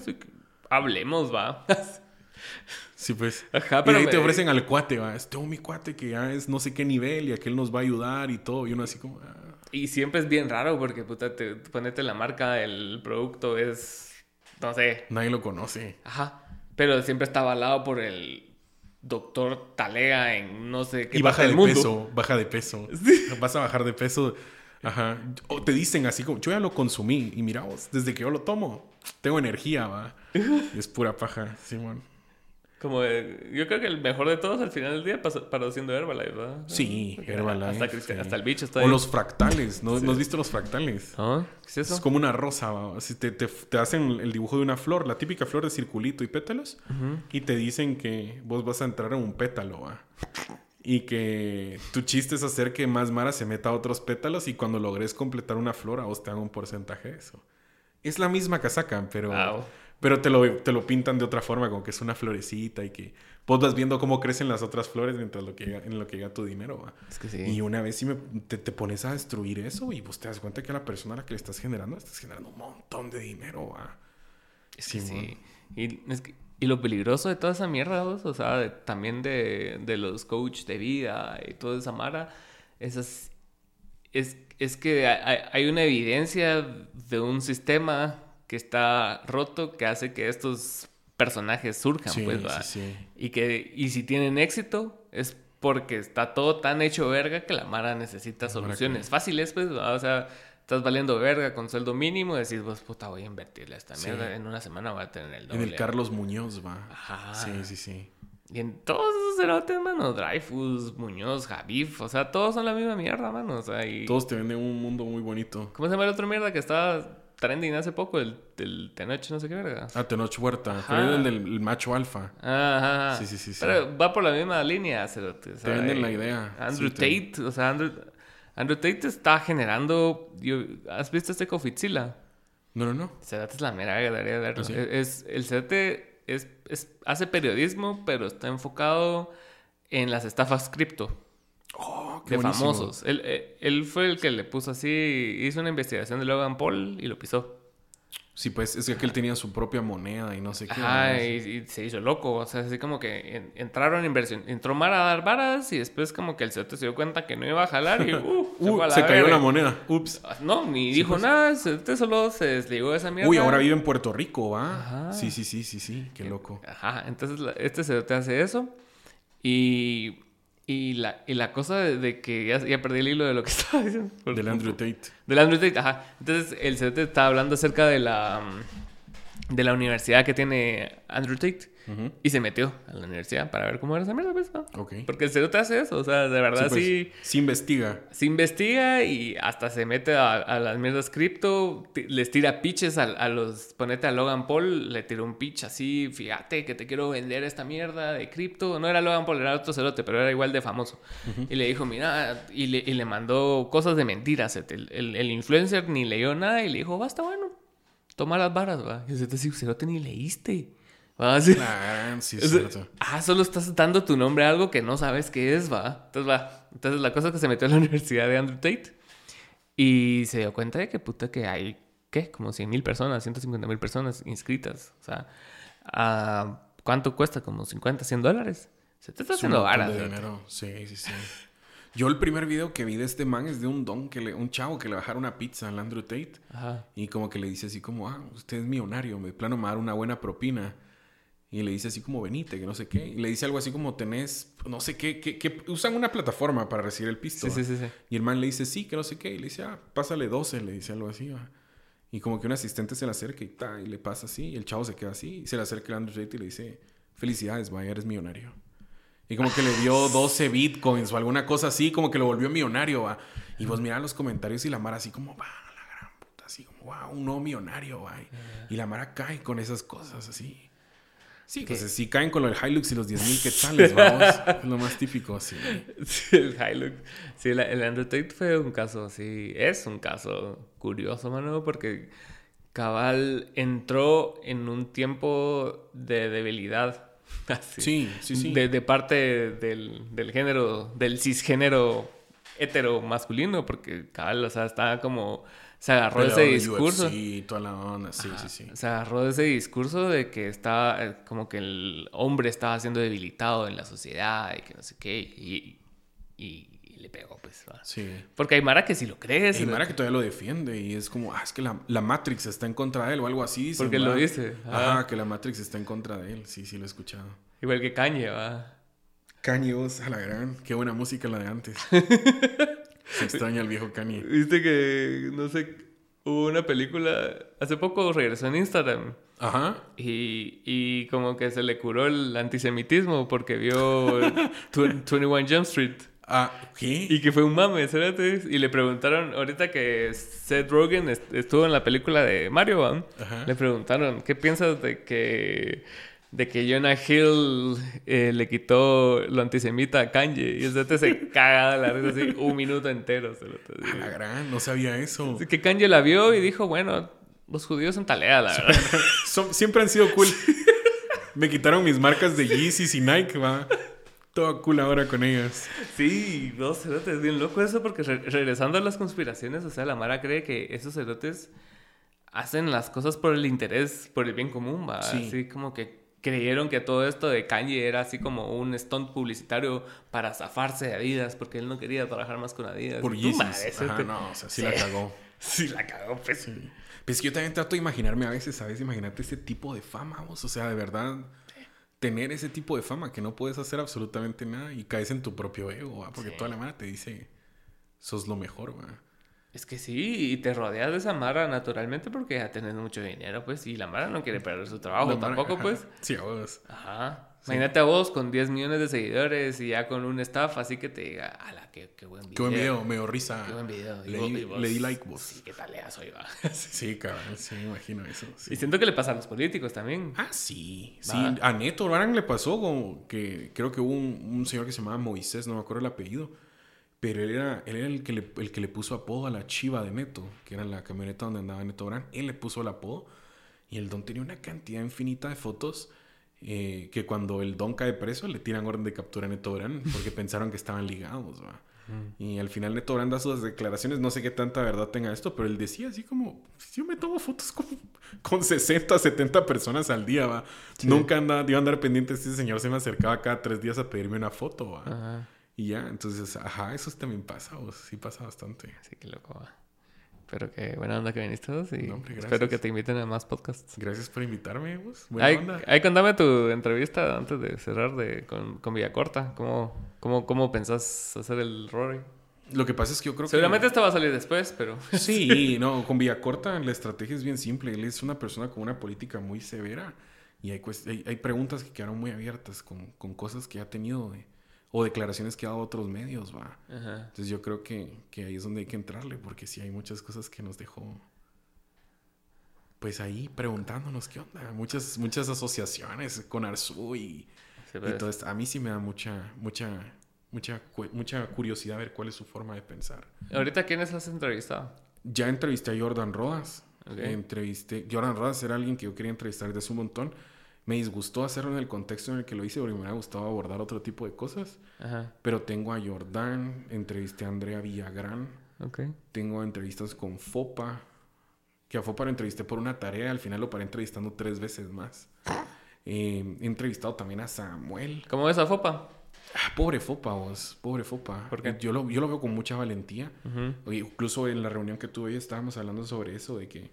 hablemos, va. Sí, pues. Ajá, pero y ahí te ofrecen al cuate, va. Este, mi cuate que ya es no sé qué nivel y aquel nos va a ayudar y todo. Y uno así como, ah, Y siempre es bien raro porque, puta, te, ponete la marca, el producto es, no sé. Nadie lo conoce. Ajá. Pero siempre está avalado por el doctor Talea en no sé qué. Y baja de peso, baja de peso. Vas a bajar de peso. Ajá. O te dicen así como, yo ya lo consumí y mira desde que yo lo tomo, tengo energía, va. es pura paja, Simón. Como yo creo que el mejor de todos al final del día paró siendo Herbalife, ¿verdad? Sí, Herbalife. Hasta, hasta, el bicho está ahí. O los fractales, ¿no, ¿no has visto los fractales? ¿Ah? ¿Qué es eso? Es como una rosa, Si te, te, te, hacen el dibujo de una flor, la típica flor de circulito y pétalos, y te dicen que vos vas a entrar en un pétalo, ¿va? Y que tu chiste es hacer que más Mara se meta a otros pétalos y cuando logres completar una flor, a vos te hagan un porcentaje de eso. Es la misma casaca, pero... Pero te lo, te lo pintan de otra forma, como que es una florecita y que vos vas viendo cómo crecen las otras flores mientras lo que en lo que llega tu dinero. ¿va? Es que sí. Y una vez si me, te, te, pones a destruir eso y vos te das cuenta que a la persona a la que le estás generando, estás generando un montón de dinero. ¿va? Es que sí. Y, es que, y, lo peligroso de toda esa mierda, vos, o sea, también de, de, los coaches de vida y toda esa mara, esas, es, es que hay, hay una evidencia de un sistema que está roto que hace que estos personajes surjan, pues, ¿va? Y que, y si tienen éxito, es porque está todo tan hecho verga que la Mara necesita soluciones fáciles, pues, o sea, estás valiendo verga con sueldo mínimo, decís, vos, puta, voy a invertirle esta mierda, en una semana voy a tener el doble. En el Carlos Muñoz, va. Ajá. Sí, sí, sí. Y en todos esos cerotes, mano, Dreyfus, Muñoz, Javif, o sea, todos son la misma mierda, mano, o sea, y... Todos te venden un mundo muy bonito. ¿Cómo se llama el otro mierda que estaba trending hace poco, el, del Tenoch, no sé qué verga. Ah, Tenoch Huerta. Pero el del macho alfa. Ajá. Sí, sí, sí, sí. Pero va por la misma línea, cerote. te venden la idea. Andrew Tate, o sea, Andrew, Andrew Tate está generando... ¿Has visto este Cofitzila? No, no, no. Cerote es la mera debería verlo. ¿Ah, es, el Cerote es, es, hace periodismo, pero está enfocado en las estafas cripto. Oh, de famosos. Él, eh, él, fue el que le puso así, hizo una investigación de Logan Paul y lo pisó. Sí, pues es que él tenía su propia moneda y no sé qué. Ah, y, se hizo loco. O sea, así como que entraron inversión. Entró Mara a dar varas y después como que el cerote se dio cuenta que no iba a jalar y uh, uh, se, cayó la moneda. Ups. No, ni dijo pues. nada. El solo se desligó de esa mierda. Uy, ahora vive en Puerto Rico, ¿va? Sí, sí, sí, sí, sí. Qué loco. Ajá. Entonces este cerote hace eso y y la, y la cosa de, que ya, ya, perdí el hilo de lo que estaba diciendo. Del Andrew Tate. Del Andrew Tate, ajá. Entonces el CT estaba hablando acerca de la, de la universidad que tiene Andrew Tate. Y se metió a la universidad para ver cómo era esa mierda, pues, ¿no? Porque el te hace eso, o sea, de verdad sí. Pues, se investiga. Se investiga y hasta se mete a, las mierdas cripto, les tira pitches a, los. Ponete a Logan Paul, le tiró un pitch así, fíjate que te quiero vender esta mierda de cripto. No era Logan Paul, era otro cerote, pero era igual de famoso. Y le dijo, mira, y le, y le mandó cosas de mentiras. El, el, influencer ni leyó nada y le dijo, basta, bueno, toma las varas, va. Y el cerote, cerote ni leíste. Ah, sí. sí, Ah, solo estás dando tu nombre a algo que no sabes qué es, va. Entonces, va. Entonces, la cosa es que se metió a la universidad de Andrew Tate y se dio cuenta de que puta que hay, ¿qué? Como 100 mil personas, 150 mil personas inscritas. O sea, ah, ¿cuánto cuesta? Como 50, 100 dólares. Se te está haciendo varas. Sí, sí, sí. Yo el primer video que vi de este man es de un don que le, un chavo que le bajaron una pizza al Andrew Tate. Ajá. Y como que le dice así como, ah, usted es millonario, me plano me dar una buena propina. Y le dice así como, venite, que no sé qué. Y le dice algo así como, tenés, no sé qué, que, usan una plataforma para recibir el pisto. Sí, sí, sí, Y el man le dice, sí, que no sé qué. Y le dice, ah, pásale 12, le dice algo así. Y como que un asistente se le acerca y, ta, y le pasa así. Y el chavo se queda así. Y se le acerca el Andrew Tate y le dice, felicidades, vaya, eres millonario. Y como que le dio 12 bitcoins o alguna cosa así, como que lo volvió millonario, va. Y vos mirás los comentarios y la Mara así como, va, la gran puta, así como, wow, un nuevo millonario, va. Y la Mara cae con esas cosas así. Sí, pues si caen con lo del Hilux y los 10.000 quetzales, vamos. es lo más típico, sí. sí el Hilux. Sí, el Andrew Tate fue un caso así. Es un caso curioso, mano, porque Cabal entró en un tiempo de debilidad. Así, sí, sí, sí. De, de parte del, del, género, del cisgénero hetero masculino, porque Cabal, o sea, estaba como se agarró de ese discurso. Sí, toda la onda, sí, sí, sí. Se agarró de ese discurso de que estaba, eh, como que el hombre estaba siendo debilitado en la sociedad y que no sé qué. Y, y, le pegó, pues. Sí. Porque hay Mara que si lo crees. Hay Mara que todavía lo defiende y es como, ah, es que la, la Matrix está en contra de él o algo así. Porque lo dice. Ajá, que la Matrix está en contra de él. Sí, sí, lo he escuchado. Igual que Kanye, va. Kanye, vos, a la gran. Qué buena música la de antes. Se extraña el viejo Kanye. Viste que, no sé, hubo una película. Hace poco regresó en Instagram. Ajá. Y, y como que se le curó el antisemitismo porque vio 21 Jump Street. Ah, ¿qué? Y que fue un mame, ¿sabes? Y le preguntaron, ahorita que Seth Rogen estuvo en la película de Mario, le preguntaron, ¿qué piensas de que de que Jonah Hill eh, le quitó lo antisemita a Kanye. Y ese se caga la risa así un minuto entero. Se lo la gran, no sabía eso. Así que Kanye la vio y dijo, bueno, los judíos son talea, la verdad. siempre han sido cool. Me quitaron mis marcas de Yeezys y Nike, va. Todo cool ahora con ellas. Sí, no, cerotes, es bien loco eso porque regresando a las conspiraciones, o sea, la Mara cree que esos cerotes hacen las cosas por el interés, por el bien común, va. Así como que creyeron que todo esto de Kanye era así como un stunt publicitario para zafarse de Adidas porque él no quería trabajar más con Adidas. Por Yeezys. Ajá, no, o sea, sí, la cagó. Sí la cagó, pues. Pues yo también trato de imaginarme a veces, ¿sabes? Imagínate ese tipo de fama, vos. O sea, de verdad, tener ese tipo de fama que no puedes hacer absolutamente nada y caes en tu propio ego, ¿va? Porque toda la mano te dice, sos lo mejor, ¿va? Es que sí, y te rodeas de esa Mara naturalmente porque ya tenés mucho dinero, pues, y la Mara no quiere perder su trabajo tampoco, pues. Sí, a vos. Ajá. Imagínate a vos con 10 millones de seguidores y ya con un staff así que te diga, ala, qué, qué buen video. Qué buen video, me dio risa. Qué buen video. Le, di like vos. Sí, qué taleazo iba. sí, cabrón, sí, me imagino eso. Y siento que le pasa a los políticos también. Ah, sí. Sí, a Neto le pasó como que creo que hubo un, un señor que se llamaba Moisés, no me acuerdo el apellido pero él era, él era el, que le, el que le puso apodo a la chiva de Neto, que era la camioneta donde andaba Neto Brand. Él le puso el apodo y el don tenía una cantidad infinita de fotos eh, que cuando el don cae preso le tiran orden de captura a Neto Brand porque pensaron que estaban ligados. Mm. Y al final Neto Brand da sus declaraciones, no sé qué tanta verdad tenga esto, pero él decía así como, yo me tomo fotos con, con 60, 70 personas al día, va. Nunca anda, iba a andar pendiente, este señor se me acercaba cada tres días a pedirme una foto, va. Ajá. Y ya, entonces, ajá, eso también pasa, o sí pasa bastante. Sí, qué loco. Pero qué buena onda que viniste y espero que te inviten a más podcasts. Gracias por invitarme, vos. Buena onda. Ahí contame tu entrevista antes de cerrar de, con, con Villacorta. ¿Cómo, cómo, ¿Cómo pensás hacer el Rory? Lo que pasa es que yo creo que... Seguramente esta va a salir después, pero... Sí, no, con Villacorta la estrategia es bien simple. Él es una persona con una política muy severa y hay, hay, hay preguntas que quedaron muy abiertas con, con cosas que ha tenido de o declaraciones que ha dado otros medios, va. Entonces yo creo que, que, ahí es donde hay que entrarle, porque sí hay muchas cosas que nos dejó, pues ahí preguntándonos qué onda. Muchas, muchas asociaciones con Arzu y, y todo esto. A mí sí me da mucha, mucha, mucha, mucha curiosidad ver cuál es su forma de pensar. ¿Ahorita quiénes has entrevistado? Ya entrevisté a Jordan Rodas. Entrevisté, Jordan Rodas era alguien que yo quería entrevistar desde hace un montón me disgustó hacerlo en el contexto en el que lo hice porque me hubiera gustado abordar otro tipo de cosas. Pero tengo a Jordán, entrevisté a Andrea Villagrán. Tengo entrevistas con Fopa, que a Fopa lo entrevisté por una tarea, al final lo paré entrevistando tres veces más. Eh, he entrevistado también a Samuel. ¿Cómo ves a Fopa? Ah, pobre Fopa, vos, pobre Fopa. Porque Yo lo, yo lo veo con mucha valentía. Incluso en la reunión que tuve estábamos hablando sobre eso, de que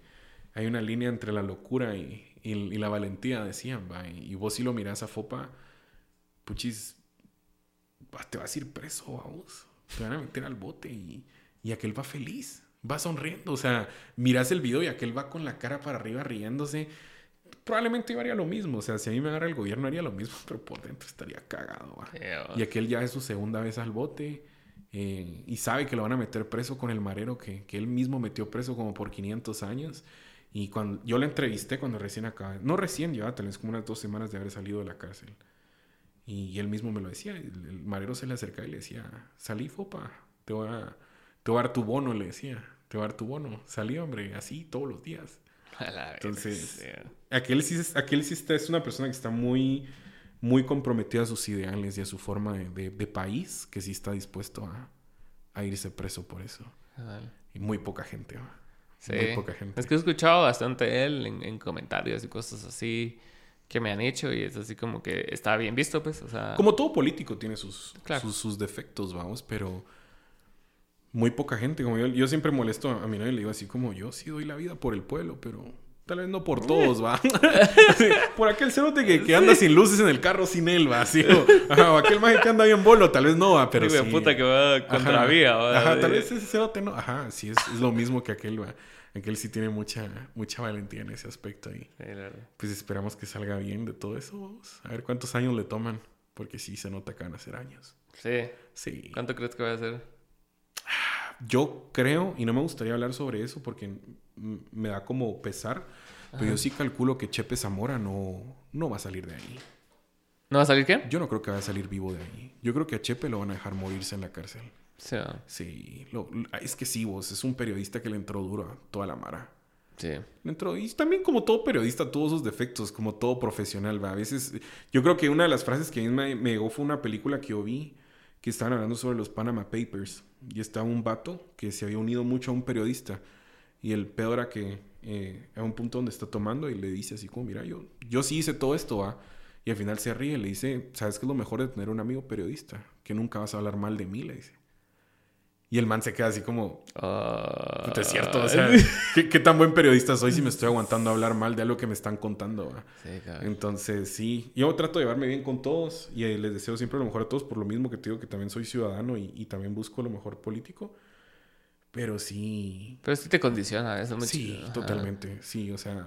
hay una línea entre la locura y, y, la valentía, decían, va. Y, vos si lo mirás a Fopa, puchis, te vas a ir preso, vos. Te van a meter al bote y, y aquel va feliz, va sonriendo. O sea, mirás el video y aquel va con la cara para arriba riéndose. Probablemente yo haría lo mismo. O sea, si a mí me agarra el gobierno haría lo mismo, pero por dentro estaría cagado. Y aquel ya es su segunda vez al bote. Eh, y sabe que lo van a meter preso con el marero que, que él mismo metió preso como por 500 años. Y cuando yo la entrevisté cuando recién acaba, no recién, llevaba tal vez como unas dos semanas de haber salido de la cárcel. Y él mismo me lo decía, el, marero se le acercaba y le decía, salí, fopa, te voy, a, te voy a dar tu bono, le decía, te voy a dar tu bono. Salí, hombre, así todos los días. Entonces, aquel sí, aquel sí está, es una persona que está muy, muy comprometida a sus ideales y a su forma de, de, país, que sí está dispuesto a, a irse preso por eso. Y muy poca gente. ¿va? Sí. Es que he escuchado bastante él en, comentarios y cosas así que me han hecho y es así como que está bien visto, pues, o sea... Como todo político tiene sus, sus, defectos, vamos, pero muy poca gente. Como yo, yo siempre molesto a mi novia y le digo así como yo sí doy la vida por el pueblo, pero tal vez no por todos, va. por aquel cerote que, que anda sin luces en el carro sin él, va. Así, o, aquel maje que anda bien bolo, tal vez no, va, pero sí. puta que va contra vía, va. Ajá, tal vez ese cerote no. Ajá, sí, es, es lo mismo que aquel, va. Aquel sí tiene mucha, mucha valentía en ese aspecto ahí. Sí, pues esperamos que salga bien de todo eso. Vamos. A ver cuántos años le toman. Porque sí se nota que van a ser años. Sí. Sí. ¿Cuánto crees que va a ser? Yo creo, y no me gustaría hablar sobre eso porque me da como pesar, pero yo sí calculo que Chepe Zamora no, no va a salir de ahí. ¿No va a salir qué? Yo no creo que vaya a salir vivo de ahí. Yo creo que a Chepe lo van a dejar morirse en la cárcel. Sí. Sí. es que sí, vos. Es un periodista que le entró duro a toda la mara. Sí. Le entró. Y también como todo periodista, todos sus defectos, como todo profesional, va. A veces... Yo creo que una de las frases que a mí me, me llegó fue una película que yo vi que estaban hablando sobre los Panama Papers. Y estaba un vato que se había unido mucho a un periodista. Y el peor era que eh, a un punto donde está tomando y le dice así como, mira, yo, yo sí hice todo esto, ¿va? Y al final se ríe le dice, ¿sabes qué es lo mejor de tener un amigo periodista? Que nunca vas a hablar mal de mí, le dice. Y el man se queda así como, uh, es cierto, o sea, ¿qué, tan buen periodista soy si me estoy aguantando a hablar mal de algo que me están contando? Sí, Entonces, sí, yo trato de llevarme bien con todos y les deseo siempre lo mejor a todos por lo mismo que te digo que también soy ciudadano y, y también busco lo mejor político. Pero sí. Pero sí te condiciona eso. sí, totalmente. Sí, o sea,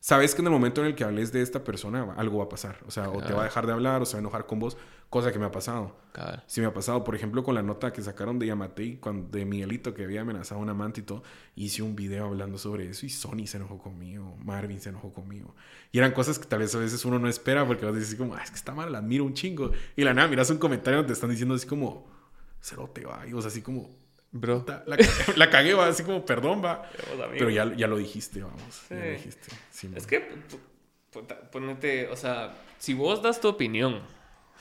sabes que en el momento en el que hables de esta persona, algo va a pasar. O sea, o te va a dejar de hablar o se va a enojar con vos, cosa que me ha pasado. Claro. Sí me ha pasado, por ejemplo, con la nota que sacaron de Yamatei, de Miguelito, que había amenazado a un amante y todo, hice un video hablando sobre eso y Sony se enojó conmigo, Marvin se enojó conmigo. Y eran cosas que tal vez a veces uno no espera porque vas a decir como, ah, es que está mal, la admiro un chingo. Y la nada, miras un comentario donde te están diciendo así como, cerote, va. Y sea, así como, Bro. La, la, cagué, va, así como, perdón, va. Pero ya, ya lo dijiste, vamos. Ya lo dijiste. es que, ponete, o sea, si vos das tu opinión,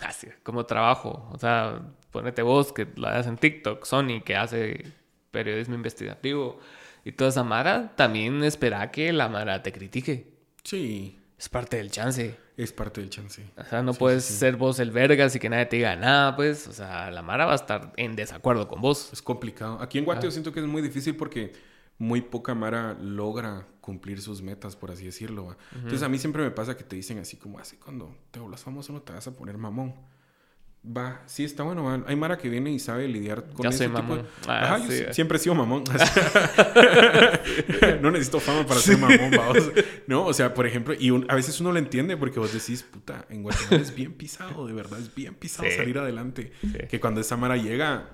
así, como trabajo, o sea, ponete vos que la das en TikTok, Sony que hace periodismo investigativo y toda esa Mara, también espera que la Mara te critique. Sí. Es parte del chance. Es parte del chance. O sea, no puedes ser vos el vergas y que nadie te diga nada, pues. O sea, la Mara va a estar en desacuerdo con vos. Es complicado. Aquí en Guate yo siento que es muy difícil porque muy poca Mara logra cumplir sus metas, por así decirlo. Entonces a mí siempre me pasa que te dicen así como, así cuando te vuelvas famoso no te vas a poner mamón. Va, sí, está bueno. hay Mara que viene y sabe lidiar con ese tipo ah, Ajá, yo siempre he sido mamón. no necesito fama para ser mamón, vamos. No, o sea, por ejemplo, y a veces uno lo entiende porque vos decís, puta, en Guatemala es bien pisado, de verdad, es bien pisado salir adelante. Que cuando esa Mara llega,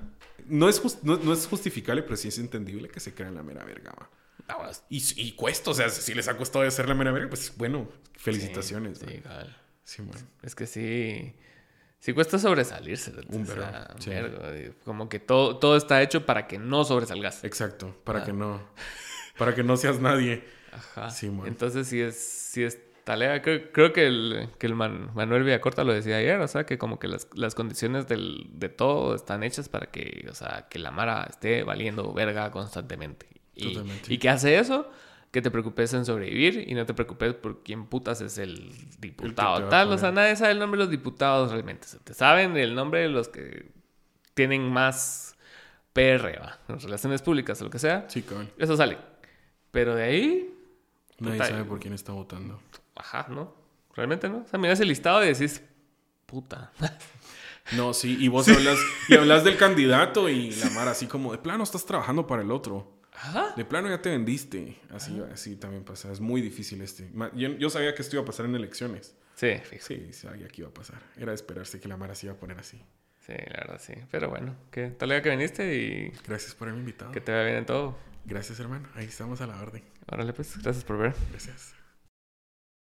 no es, no, es justificable, pero sí es entendible que se crea la mera verga, va. Y, y, cuesta, o sea, si les ha costado de ser la mera verga, pues bueno, felicitaciones. Sí, sí, sí. Es que sí. Sí cuesta sobresalirse. Un Como que todo, todo está hecho para que no sobresalgas. Exacto, para que no... Para que no seas nadie. Ajá. Sí, Entonces sí es, sí es talea. Creo, que el, que el Manuel Villacorta lo decía ayer, o sea, que como que las, las condiciones del, de todo están hechas para que, o sea, que la Mara esté valiendo verga constantemente. Y, Totalmente. ¿Y qué hace eso? Que te preocupes en sobrevivir y no te preocupes por quién putas es el diputado tal. O sea, nadie sabe el nombre de los diputados realmente. te saben el nombre de los que tienen más PR, ¿va? Relaciones públicas o lo que sea. Sí, cabrón. Eso sale. Pero de ahí... Nadie sabe por quién está votando. Ajá, ¿no? Realmente no. O sea, miras el listado y decís, puta. No, sí, y vos hablas, y hablas del candidato y la mar así como, de plano estás trabajando para el otro. De plano ya te vendiste. Así, así también pasa. Es muy difícil este. Yo, sabía que esto iba a pasar en elecciones. Sí, Sí, sabía que iba a pasar. Era esperarse que la Mara se iba a poner así. Sí, la verdad, sí. Pero bueno, que tal día que viniste y... Gracias por haberme invitado. Que te vaya bien en todo. Gracias, hermano. Ahí estamos a la orden. Órale, pues. Gracias por ver. Gracias.